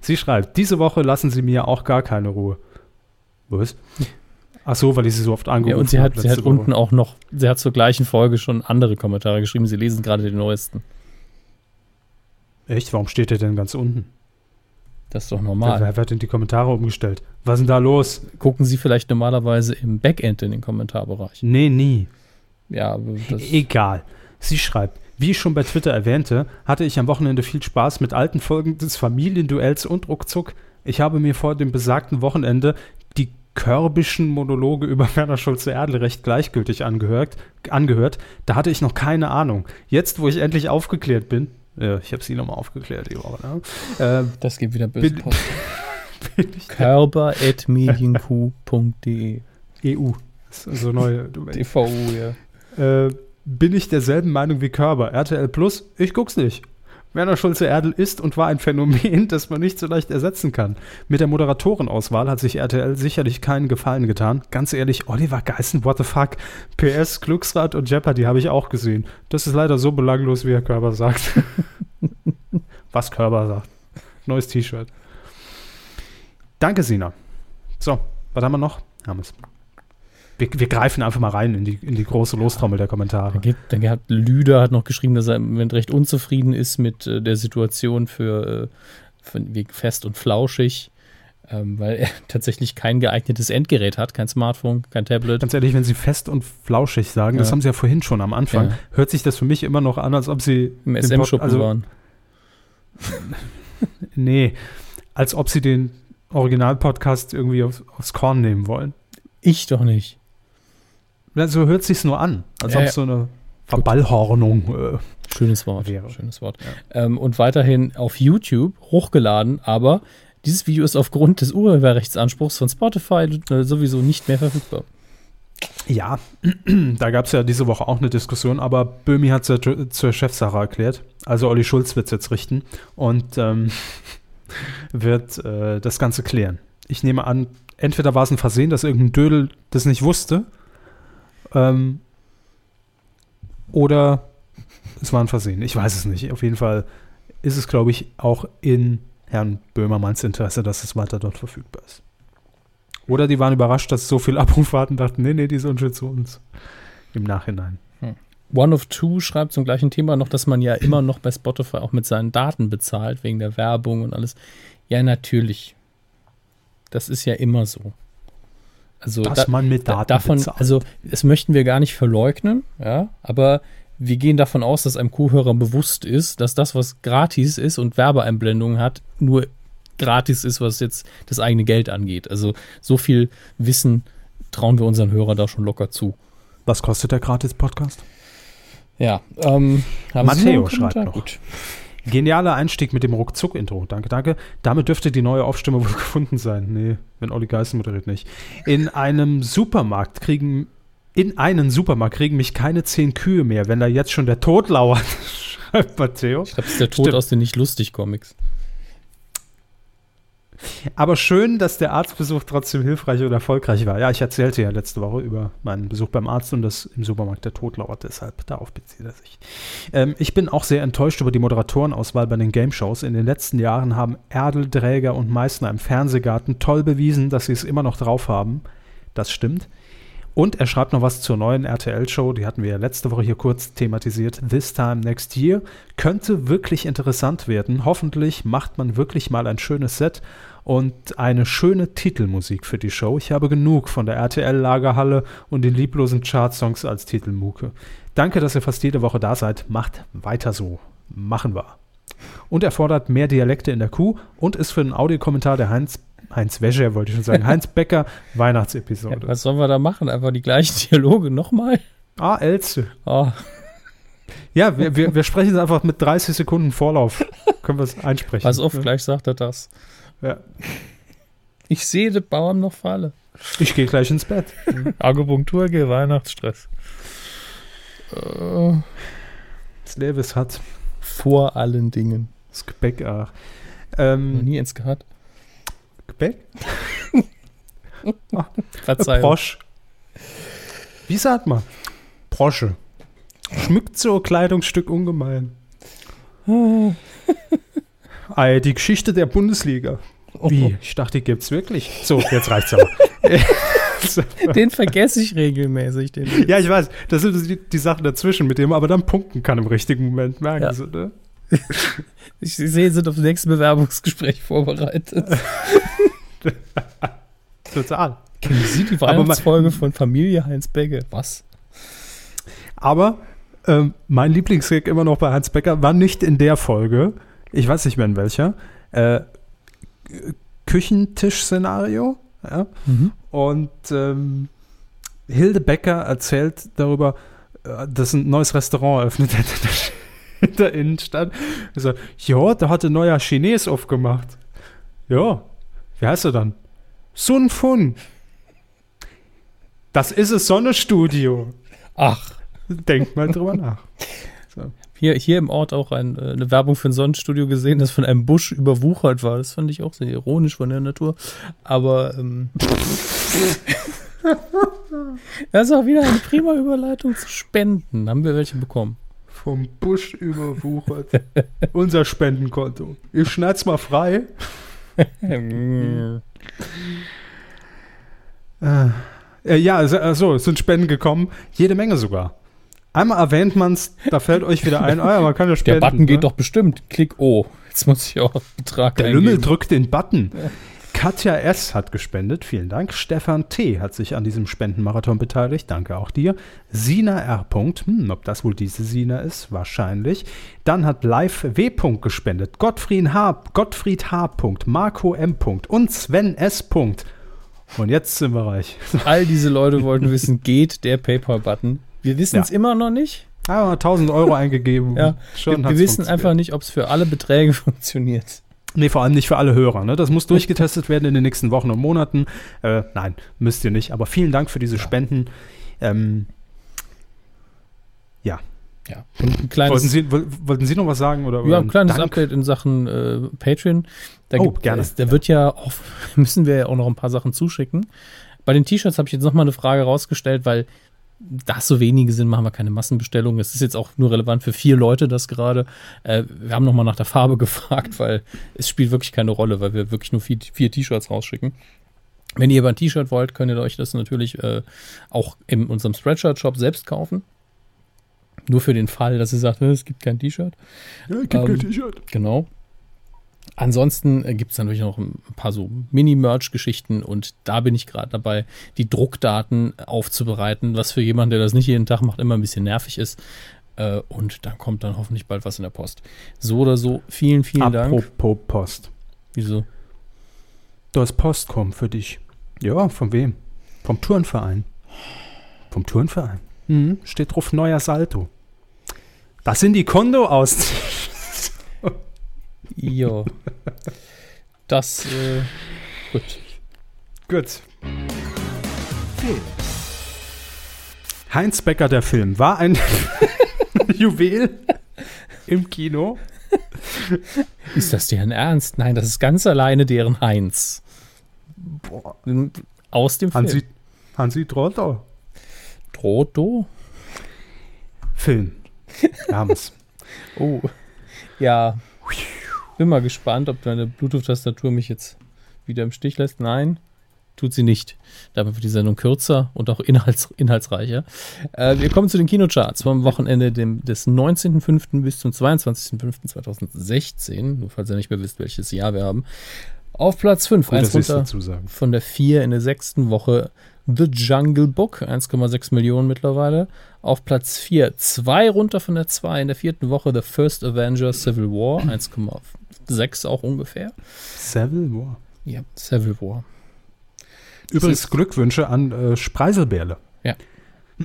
Sie schreibt, diese Woche lassen Sie mir auch gar keine Ruhe. Was? Ach so, weil ich sie so oft angerufen Ja, und sie hat, habe sie hat unten auch noch, sie hat zur gleichen Folge schon andere Kommentare geschrieben. Sie lesen gerade den neuesten. Echt? Warum steht der denn ganz unten? Das ist doch Wer, normal. wer hat denn die Kommentare umgestellt? Was ist denn da los? Gucken Sie vielleicht normalerweise im Backend in den Kommentarbereich. Nee, nie. Ja, Egal. Sie schreibt, wie ich schon bei Twitter erwähnte, hatte ich am Wochenende viel Spaß mit alten Folgen des Familienduells und Ruckzuck. Ich habe mir vor dem besagten Wochenende körbischen Monologe über Werner Schulze-Erdl recht gleichgültig angehört, angehört. Da hatte ich noch keine Ahnung. Jetzt, wo ich endlich aufgeklärt bin, äh, ich habe sie nochmal aufgeklärt die Woche, ne? äh, das gibt wieder böse Bin- Post. bin Körper.medienq.de EU. So neue. DVU, ja. äh, bin ich derselben Meinung wie Körber. RTL Plus, ich guck's nicht. Werner Schulze-Erdl ist und war ein Phänomen, das man nicht so leicht ersetzen kann. Mit der Moderatorenauswahl hat sich RTL sicherlich keinen Gefallen getan. Ganz ehrlich, Oliver Geissen, what the fuck? PS, Glücksrad und Jeopardy habe ich auch gesehen. Das ist leider so belanglos, wie Herr Körber sagt. Was Körber sagt. Neues T-Shirt. Danke, Sina. So, was haben wir noch? Haben wir's. Wir, wir greifen einfach mal rein in die, in die große Lostrommel der Kommentare. Da gibt, dann hat Lüder hat noch geschrieben, dass er im Moment recht unzufrieden ist mit äh, der Situation für von, wegen fest und flauschig, ähm, weil er tatsächlich kein geeignetes Endgerät hat, kein Smartphone, kein Tablet. Ganz ehrlich, wenn Sie fest und flauschig sagen, ja. das haben Sie ja vorhin schon am Anfang, ja. hört sich das für mich immer noch an, als ob Sie im SM-Shop also, waren. nee, als ob Sie den Original-Podcast irgendwie aufs, aufs Korn nehmen wollen. Ich doch nicht. So hört sich's nur an, als ob so eine Verballhornung. Äh, Schönes Wort. Wäre. Schönes Wort. Ja. Ähm, und weiterhin auf YouTube hochgeladen, aber dieses Video ist aufgrund des Urheberrechtsanspruchs von Spotify äh, sowieso nicht mehr verfügbar. Ja, da gab es ja diese Woche auch eine Diskussion, aber Böhmi hat es ja zur Chefsache erklärt. Also Olli Schulz wird es jetzt richten und ähm, wird äh, das Ganze klären. Ich nehme an, entweder war es ein Versehen, dass irgendein Dödel das nicht wusste, ähm, oder es war ein Versehen. Ich weiß es nicht. Auf jeden Fall ist es, glaube ich, auch in Herrn Böhmermanns Interesse, dass es weiter dort verfügbar ist. Oder die waren überrascht, dass so viel Abruf war und dachten, nee, nee, die sind schon zu uns. Im Nachhinein. Hm. One of Two schreibt zum gleichen Thema noch, dass man ja immer noch bei Spotify auch mit seinen Daten bezahlt, wegen der Werbung und alles. Ja, natürlich. Das ist ja immer so. Also dass da, man mit Daten davon, bezahlt. also das möchten wir gar nicht verleugnen, ja, aber wir gehen davon aus, dass einem Kuhhörer bewusst ist, dass das, was gratis ist und Werbeeinblendungen hat, nur gratis ist, was jetzt das eigene Geld angeht. Also so viel Wissen trauen wir unseren Hörern da schon locker zu. Was kostet der Gratis-Podcast? Ja, ähm, Matteo schreibt noch. Gut. Genialer Einstieg mit dem Ruckzuck-Intro. Danke, danke. Damit dürfte die neue Aufstimme wohl gefunden sein. Nee, wenn Olli Geißen moderiert nicht. In einem Supermarkt kriegen in einen Supermarkt kriegen mich keine zehn Kühe mehr, wenn da jetzt schon der Tod lauert, schreibt Matteo. Ich glaube, es ist der Tod Stimmt. aus den Nicht-Lustig-Comics. Aber schön, dass der Arztbesuch trotzdem hilfreich und erfolgreich war. Ja, ich erzählte ja letzte Woche über meinen Besuch beim Arzt und dass im Supermarkt der Tod lauert, deshalb darauf bezieht er sich. Ähm, ich bin auch sehr enttäuscht über die Moderatorenauswahl bei den Game Shows. In den letzten Jahren haben Erdl, Dräger und Meißner im Fernsehgarten toll bewiesen, dass sie es immer noch drauf haben. Das stimmt. Und er schreibt noch was zur neuen RTL-Show, die hatten wir ja letzte Woche hier kurz thematisiert. This Time Next Year könnte wirklich interessant werden. Hoffentlich macht man wirklich mal ein schönes Set und eine schöne Titelmusik für die Show. Ich habe genug von der RTL-Lagerhalle und den lieblosen Chartsongs als Titelmuke. Danke, dass ihr fast jede Woche da seid. Macht weiter so. Machen wir. Und er fordert mehr Dialekte in der Kuh und ist für den Audiokommentar der Heinz Heinz Wäscher, wollte ich schon sagen. Heinz Becker, Weihnachtsepisode. Ja, was sollen wir da machen? Einfach die gleichen Dialoge nochmal? Ah, Elze. Oh. Ja, wir, wir, wir sprechen es einfach mit 30 Sekunden Vorlauf. Können wir es einsprechen. Pass auf, gleich sagt er das. Ja. Ich sehe den Bauern noch falle. Ich gehe gleich ins Bett. Akupunktur, gehe Weihnachtsstress. Uh, das Levis hat. Vor allen Dingen. Das Gebäck, ach. Ähm, Noch nie ins gehabt. Gebäck? Verzeihung. Porsche. Wie sagt man? Porsche. Schmückt so ein Kleidungsstück ungemein. ah, die Geschichte der Bundesliga. Wie? Ich dachte, die gibt's wirklich. So, jetzt reicht's aber. den vergesse ich regelmäßig. Den ja, ich weiß. Das sind die, die, Sachen dazwischen, mit denen man aber dann punkten kann im richtigen Moment. Merken ja. Sie, ne? Ich sehe, Sie sind auf das nächste Bewerbungsgespräch vorbereitet. Total. Kennen Sie die Weihnachtsfolge von Familie Heinz Becke? Was? Aber ähm, mein Lieblingsgag immer noch bei Heinz Becker war nicht in der Folge, ich weiß nicht mehr in welcher, äh, Küchentisch-Szenario. Ja? Mhm. Und ähm, Hilde Becker erzählt darüber, äh, dass ein neues Restaurant eröffnet hätte in der Innenstadt. So, ja, da hat ein neuer Chines aufgemacht. Ja, wie heißt er dann? Sun Fun. Das ist es Sonnenstudio. Ach. Denkt mal drüber nach. So. Hier, hier im Ort auch ein, äh, eine Werbung für ein Sonnenstudio gesehen, das von einem Busch überwuchert war. Das fand ich auch sehr ironisch von der Natur. Aber ähm, das ist auch wieder eine prima Überleitung zu Spenden. Haben wir welche bekommen? Vom Busch überwuchert. Unser Spendenkonto. Ich schneid's mal frei. äh, ja, also, es sind Spenden gekommen. Jede Menge sogar. Einmal erwähnt man es, da fällt euch wieder ein, oh ja, man kann ja spenden. Der Button ne? geht doch bestimmt. Klick O. Jetzt muss ich auch Betrag Der eingeben. Lümmel drückt den Button. Katja S. hat gespendet, vielen Dank. Stefan T. hat sich an diesem Spendenmarathon beteiligt, danke auch dir. Sina R. Hm, ob das wohl diese Sina ist? Wahrscheinlich. Dann hat Live W. gespendet. Gottfried H. Gottfried H. Marco M. und Sven S. Und jetzt sind wir reich. All diese Leute wollten wissen, geht der PayPal-Button? Wir wissen es Ja. immer noch nicht. Ah, 1000 Euro eingegeben. Ja, Schon wir, wir wissen einfach nicht, ob es für alle Beträge funktioniert. Nee, vor allem nicht für alle Hörer. Ne? Das muss durchgetestet werden in den nächsten Wochen und Monaten. Äh, nein, müsst ihr nicht. Aber vielen Dank für diese Spenden. Ähm, ja. Ja, kleines, Wollten Sie, woll- wollten Sie noch was sagen? Oder, ja, ein kleines Dank? Update in Sachen äh, Patreon. Da Oh, gibt, gerne. Es, da wird ja auch, müssen wir ja auch noch ein paar Sachen zuschicken. Bei den T-Shirts habe ich jetzt nochmal eine Frage rausgestellt, weil da es so wenige sind, machen wir keine Massenbestellung. Es ist jetzt auch nur relevant für vier Leute, das gerade. Äh, wir haben nochmal nach der Farbe gefragt, weil es spielt wirklich keine Rolle, weil wir wirklich nur vier, vier T-Shirts rausschicken. Wenn ihr aber ein T-Shirt wollt, könnt ihr euch das natürlich äh, auch in unserem Spreadshirt-Shop selbst kaufen. Nur für den Fall, dass ihr sagt, "Äh, es gibt kein T-Shirt. Ja, gibt Ähm, kein T-Shirt. Genau. Ansonsten äh, gibt es natürlich noch ein paar so Mini-Merch-Geschichten und da bin ich gerade dabei, die Druckdaten aufzubereiten, was für jemanden, der das nicht jeden Tag macht, immer ein bisschen nervig ist. Äh, und dann kommt dann hoffentlich bald was in der Post. So oder so, vielen, vielen Dank. Apropos Post. Wieso? Du hast Post kommen für dich. Ja, von wem? Vom Turnverein. Vom Turnverein. Mhm. Steht drauf neuer Salto. Das sind die Konto Jo. Das, äh, gut. Gut. Heinz Becker, der Film, war ein Juwel im Kino. Ist das deren Ernst? Nein, das ist ganz alleine deren Heinz. Aus dem Film. Hansi. Trotto? Film. Wir haben es. Oh. Ja. Bin mal gespannt, ob deine Bluetooth-Tastatur mich jetzt wieder im Stich lässt. Nein, tut sie nicht. Damit wird die Sendung kürzer und auch inhalts inhaltsreicher. Äh, wir kommen zu den Kinocharts vom Wochenende dem, des 19.05. bis zum 22.05.2016. Nur falls ihr nicht mehr wisst, welches Jahr wir haben. Auf Platz 5, Gut, eins runter von der 4 in der sechsten Woche The Jungle Book, 1,6 Millionen mittlerweile. Auf Platz 4, zwei runter von der 2 in der vierten Woche The First Avenger Civil War, 1,6 auch ungefähr. Civil War. Ja, Civil War. Übrigens Glückwünsche an äh, Spreiselbärle. Ja.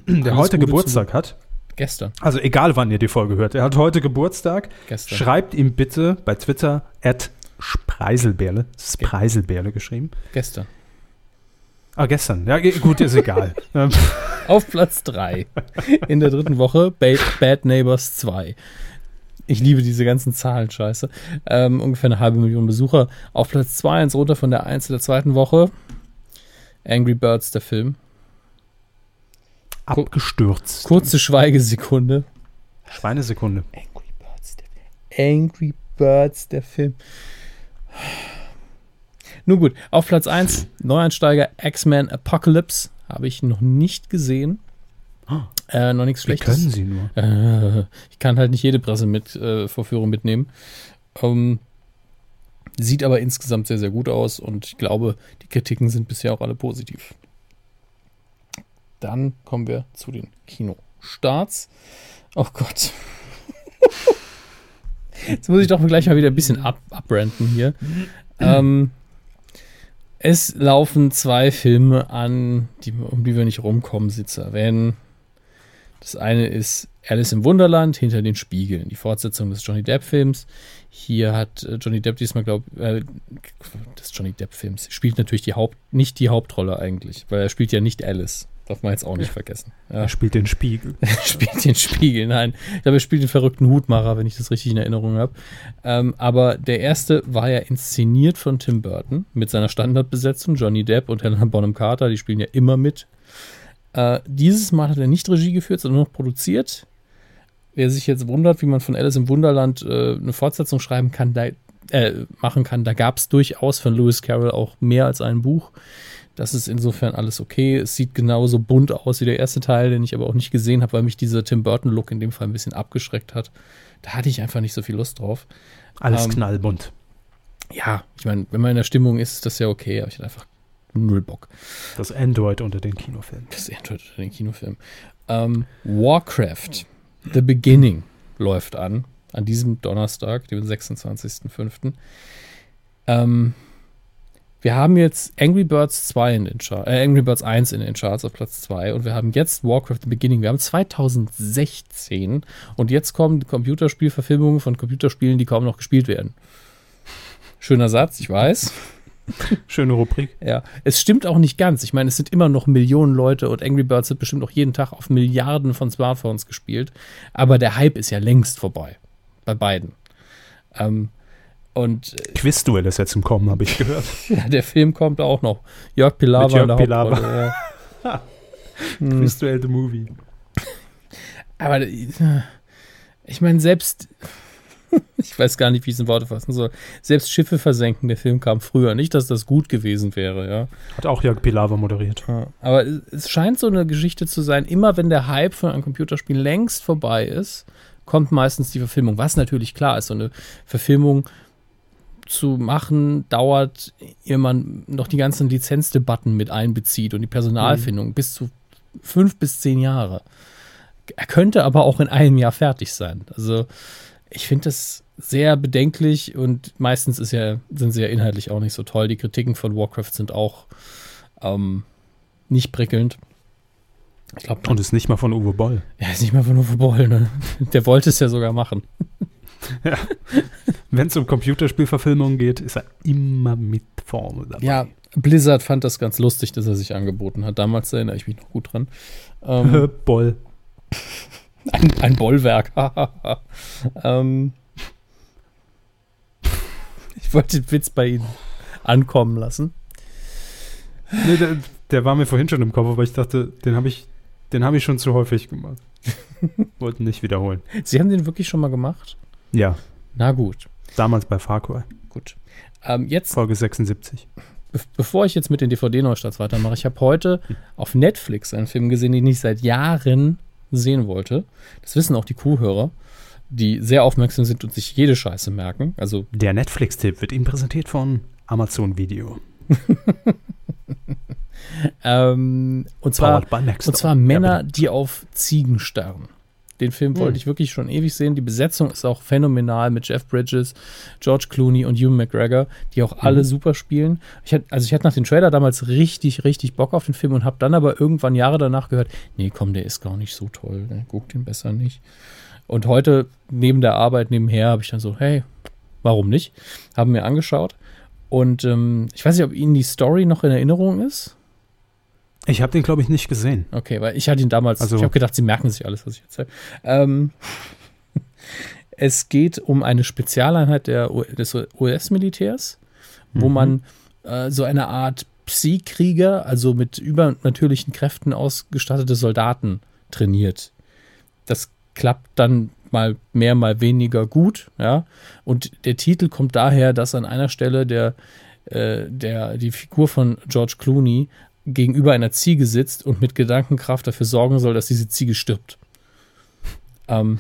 Der Alles heute Gute Geburtstag hat. Gestern, Also egal, wann ihr die Folge hört. Er hat heute Geburtstag. gestern. Schreibt ihm bitte bei Twitter at Spreiselbärle. Spreiselbärle geschrieben. gestern. Ah, gestern. Ja, gut, ist egal. Ähm, Auf Platz 3 in der dritten Woche Bad, Bad Neighbors 2. Ich liebe diese ganzen Zahlen, scheiße. Ähm, ungefähr eine halbe Million Besucher. Auf Platz 2, eins runter von der 1 der zweiten Woche. Angry Birds, der Film. abgestürzt. Kurze Schweigesekunde. Schweinesekunde. Angry Birds, der Film. Angry Birds, der Film. Nun gut, auf Platz 1, Neueinsteiger X-Men Apocalypse. Habe ich noch nicht gesehen. Äh, noch nichts Schlechtes. können sie nur? Äh, ich kann halt nicht jede Pressevorführung äh, Vorführung mitnehmen. Ähm, sieht aber insgesamt sehr, sehr gut aus und ich glaube, die Kritiken sind bisher auch alle positiv. Dann kommen wir zu den Kinostarts. Oh Gott. Jetzt muss ich doch gleich mal wieder ein bisschen ab abbranden hier. Ähm, es laufen zwei Filme an, die, um die wir nicht rumkommen, sie zu erwähnen. Das eine ist Alice im Wunderland hinter den Spiegeln, die Fortsetzung des Johnny Depp-Films. Hier hat äh, Johnny Depp diesmal, glaube ich, äh, des Johnny Depp-Films spielt natürlich die Haupt, nicht die Hauptrolle eigentlich, weil er spielt ja nicht Alice. Darf man jetzt auch nicht vergessen. Ja, Er spielt den Spiegel. er spielt den Spiegel, nein. Ich glaube, er spielt den verrückten Hutmacher, wenn ich das richtig in Erinnerung habe. Ähm, aber der erste war ja inszeniert von Tim Burton mit seiner Standardbesetzung, Johnny Depp und Helena Bonham Carter, die spielen ja immer mit. Äh, dieses Mal hat er nicht Regie geführt, sondern noch produziert. Wer sich jetzt wundert, wie man von Alice im Wunderland äh, eine Fortsetzung schreiben kann, da, äh, machen kann, da gab es durchaus von Lewis Carroll auch mehr als ein Buch. Das ist insofern alles okay. Es sieht genauso bunt aus wie der erste Teil, den ich aber auch nicht gesehen habe, weil mich dieser Tim Burton-Look in dem Fall ein bisschen abgeschreckt hat. Da hatte ich einfach nicht so viel Lust drauf. Alles ähm, knallbunt. Ja, ich meine, wenn man in der Stimmung ist, ist das ja okay, aber ich hatte einfach null Bock. Das Android unter den Kinofilmen. Das Android unter den Kinofilmen. Ähm, Warcraft, The Beginning, läuft an. An diesem Donnerstag, dem 26.05. Ähm, wir haben jetzt Angry Birds 2 in den Charts, äh, Angry Birds 1 in den Charts auf Platz 2 und wir haben jetzt Warcraft The Beginning. Wir haben 2016 und jetzt kommen Computerspielverfilmungen von Computerspielen, die kaum noch gespielt werden. Schöner Satz, ich weiß. Schöne Rubrik. Ja, es stimmt auch nicht ganz. Ich meine, es sind immer noch Millionen Leute und Angry Birds wird bestimmt auch jeden Tag auf Milliarden von Smartphones gespielt. Aber der Hype ist ja längst vorbei. Bei beiden. Ähm, und Quizduell ist jetzt im Kommen, habe ich gehört. ja, der Film kommt auch noch. Jörg Pilawa Mit Jörg Pilawa. Ja. Quizduell the Movie. Aber ich meine, selbst ich weiß gar nicht, wie ich es in Worte fassen soll. Selbst Schiffe versenken, der Film kam früher. Nicht, dass das gut gewesen wäre, ja. Hat auch Jörg Pilawa moderiert. Ja, aber es scheint so eine Geschichte zu sein, immer wenn der Hype von einem Computerspiel längst vorbei ist, kommt meistens die Verfilmung. Was natürlich klar ist, so eine Verfilmung zu machen, dauert, ehe man noch die ganzen Lizenzdebatten mit einbezieht und die Personalfindung mhm. bis zu fünf bis zehn Jahre. Er könnte aber auch in einem Jahr fertig sein. Also ich finde das sehr bedenklich und meistens ist ja, sind sie ja inhaltlich auch nicht so toll. Die Kritiken von Warcraft sind auch ähm, nicht prickelnd. Ich glaub, und ist nicht mal von Uwe Boll. Ja, ist nicht mal von Uwe Boll, ne? Der wollte es ja sogar machen. Ja. Wenn es um Computerspielverfilmungen geht, ist er immer mit vorne dabei. Ja, Blizzard fand das ganz lustig, dass er sich angeboten hat. Damals erinnere ich mich noch gut dran. Ähm, Boll. Ein, ein Bollwerk. ähm, ich wollte den Witz bei Ihnen ankommen lassen. Nee, der, der, war mir vorhin schon im Kopf, aber ich dachte, den habe ich, den ich schon zu häufig gemacht. Wollten nicht wiederholen. Sie haben den wirklich schon mal gemacht? Ja. Na gut. Damals bei Far Cry. Gut. Ähm, jetzt, Folge 76. Be bevor ich jetzt mit den DVD-Neustarts weitermache, ich habe heute auf Netflix einen Film gesehen, den ich seit Jahren sehen wollte. Das wissen auch die Kuhhörer, die sehr aufmerksam sind und sich jede Scheiße merken. Also Der Netflix-Tipp wird Ihnen präsentiert von Amazon Video. ähm, und, zwar, und zwar Männer, die auf Ziegen starren. Den Film hm. wollte ich wirklich schon ewig sehen. Die Besetzung ist auch phänomenal mit Jeff Bridges, George Clooney und Hugh McGregor, die auch alle mhm. super spielen. Ich hatte, also ich hatte nach dem Trailer damals richtig, richtig Bock auf den Film und habe dann aber irgendwann Jahre danach gehört, nee, komm, der ist gar nicht so toll, ne? guck den besser nicht. Und heute neben der Arbeit nebenher habe ich dann so, hey, warum nicht? Haben mir angeschaut. Und ähm, ich weiß nicht, ob Ihnen die Story noch in Erinnerung ist. Ich habe den, glaube ich, nicht gesehen. Okay, weil ich hatte ihn damals, also, ich habe gedacht, sie merken sich alles, was ich erzähle. Ähm, es geht um eine Spezialeinheit der, des US-Militärs, wo mhm. man äh, so eine Art Psy-Krieger, also mit übernatürlichen Kräften ausgestattete Soldaten trainiert. Das klappt dann mal mehr, mal weniger gut, ja. Und der Titel kommt daher, dass an einer Stelle der, äh, der, die Figur von George Clooney gegenüber einer Ziege sitzt und mit Gedankenkraft dafür sorgen soll, dass diese Ziege stirbt. Ähm,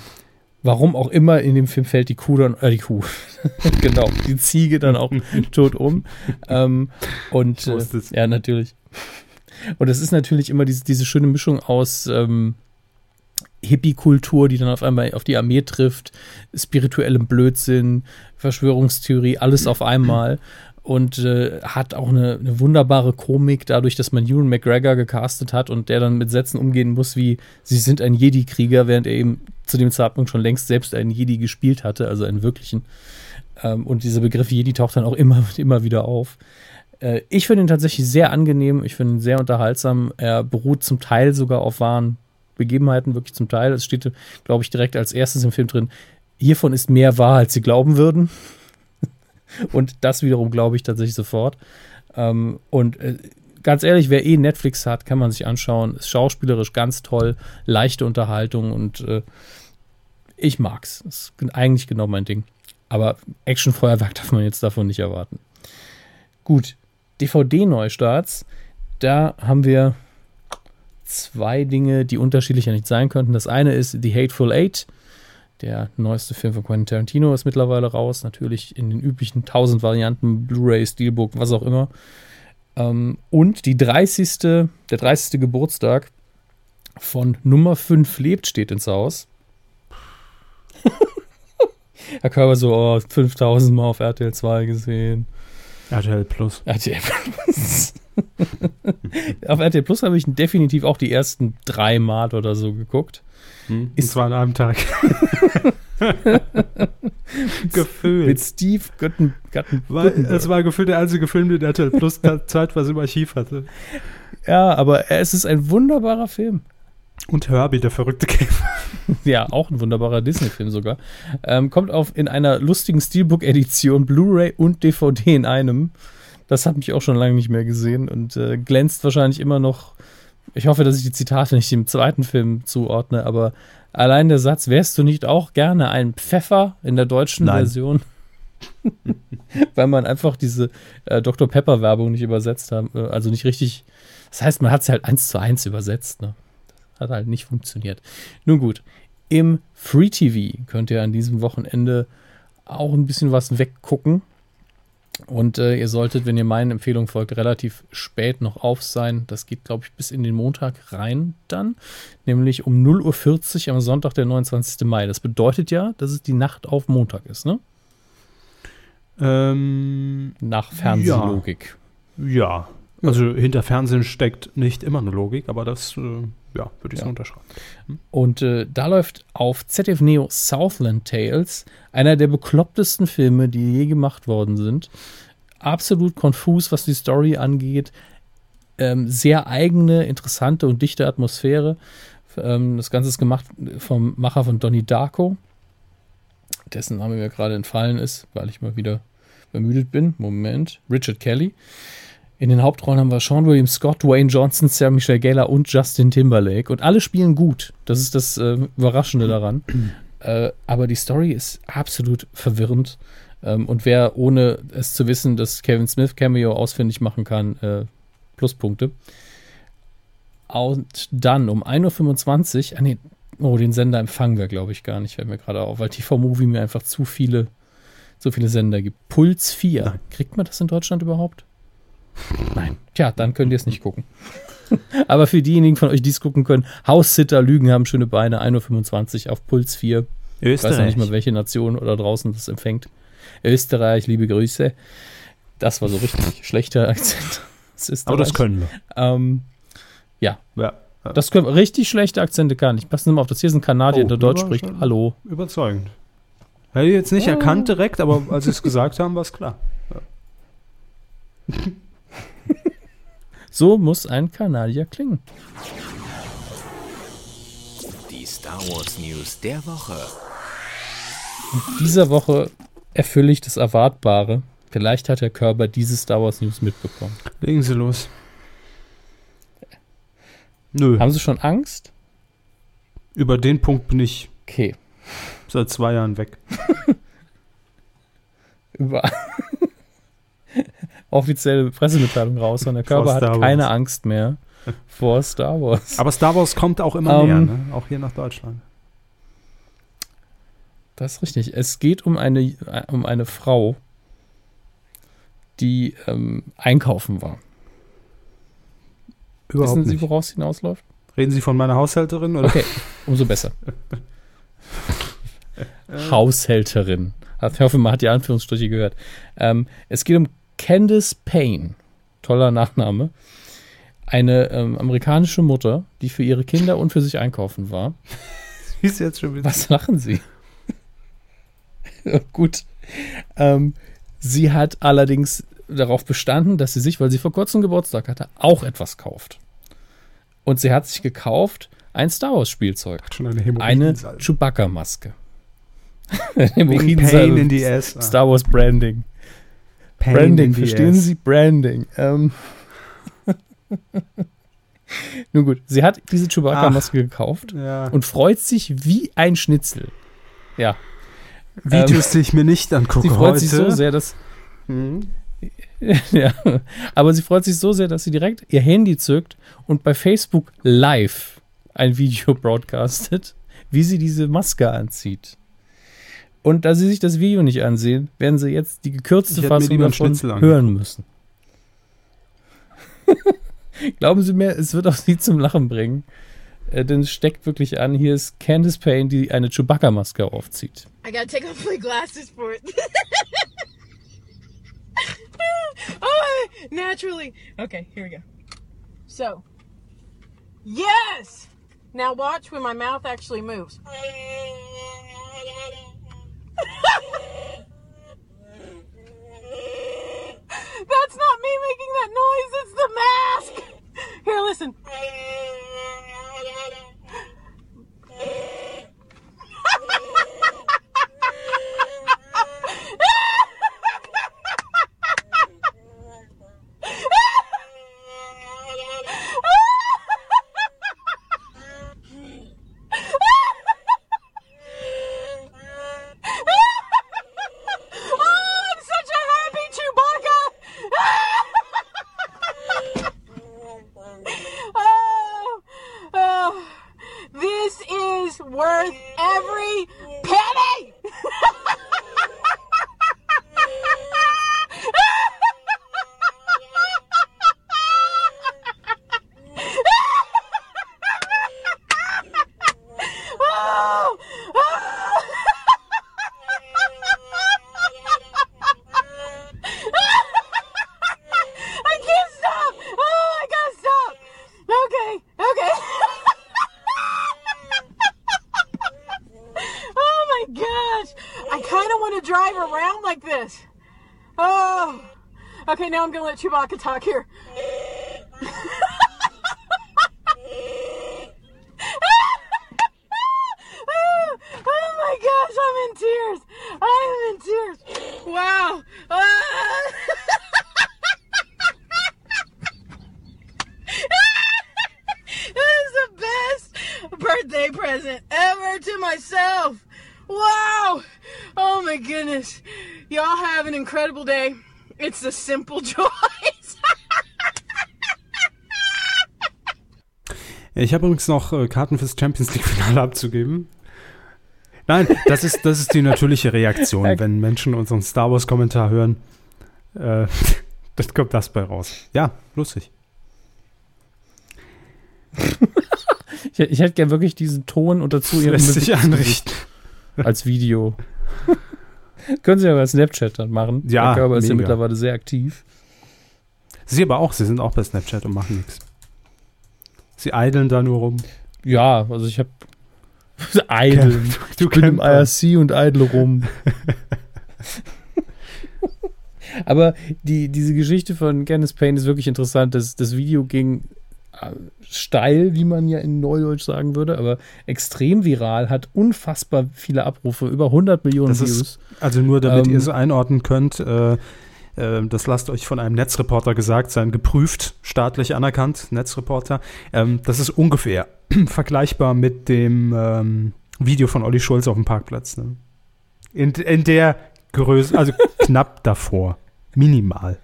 warum auch immer in dem Film fällt die Kuh dann, äh, die Kuh, genau, die Ziege dann auch tot um. Ähm, und äh, ja, natürlich. Und es ist natürlich immer diese, diese schöne Mischung aus ähm, Hippie-Kultur, die dann auf einmal auf die Armee trifft, spirituellem Blödsinn, Verschwörungstheorie, alles auf einmal und äh, hat auch eine, eine, wunderbare Komik dadurch, dass man Ewan McGregor gecastet hat und der dann mit Sätzen umgehen muss wie sie sind ein Jedi-Krieger, während er eben zu dem Zeitpunkt schon längst selbst einen Jedi gespielt hatte, also einen wirklichen. Ähm, und dieser Begriff Jedi taucht dann auch immer, immer wieder auf. Äh, ich finde ihn tatsächlich sehr angenehm, ich finde ihn sehr unterhaltsam. Er beruht zum Teil sogar auf wahren Begebenheiten, wirklich zum Teil. Es steht, glaube ich, direkt als erstes im Film drin, hiervon ist mehr wahr, als sie glauben würden. Und das wiederum glaube ich tatsächlich sofort. Ähm, und äh, ganz ehrlich, wer eh Netflix hat, kann man sich anschauen. Ist schauspielerisch ganz toll, leichte Unterhaltung und äh, ich mag's. Ist eigentlich genau mein Ding. Aber Actionfeuerwerk darf man jetzt davon nicht erwarten. Gut, DVD-Neustarts. da haben wir zwei Dinge, die unterschiedlicher nicht sein könnten. Das eine ist The Hateful Eight. Der neueste Film von Quentin Tarantino ist mittlerweile raus. Natürlich in den üblichen 1000 Varianten, Blu-ray, Steelbook, was auch immer. Ähm, und die 30. der 30. Geburtstag von Nummer 5 lebt steht ins Haus. Herr Körber so, oh, 5000 Mal auf RTL 2 gesehen. RTL Plus. RTL Plus. auf RTL Plus habe ich definitiv auch die ersten drei Mal oder so geguckt. Hm, ist zwar an einem Tag. gefühlt. Mit Steve Götten, Götten, Weil, Es war gefühlt der einzige Film, den RTL Plus zeitweise im Archiv hatte. Ja, aber es ist ein wunderbarer Film. Und Herbie, der verrückte Käfer. ja, auch ein wunderbarer Disney-Film sogar. Ähm, kommt auf in einer lustigen Steelbook-Edition, Blu-ray und DVD in einem. Das hat mich auch schon lange nicht mehr gesehen und äh, glänzt wahrscheinlich immer noch. Ich hoffe, dass ich die Zitate nicht dem zweiten Film zuordne, aber allein der Satz, wärst du nicht auch gerne ein Pfeffer in der deutschen Nein. Version? Weil man einfach diese äh, Dr. Pepper-Werbung nicht übersetzt hat, äh, also nicht richtig. Das heißt, man hat sie halt eins zu eins übersetzt. Ne? Hat halt nicht funktioniert. Nun gut, im Free TV könnt ihr an diesem Wochenende auch ein bisschen was weggucken. Und äh, ihr solltet, wenn ihr meinen Empfehlungen folgt, relativ spät noch auf sein. Das geht, glaube ich, bis in den Montag rein dann. Nämlich um 0.40 Uhr am Sonntag, der 29. Mai. Das bedeutet ja, dass es die Nacht auf Montag ist, ne? Ähm, Nach Fernsehlogik. Ja. ja. Also hinter Fernsehen steckt nicht immer eine Logik, aber das äh, ja, würde ich ja. so unterschreiben. Hm? Und äh, da läuft auf ZDF Neo Southland Tales, einer der beklopptesten Filme, die je gemacht worden sind. Absolut konfus, was die Story angeht. Ähm, sehr eigene, interessante und dichte Atmosphäre. Ähm, das Ganze ist gemacht vom Macher von Donnie Darko, dessen Name mir gerade entfallen ist, weil ich mal wieder bemüdet bin. Moment. Richard Kelly. In den Hauptrollen haben wir Sean William Scott, Wayne Johnson, Sarah Michelle Gellar und Justin Timberlake. Und alle spielen gut. Das ist das äh, Überraschende daran. äh, aber die Story ist absolut verwirrend. Ähm, und wer ohne es zu wissen, dass Kevin Smith Cameo ausfindig machen kann, äh, Pluspunkte. Und dann um 1.25 Uhr, ah nee, oh, den Sender empfangen wir, glaube ich, gar nicht, fällt mir gerade auf, weil TV Movie mir einfach zu viele, so viele Sender gibt. Puls 4. Nein. Kriegt man das in Deutschland überhaupt? Nein. Tja, dann könnt ihr es nicht gucken. Aber für diejenigen von euch, die es gucken können, Haussitter, Lügen haben schöne Beine, 1.25 Uhr auf Puls 4. Österreich. Ich weiß noch nicht mal, welche Nation oder draußen das empfängt. Österreich, liebe Grüße. Das war so richtig schlechter Akzent. Das Aber das können wir. Ähm, ja. ja. Das können wir. Richtig schlechte Akzente kann ich. Passen Sie mal auf, das hier ist ein Kanadier, oh, der Deutsch spricht. Hallo. Überzeugend. Hätte ich jetzt nicht oh. erkannt direkt, aber als Sie es gesagt haben, war es klar. Ja. So muss ein Kanadier klingen. Die Star Wars News der Woche. In dieser Woche erfülle ich das Erwartbare. Vielleicht hat Herr Körber diese Star Wars News mitbekommen. Legen Sie los. Nö. Haben Sie schon Angst? Über den Punkt bin ich okay. seit zwei Jahren weg. Über offizielle Pressemitteilung raus und der Körper hat keine Angst mehr vor Star Wars. Aber Star Wars kommt auch immer um, näher, ne? auch hier nach Deutschland. Das ist richtig. Es geht um eine, um eine Frau, die ähm, einkaufen war. Überhaupt Wissen Sie, woraus es hinausläuft? Reden Sie von meiner Haushälterin? Oder? Okay, umso besser. Haushälterin. Ich hoffe, man hat die Anführungsstriche gehört. Ähm, es geht um Candice Payne, toller Nachname, eine ähm, amerikanische Mutter, die für ihre Kinder und für sich einkaufen war. ist jetzt schon wieder. Was lachen Sie? Gut. Ähm, sie hat allerdings darauf bestanden, dass sie sich, weil sie vor kurzem Geburtstag hatte, auch etwas kauft. Und sie hat sich gekauft ein Star Wars Spielzeug. Schon eine, eine Chewbacca-Maske. Pain in the ass. Star Wars Branding. Pain Branding, verstehen Sie? Branding. Ähm. Nun gut, sie hat diese Chewbacca-Maske gekauft ja. und freut sich wie ein Schnitzel. Ja. Videos, ähm, die ich mir nicht angucke Sie freut heute. sich so sehr, dass hm. ja, aber sie freut sich so sehr, dass sie direkt ihr Handy zückt und bei Facebook live ein Video broadcastet, wie sie diese Maske anzieht. Und da sie sich das Video nicht ansehen, werden sie jetzt die gekürzte Fassung davon hören müssen. Glauben Sie mir, es wird auch Sie zum Lachen bringen. Äh, denn es steckt wirklich an. Hier ist Candice Payne, die eine Chewbacca-Maske aufzieht. I gotta take off my glasses for it. oh, naturally. Okay, here we go. So, yes! Now watch when my mouth actually moves. That's not me making that noise, it's the mask! Here, listen. now I'm to let Chewbacca talk here. Simple choice. ich habe übrigens noch äh, Karten fürs Champions League-Finale abzugeben. Nein, das ist, das ist die natürliche Reaktion, wenn Menschen unseren Star Wars-Kommentar hören. Äh, dann kommt das bei raus. Ja, lustig. ich, ich, hätte gern wirklich diesen Ton und dazu ihren sich anrichten. Als Video. Können Sie ja bei Snapchat dann machen. Ja, Der Körper ist ja mittlerweile sehr aktiv. Sie aber auch, Sie sind auch bei Snapchat und machen nichts. Sie eideln da nur rum. Ja, also ich habe eideln. Du, du ich bin im IRC und eidel rum. aber die, diese Geschichte von Candice Payne ist wirklich interessant. Das, das Video ging steil, wie man ja in Neudeutsch sagen würde, aber extrem viral, hat unfassbar viele Abrufe, über 100 Millionen das Views. Ist, also nur damit ähm, ihr es einordnen könnt, äh, äh, das lasst euch von einem Netzreporter gesagt sein, geprüft, staatlich anerkannt, Netzreporter. Ähm, das ist ungefähr vergleichbar mit dem ähm, Video von Olli Schulz auf dem Parkplatz. Ne? In, in der Größe, also knapp davor, minimal.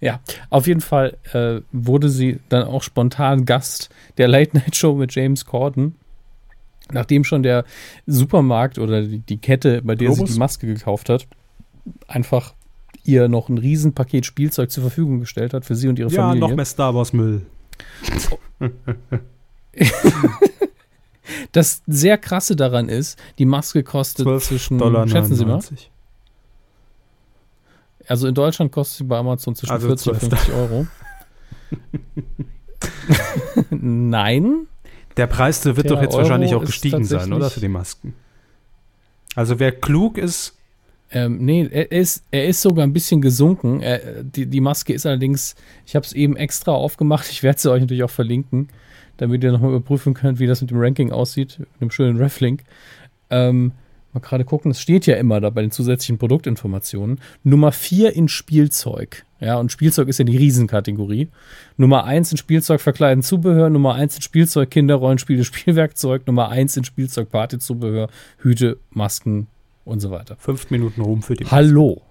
Ja, auf jeden Fall äh, wurde sie dann auch spontan Gast der Late Night Show mit James Corden. Nachdem schon der Supermarkt oder die, die Kette, bei der Globus? sie die Maske gekauft hat, einfach ihr noch ein Riesenpaket Spielzeug zur Verfügung gestellt hat für sie und ihre ja, Familie. Ja, noch mehr Star Wars Müll. das sehr krasse daran ist, die Maske kostet zwischen, Dollar schätzen Sie mal, also in Deutschland kostet sie bei Amazon zwischen also 40 und 50 Euro. Nein. Der Preis der wird der doch jetzt Euro wahrscheinlich auch gestiegen sein, oder? Für die Masken. Also wer klug ist. Ähm, nee, er ist, er ist sogar ein bisschen gesunken. Er, die, die Maske ist allerdings, ich habe es eben extra aufgemacht. Ich werde sie euch natürlich auch verlinken, damit ihr nochmal überprüfen könnt, wie das mit dem Ranking aussieht, mit dem schönen Reflink. Ähm, Mal gerade gucken, es steht ja immer da bei den zusätzlichen Produktinformationen. Nummer 4 in Spielzeug. Ja, und Spielzeug ist ja die Riesenkategorie. Nummer 1 in Spielzeug verkleiden Zubehör, Nummer 1 in Spielzeug Kinderrollenspiele Spielwerkzeug, Nummer 1 in Spielzeug Partyzubehör, Hüte, Masken und so weiter. Fünf Minuten Ruhm für die. Hallo.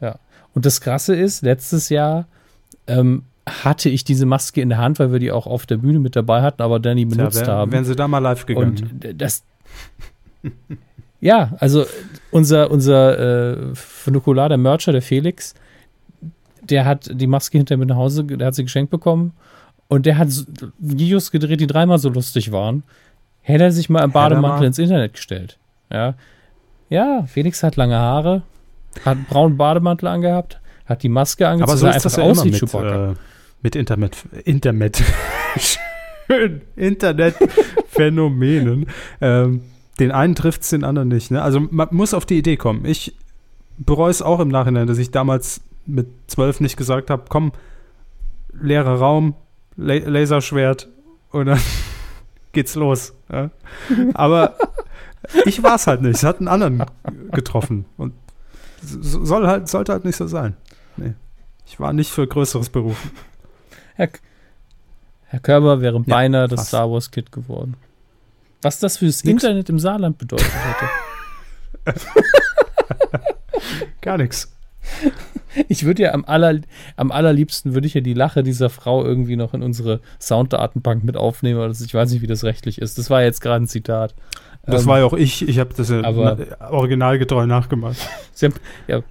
Ja. Und das Krasse ist, letztes Jahr ähm, hatte ich diese Maske in der Hand, weil wir die auch auf der Bühne mit dabei hatten, aber dann nie benutzt ja, wär, haben. Wären sie da mal live gegangen. Und das. ja, also unser, unser äh, Funukular, der Mercher, der Felix, der hat die Maske hinter mir nach Hause, der hat sie geschenkt bekommen und der hat Videos gedreht, die dreimal so lustig waren. Hätte er sich mal im Bademantel ins Internet gestellt. Ja. Ja, Felix hat lange Haare, hat einen braunen Bademantel angehabt, hat die Maske angezogen, aber so ist das ja immer mit, äh, mit Internet, Internet, schön, Internetphänomenen. ähm, den einen trifft es, den anderen nicht. Ne? Also man muss auf die Idee kommen. Ich bereue es auch im Nachhinein, dass ich damals mit zwölf nicht gesagt habe, komm, leerer Raum, La Laserschwert und dann geht's los. Ja? Aber ich war es halt nicht. Es hat einen anderen getroffen. Und soll halt, sollte halt nicht so sein. Nee. Ich war nicht für Größeres berufen. Herr, Herr Körber wäre ja, beinahe das Star Wars Kid geworden. Was das fürs nix. Internet im Saarland bedeutet hätte. Gar nichts. Ich würde ja am, aller, am allerliebsten würde ich ja die Lache dieser Frau irgendwie noch in unsere Sounddatenbank mit aufnehmen. Also ich weiß nicht, wie das rechtlich ist. Das war jetzt gerade ein Zitat. Das ähm, war ja auch ich. Ich habe das ja originalgetreu nachgemacht. Haben, ja,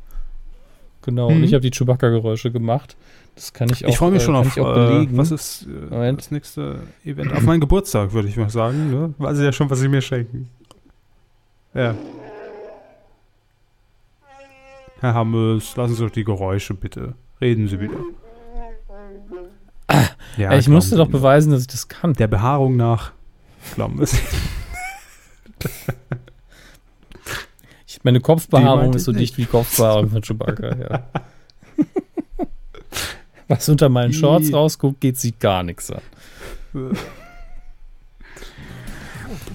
genau. Mhm. Und ich habe die Chewbacca-Geräusche gemacht. Das kann ich auch Ich freue mich äh, schon auf, äh, was ist äh, das nächste Event? Auf meinen Geburtstag, würde ich mal sagen. Ne? Weiß ich ja schon, was sie mir schenken. Ja. Herr Hammes, lassen Sie doch die Geräusche bitte. Reden Sie wieder. Ah, ja, ich musste doch beweisen, dass ich das kann. Der Behaarung nach. Glauben wir meine Kopfbehaarung ist so dicht wie Kopfbehaarung von Chewbacca, ja. Was unter meinen Shorts rausguckt, geht sich gar nichts an.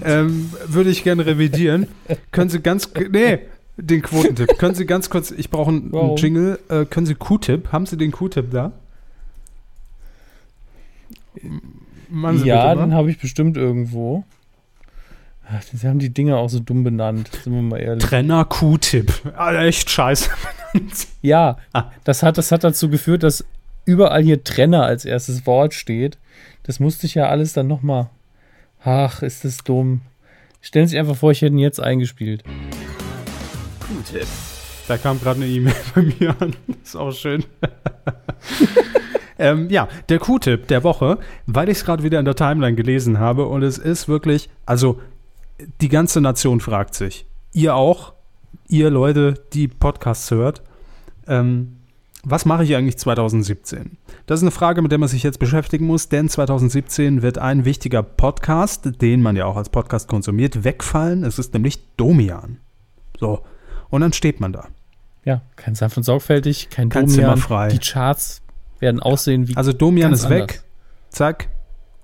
ähm, würde ich gerne revidieren. können Sie ganz. Nee, den Quotentipp. können Sie ganz kurz. Ich brauche einen, einen Jingle. Äh, können Sie Q-Tip? Haben Sie den Q-Tip da? ja, den habe ich bestimmt irgendwo. Sie haben die Dinger auch so dumm benannt, sind wir mal ehrlich. Trenner Q-Tip. Echt scheiße Ja, ah. das, hat, das hat dazu geführt, dass überall hier Trenner als erstes Wort steht. Das musste ich ja alles dann nochmal. Ach, ist das dumm. Stellen Sie sich einfach vor, ich hätte ihn jetzt eingespielt. Q-Tip. Da kam gerade eine E-Mail bei mir an. Ist auch schön. ähm, ja, der Q-Tipp der Woche, weil ich es gerade wieder in der Timeline gelesen habe und es ist wirklich, also die ganze Nation fragt sich, ihr auch, ihr Leute, die Podcasts hört, ähm, was mache ich eigentlich 2017? Das ist eine Frage, mit der man sich jetzt beschäftigen muss, denn 2017 wird ein wichtiger Podcast, den man ja auch als Podcast konsumiert, wegfallen. Es ist nämlich Domian. So, und dann steht man da. Ja, kein sanft und sorgfältig, kein, kein Domian. Zimmer frei. Die Charts werden aussehen wie. Also Domian ist anders. weg, zack,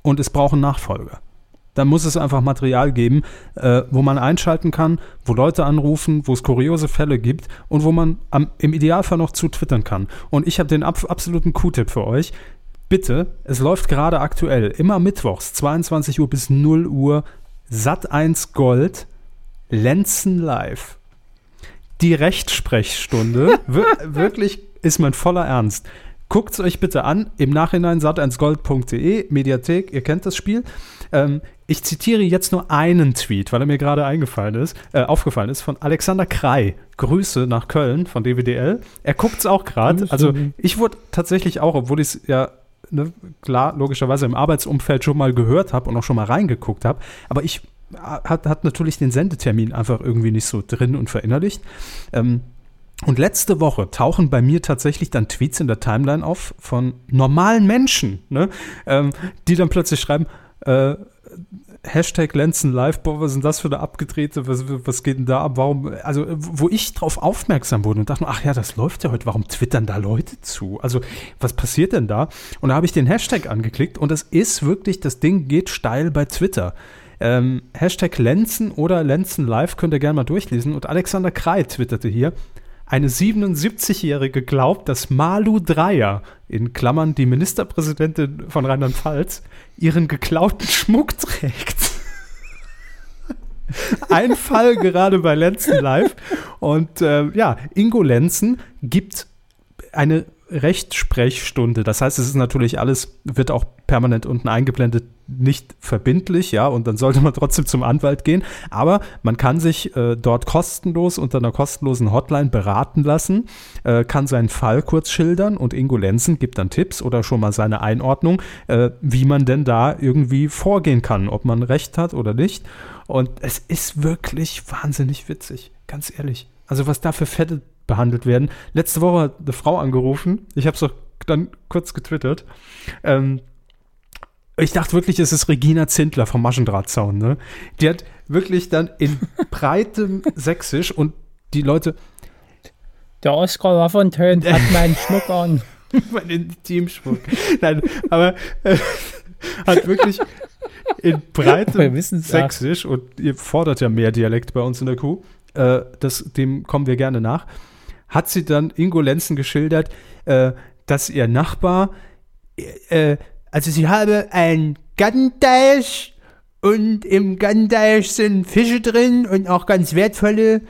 und es braucht einen Nachfolger. Da muss es einfach Material geben, äh, wo man einschalten kann, wo Leute anrufen, wo es kuriose Fälle gibt und wo man am, im Idealfall noch zu twittern kann. Und ich habe den ab, absoluten Q-Tipp für euch. Bitte, es läuft gerade aktuell, immer mittwochs, 22 Uhr bis 0 Uhr, Sat 1 Gold, Lenzen Live. Die Rechtsprechstunde, wir, wirklich ist mein voller Ernst. Guckt es euch bitte an, im Nachhinein sat1gold.de, Mediathek, ihr kennt das Spiel. Ähm, ich zitiere jetzt nur einen Tweet, weil er mir gerade eingefallen ist, äh, aufgefallen ist, von Alexander Krei. Grüße nach Köln von DWDL. Er guckt es auch gerade. Also ich wurde tatsächlich auch, obwohl ich es ja ne, klar, logischerweise im Arbeitsumfeld schon mal gehört habe und auch schon mal reingeguckt habe, aber ich hat, hat natürlich den Sendetermin einfach irgendwie nicht so drin und verinnerlicht. Ähm, und letzte Woche tauchen bei mir tatsächlich dann Tweets in der Timeline auf von normalen Menschen, ne? ähm, die dann plötzlich schreiben, äh, Hashtag Lenzen Live, boah, was denn das für eine abgedrehte, was, was geht denn da ab? Warum, also, wo ich drauf aufmerksam wurde und dachte, ach ja, das läuft ja heute, warum twittern da Leute zu? Also, was passiert denn da? Und da habe ich den Hashtag angeklickt und das ist wirklich, das Ding geht steil bei Twitter. Ähm, Hashtag Lenzen oder Lenzen Live könnt ihr gerne mal durchlesen. Und Alexander Krei twitterte hier, eine 77-Jährige glaubt, dass Malu Dreyer, in Klammern die Ministerpräsidentin von Rheinland-Pfalz, ihren geklauten Schmuck trägt. Ein Fall gerade bei Lenzen Live. Und äh, ja, Ingo Lenzen gibt eine Rechtsprechstunde. Das heißt, es ist natürlich alles, wird auch permanent unten eingeblendet, nicht verbindlich, ja, und dann sollte man trotzdem zum Anwalt gehen. Aber man kann sich äh, dort kostenlos unter einer kostenlosen Hotline beraten lassen, äh, kann seinen Fall kurz schildern und Ingo Lenzen gibt dann Tipps oder schon mal seine Einordnung, äh, wie man denn da irgendwie vorgehen kann, ob man Recht hat oder nicht. Und es ist wirklich wahnsinnig witzig, ganz ehrlich. Also was da für Fette behandelt werden. Letzte Woche hat eine Frau angerufen, ich habe es auch dann kurz getwittert. Ähm, ich dachte wirklich, es ist Regina Zindler vom Maschendrahtzaun. Ne? Die hat wirklich dann in breitem Sächsisch und die Leute. Der Oskar Lafontaine hat meinen Schmuck an. mein Intimschmuck. Nein, aber äh, hat wirklich in breitem Sächsisch und ihr fordert ja mehr Dialekt bei uns in der Kuh. Äh, das, dem kommen wir gerne nach. Hat sie dann Ingo Lenzen geschildert, äh, dass ihr Nachbar äh, also sie habe ein Gartenteich und im Gartenteich sind Fische drin und auch ganz wertvolle.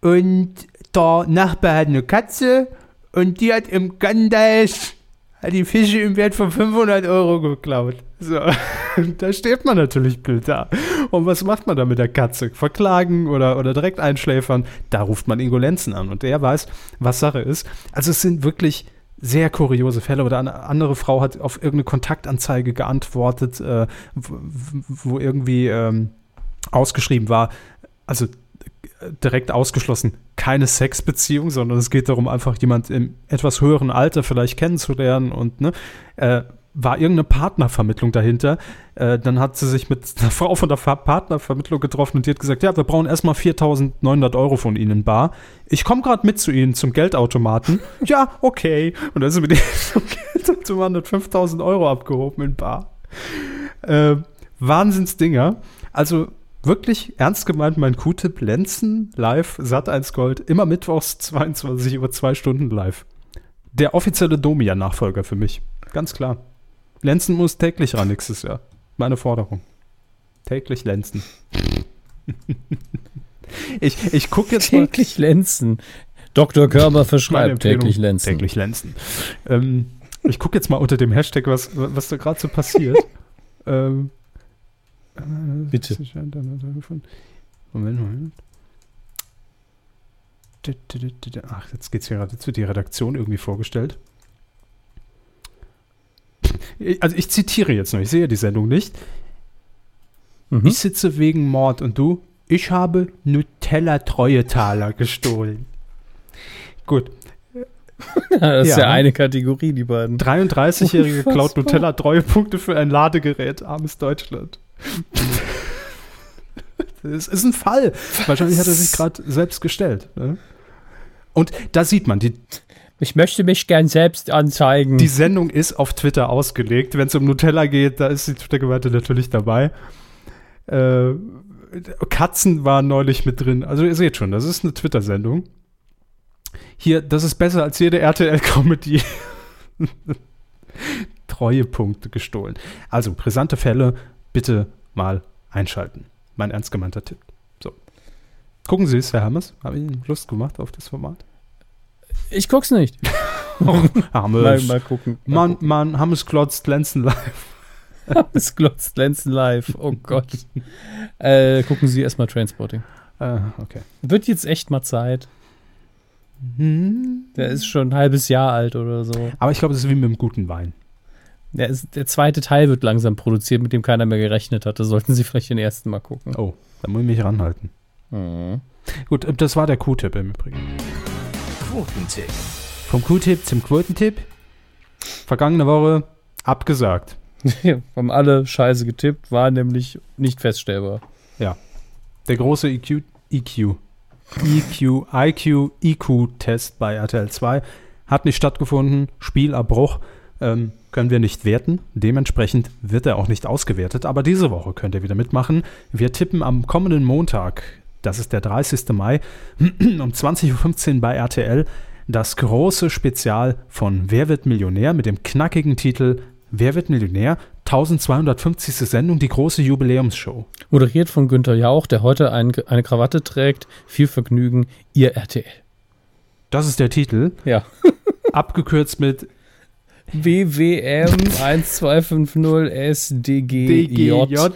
Und der Nachbar hat eine Katze und die hat im Gartenteich die Fische im Wert von 500 Euro geklaut. So, da steht man natürlich Bild da. Und was macht man da mit der Katze? Verklagen oder, oder direkt einschläfern? Da ruft man Ingo Lenzen an und der weiß, was Sache ist. Also es sind wirklich sehr kuriose Fälle. Oder eine andere Frau hat auf irgendeine Kontaktanzeige geantwortet, äh, wo, wo, irgendwie ähm, ausgeschrieben war, also direkt ausgeschlossen, keine Sexbeziehung, sondern es geht darum, einfach jemand im etwas höheren Alter vielleicht kennenzulernen und ne, äh, war irgendeine Partnervermittlung dahinter. Äh, dann hat sie sich mit einer Frau von der Partnervermittlung getroffen und die hat gesagt, ja, wir brauchen erstmal 4.900 Euro von Ihnen bar. Ich komme gerade mit zu Ihnen zum Geldautomaten. ja, okay. Und dann sind wir zum Geldautomaten 5.000 Euro abgehoben in bar. Äh, Wahnsinnsdinger. Also wirklich ernst gemeint mein Q-Tipp Lenzen live, Sat 1 Gold, immer mittwochs 22 Uhr, zwei Stunden live. Der offizielle Domia-Nachfolger für mich. Ganz klar. Lenzen muss täglich ran nächstes Jahr. Meine Forderung. Täglich Lenzen. ich ich gucke jetzt täglich mal. Täglich Lenzen. Dr. Körber verschreibt täglich Lenzen. Täglich Lenzen. Ähm, ich gucke jetzt mal unter dem Hashtag, was, was da gerade so passiert. ähm, Bitte. Moment, Moment. Ach, jetzt geht's hier gerade, jetzt wird die Redaktion irgendwie vorgestellt also ich zitiere jetzt noch, ich sehe die Sendung nicht. Mhm. Ich sitze wegen Mord und du? Ich habe Nutella-Treuetaler gestohlen. Gut. das ist ja. ja eine Kategorie, die beiden. 33-Jährige klaut Nutella-Treuepunkte für ein Ladegerät. Armes Deutschland. Es ist ein Fall. Was? Wahrscheinlich hat er sich gerade selbst gestellt. Ne? Und da sieht man, die, ich möchte mich gern selbst anzeigen. Die Sendung ist auf Twitter ausgelegt. Wenn es um Nutella geht, da ist die Twitter-Gemeinde natürlich dabei. Äh, Katzen waren neulich mit drin. Also ihr seht schon, das ist eine Twitter-Sendung. Hier, das ist besser als jede RTL-Comedy. Treuepunkte gestohlen. Also, brisante Fälle, bitte mal einschalten. Mein ernst gemeinter Tipp. So. Gucken Sie es, Herr Hammers. Habe ich Ihnen Lust gemacht auf das Format? Ich guck's nicht. oh, mal, mal gucken. Mal Mann, Mann, Hammes glotzt, glänzen live. Hammes glotzt, glänzen live. Oh Gott. äh, gucken Sie erstmal Transporting. Uh, okay. Wird jetzt echt mal Zeit. Hm? Der ist schon ein halbes Jahr alt oder so. Aber ich glaube, das ist wie mit einem guten Wein. Der, ist, der zweite Teil wird langsam produziert, mit dem keiner mehr gerechnet hatte. Sollten Sie vielleicht den ersten mal gucken. Oh, da muss ich mich ranhalten. Mhm. Gut, das war der Q-Tipp im Übrigen. Quotentipp. Vom Q-Tipp zum Quotentipp. Vergangene Woche abgesagt. Haben alle scheiße getippt, war nämlich nicht feststellbar. Ja. Der große EQ, EQ, EQ, IQ, EQ-Test bei RTL 2 hat nicht stattgefunden. Spielabbruch. ähm, können wir nicht werten. Dementsprechend wird er auch nicht ausgewertet. Aber diese Woche könnt ihr wieder mitmachen. Wir tippen am kommenden Montag, das ist der 30. Mai, um 20.15 Uhr bei RTL, das große Spezial von Wer wird Millionär mit dem knackigen Titel Wer wird Millionär? 1250. Sendung, die große Jubiläumsshow. Moderiert von Günther Jauch, der heute ein, eine Krawatte trägt. Viel Vergnügen, ihr RTL. Das ist der Titel. Ja. Abgekürzt mit WWM 1250 SDGJ. DGJ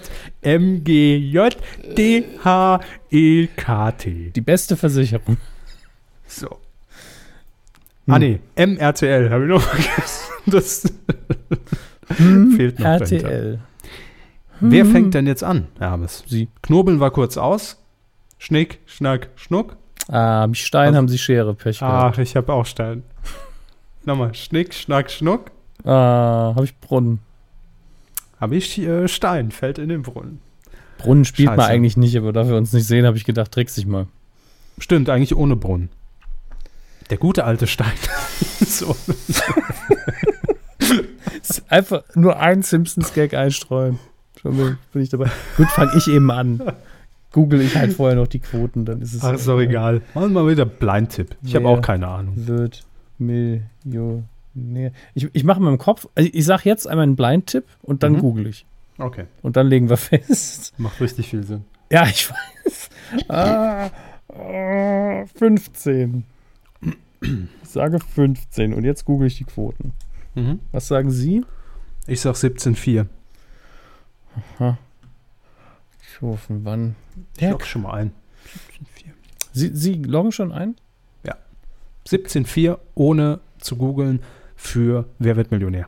MGJ DHEKT. Die beste Versicherung. So. Ah nee, MRTL habe ich noch vergessen. Das fehlt noch. RTL. Wer fängt denn jetzt an, Hermes? Sie. Knobeln war kurz aus. Schnick, Schnack, Schnuck. Ah, Stein, Was? haben Sie Schere, Pech gehabt. Ach, ich habe auch Stein. Nochmal, Schnick, Schnack, Schnuck. Ah, hab ich Brunnen. Habe ich äh, Stein, fällt in den Brunnen. Brunnen spielt man Scheiße. eigentlich nicht, aber da wir uns nicht sehen, habe ich gedacht, trickst dich mal. Stimmt, eigentlich ohne Brunnen. Der gute alte Stein. so. Einfach nur ein Simpsons-Gag einstreuen. Schon bin bin ich dabei. Gut, fange ich eben an. Google ich halt vorher noch die Quoten, dann ist es. Ach, ist doch egal. Machen wir mal wieder Blind-Tipp. Ich habe auch keine Ahnung. Wird Millionär. Ich, ich mache mal im Kopf, also ich sage jetzt einmal einen Blind-Tipp und dann Mhm. google ich. Okay. Und dann legen wir fest. Macht richtig viel Sinn. Ja, ich weiß. Ah, ah, 15. Ich sage 15 und jetzt google ich die Quoten. Mhm. Was sagen Sie? Ich sag 17,4. Ich hoffe, wann? Ich Ja. logge schon mal ein. 17,4. Sie, Sie loggen schon ein? 17,4 ohne zu googeln für Wer wird Millionär?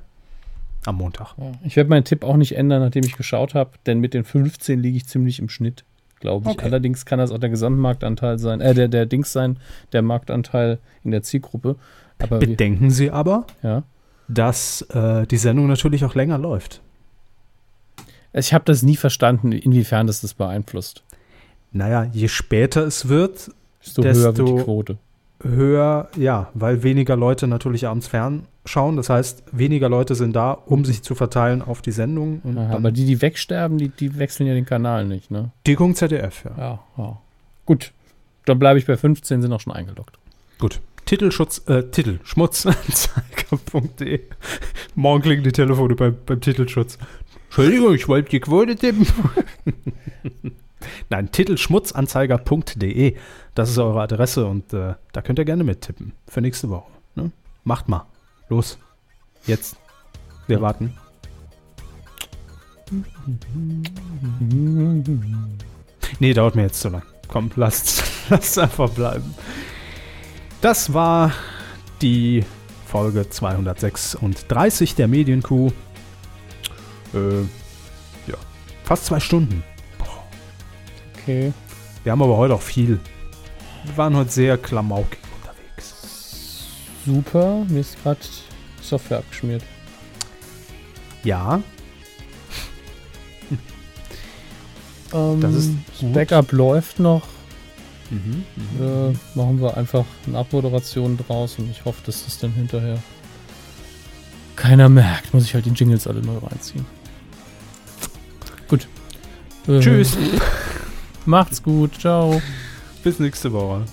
Am Montag. Ich werde meinen Tipp auch nicht ändern, nachdem ich geschaut habe, denn mit den 15 liege ich ziemlich im Schnitt, glaube ich. Okay. Allerdings kann das auch der Gesamtmarktanteil sein, äh, der, der Dings sein, der Marktanteil in der Zielgruppe. Aber wir, Bedenken Sie aber, ja. dass äh, die Sendung natürlich auch länger läuft. Ich habe das nie verstanden, inwiefern das das beeinflusst. Naja, je später es wird, Desto, höher wird die Desto- Quote. Höher, ja, weil weniger Leute natürlich abends fernschauen. Das heißt, weniger Leute sind da, um sich zu verteilen auf die Sendung. Aha, aber die, die wegsterben, die, die wechseln ja den Kanal nicht, ne? die gucken ZDF, ja. Ja, ja. Gut. Dann bleibe ich bei 15, sind auch schon eingeloggt. Gut. Titelschutz, äh, Titel, schmutzanzeiger.de. Morgen klingen die Telefone beim, beim Titelschutz. Entschuldigung, ich wollte die Quote tippen. Nein, titelschmutzanzeiger.de. Das ist eure Adresse und äh, da könnt ihr gerne mittippen für nächste Woche. Ne? Macht mal. Los. Jetzt. Wir warten. Nee, dauert mir jetzt zu lang. Komm, lasst lasst einfach bleiben. Das war die Folge 236 der Medienkuh. Äh, ja, fast zwei Stunden. Okay. Wir haben aber heute auch viel. Wir waren heute sehr klamaukig unterwegs. Super. Mir ist gerade Software abgeschmiert. Ja, Ähm, Das ist gut. Backup läuft noch. mhm. Äh, machen wir einfach eine Abmoderation draus und ich hoffe, dass das dann hinterher keiner merkt. Muss ich halt die Jingles alle neu reinziehen. Gut. Tschüss. Macht's gut. Ciao. Bis nächste Woche.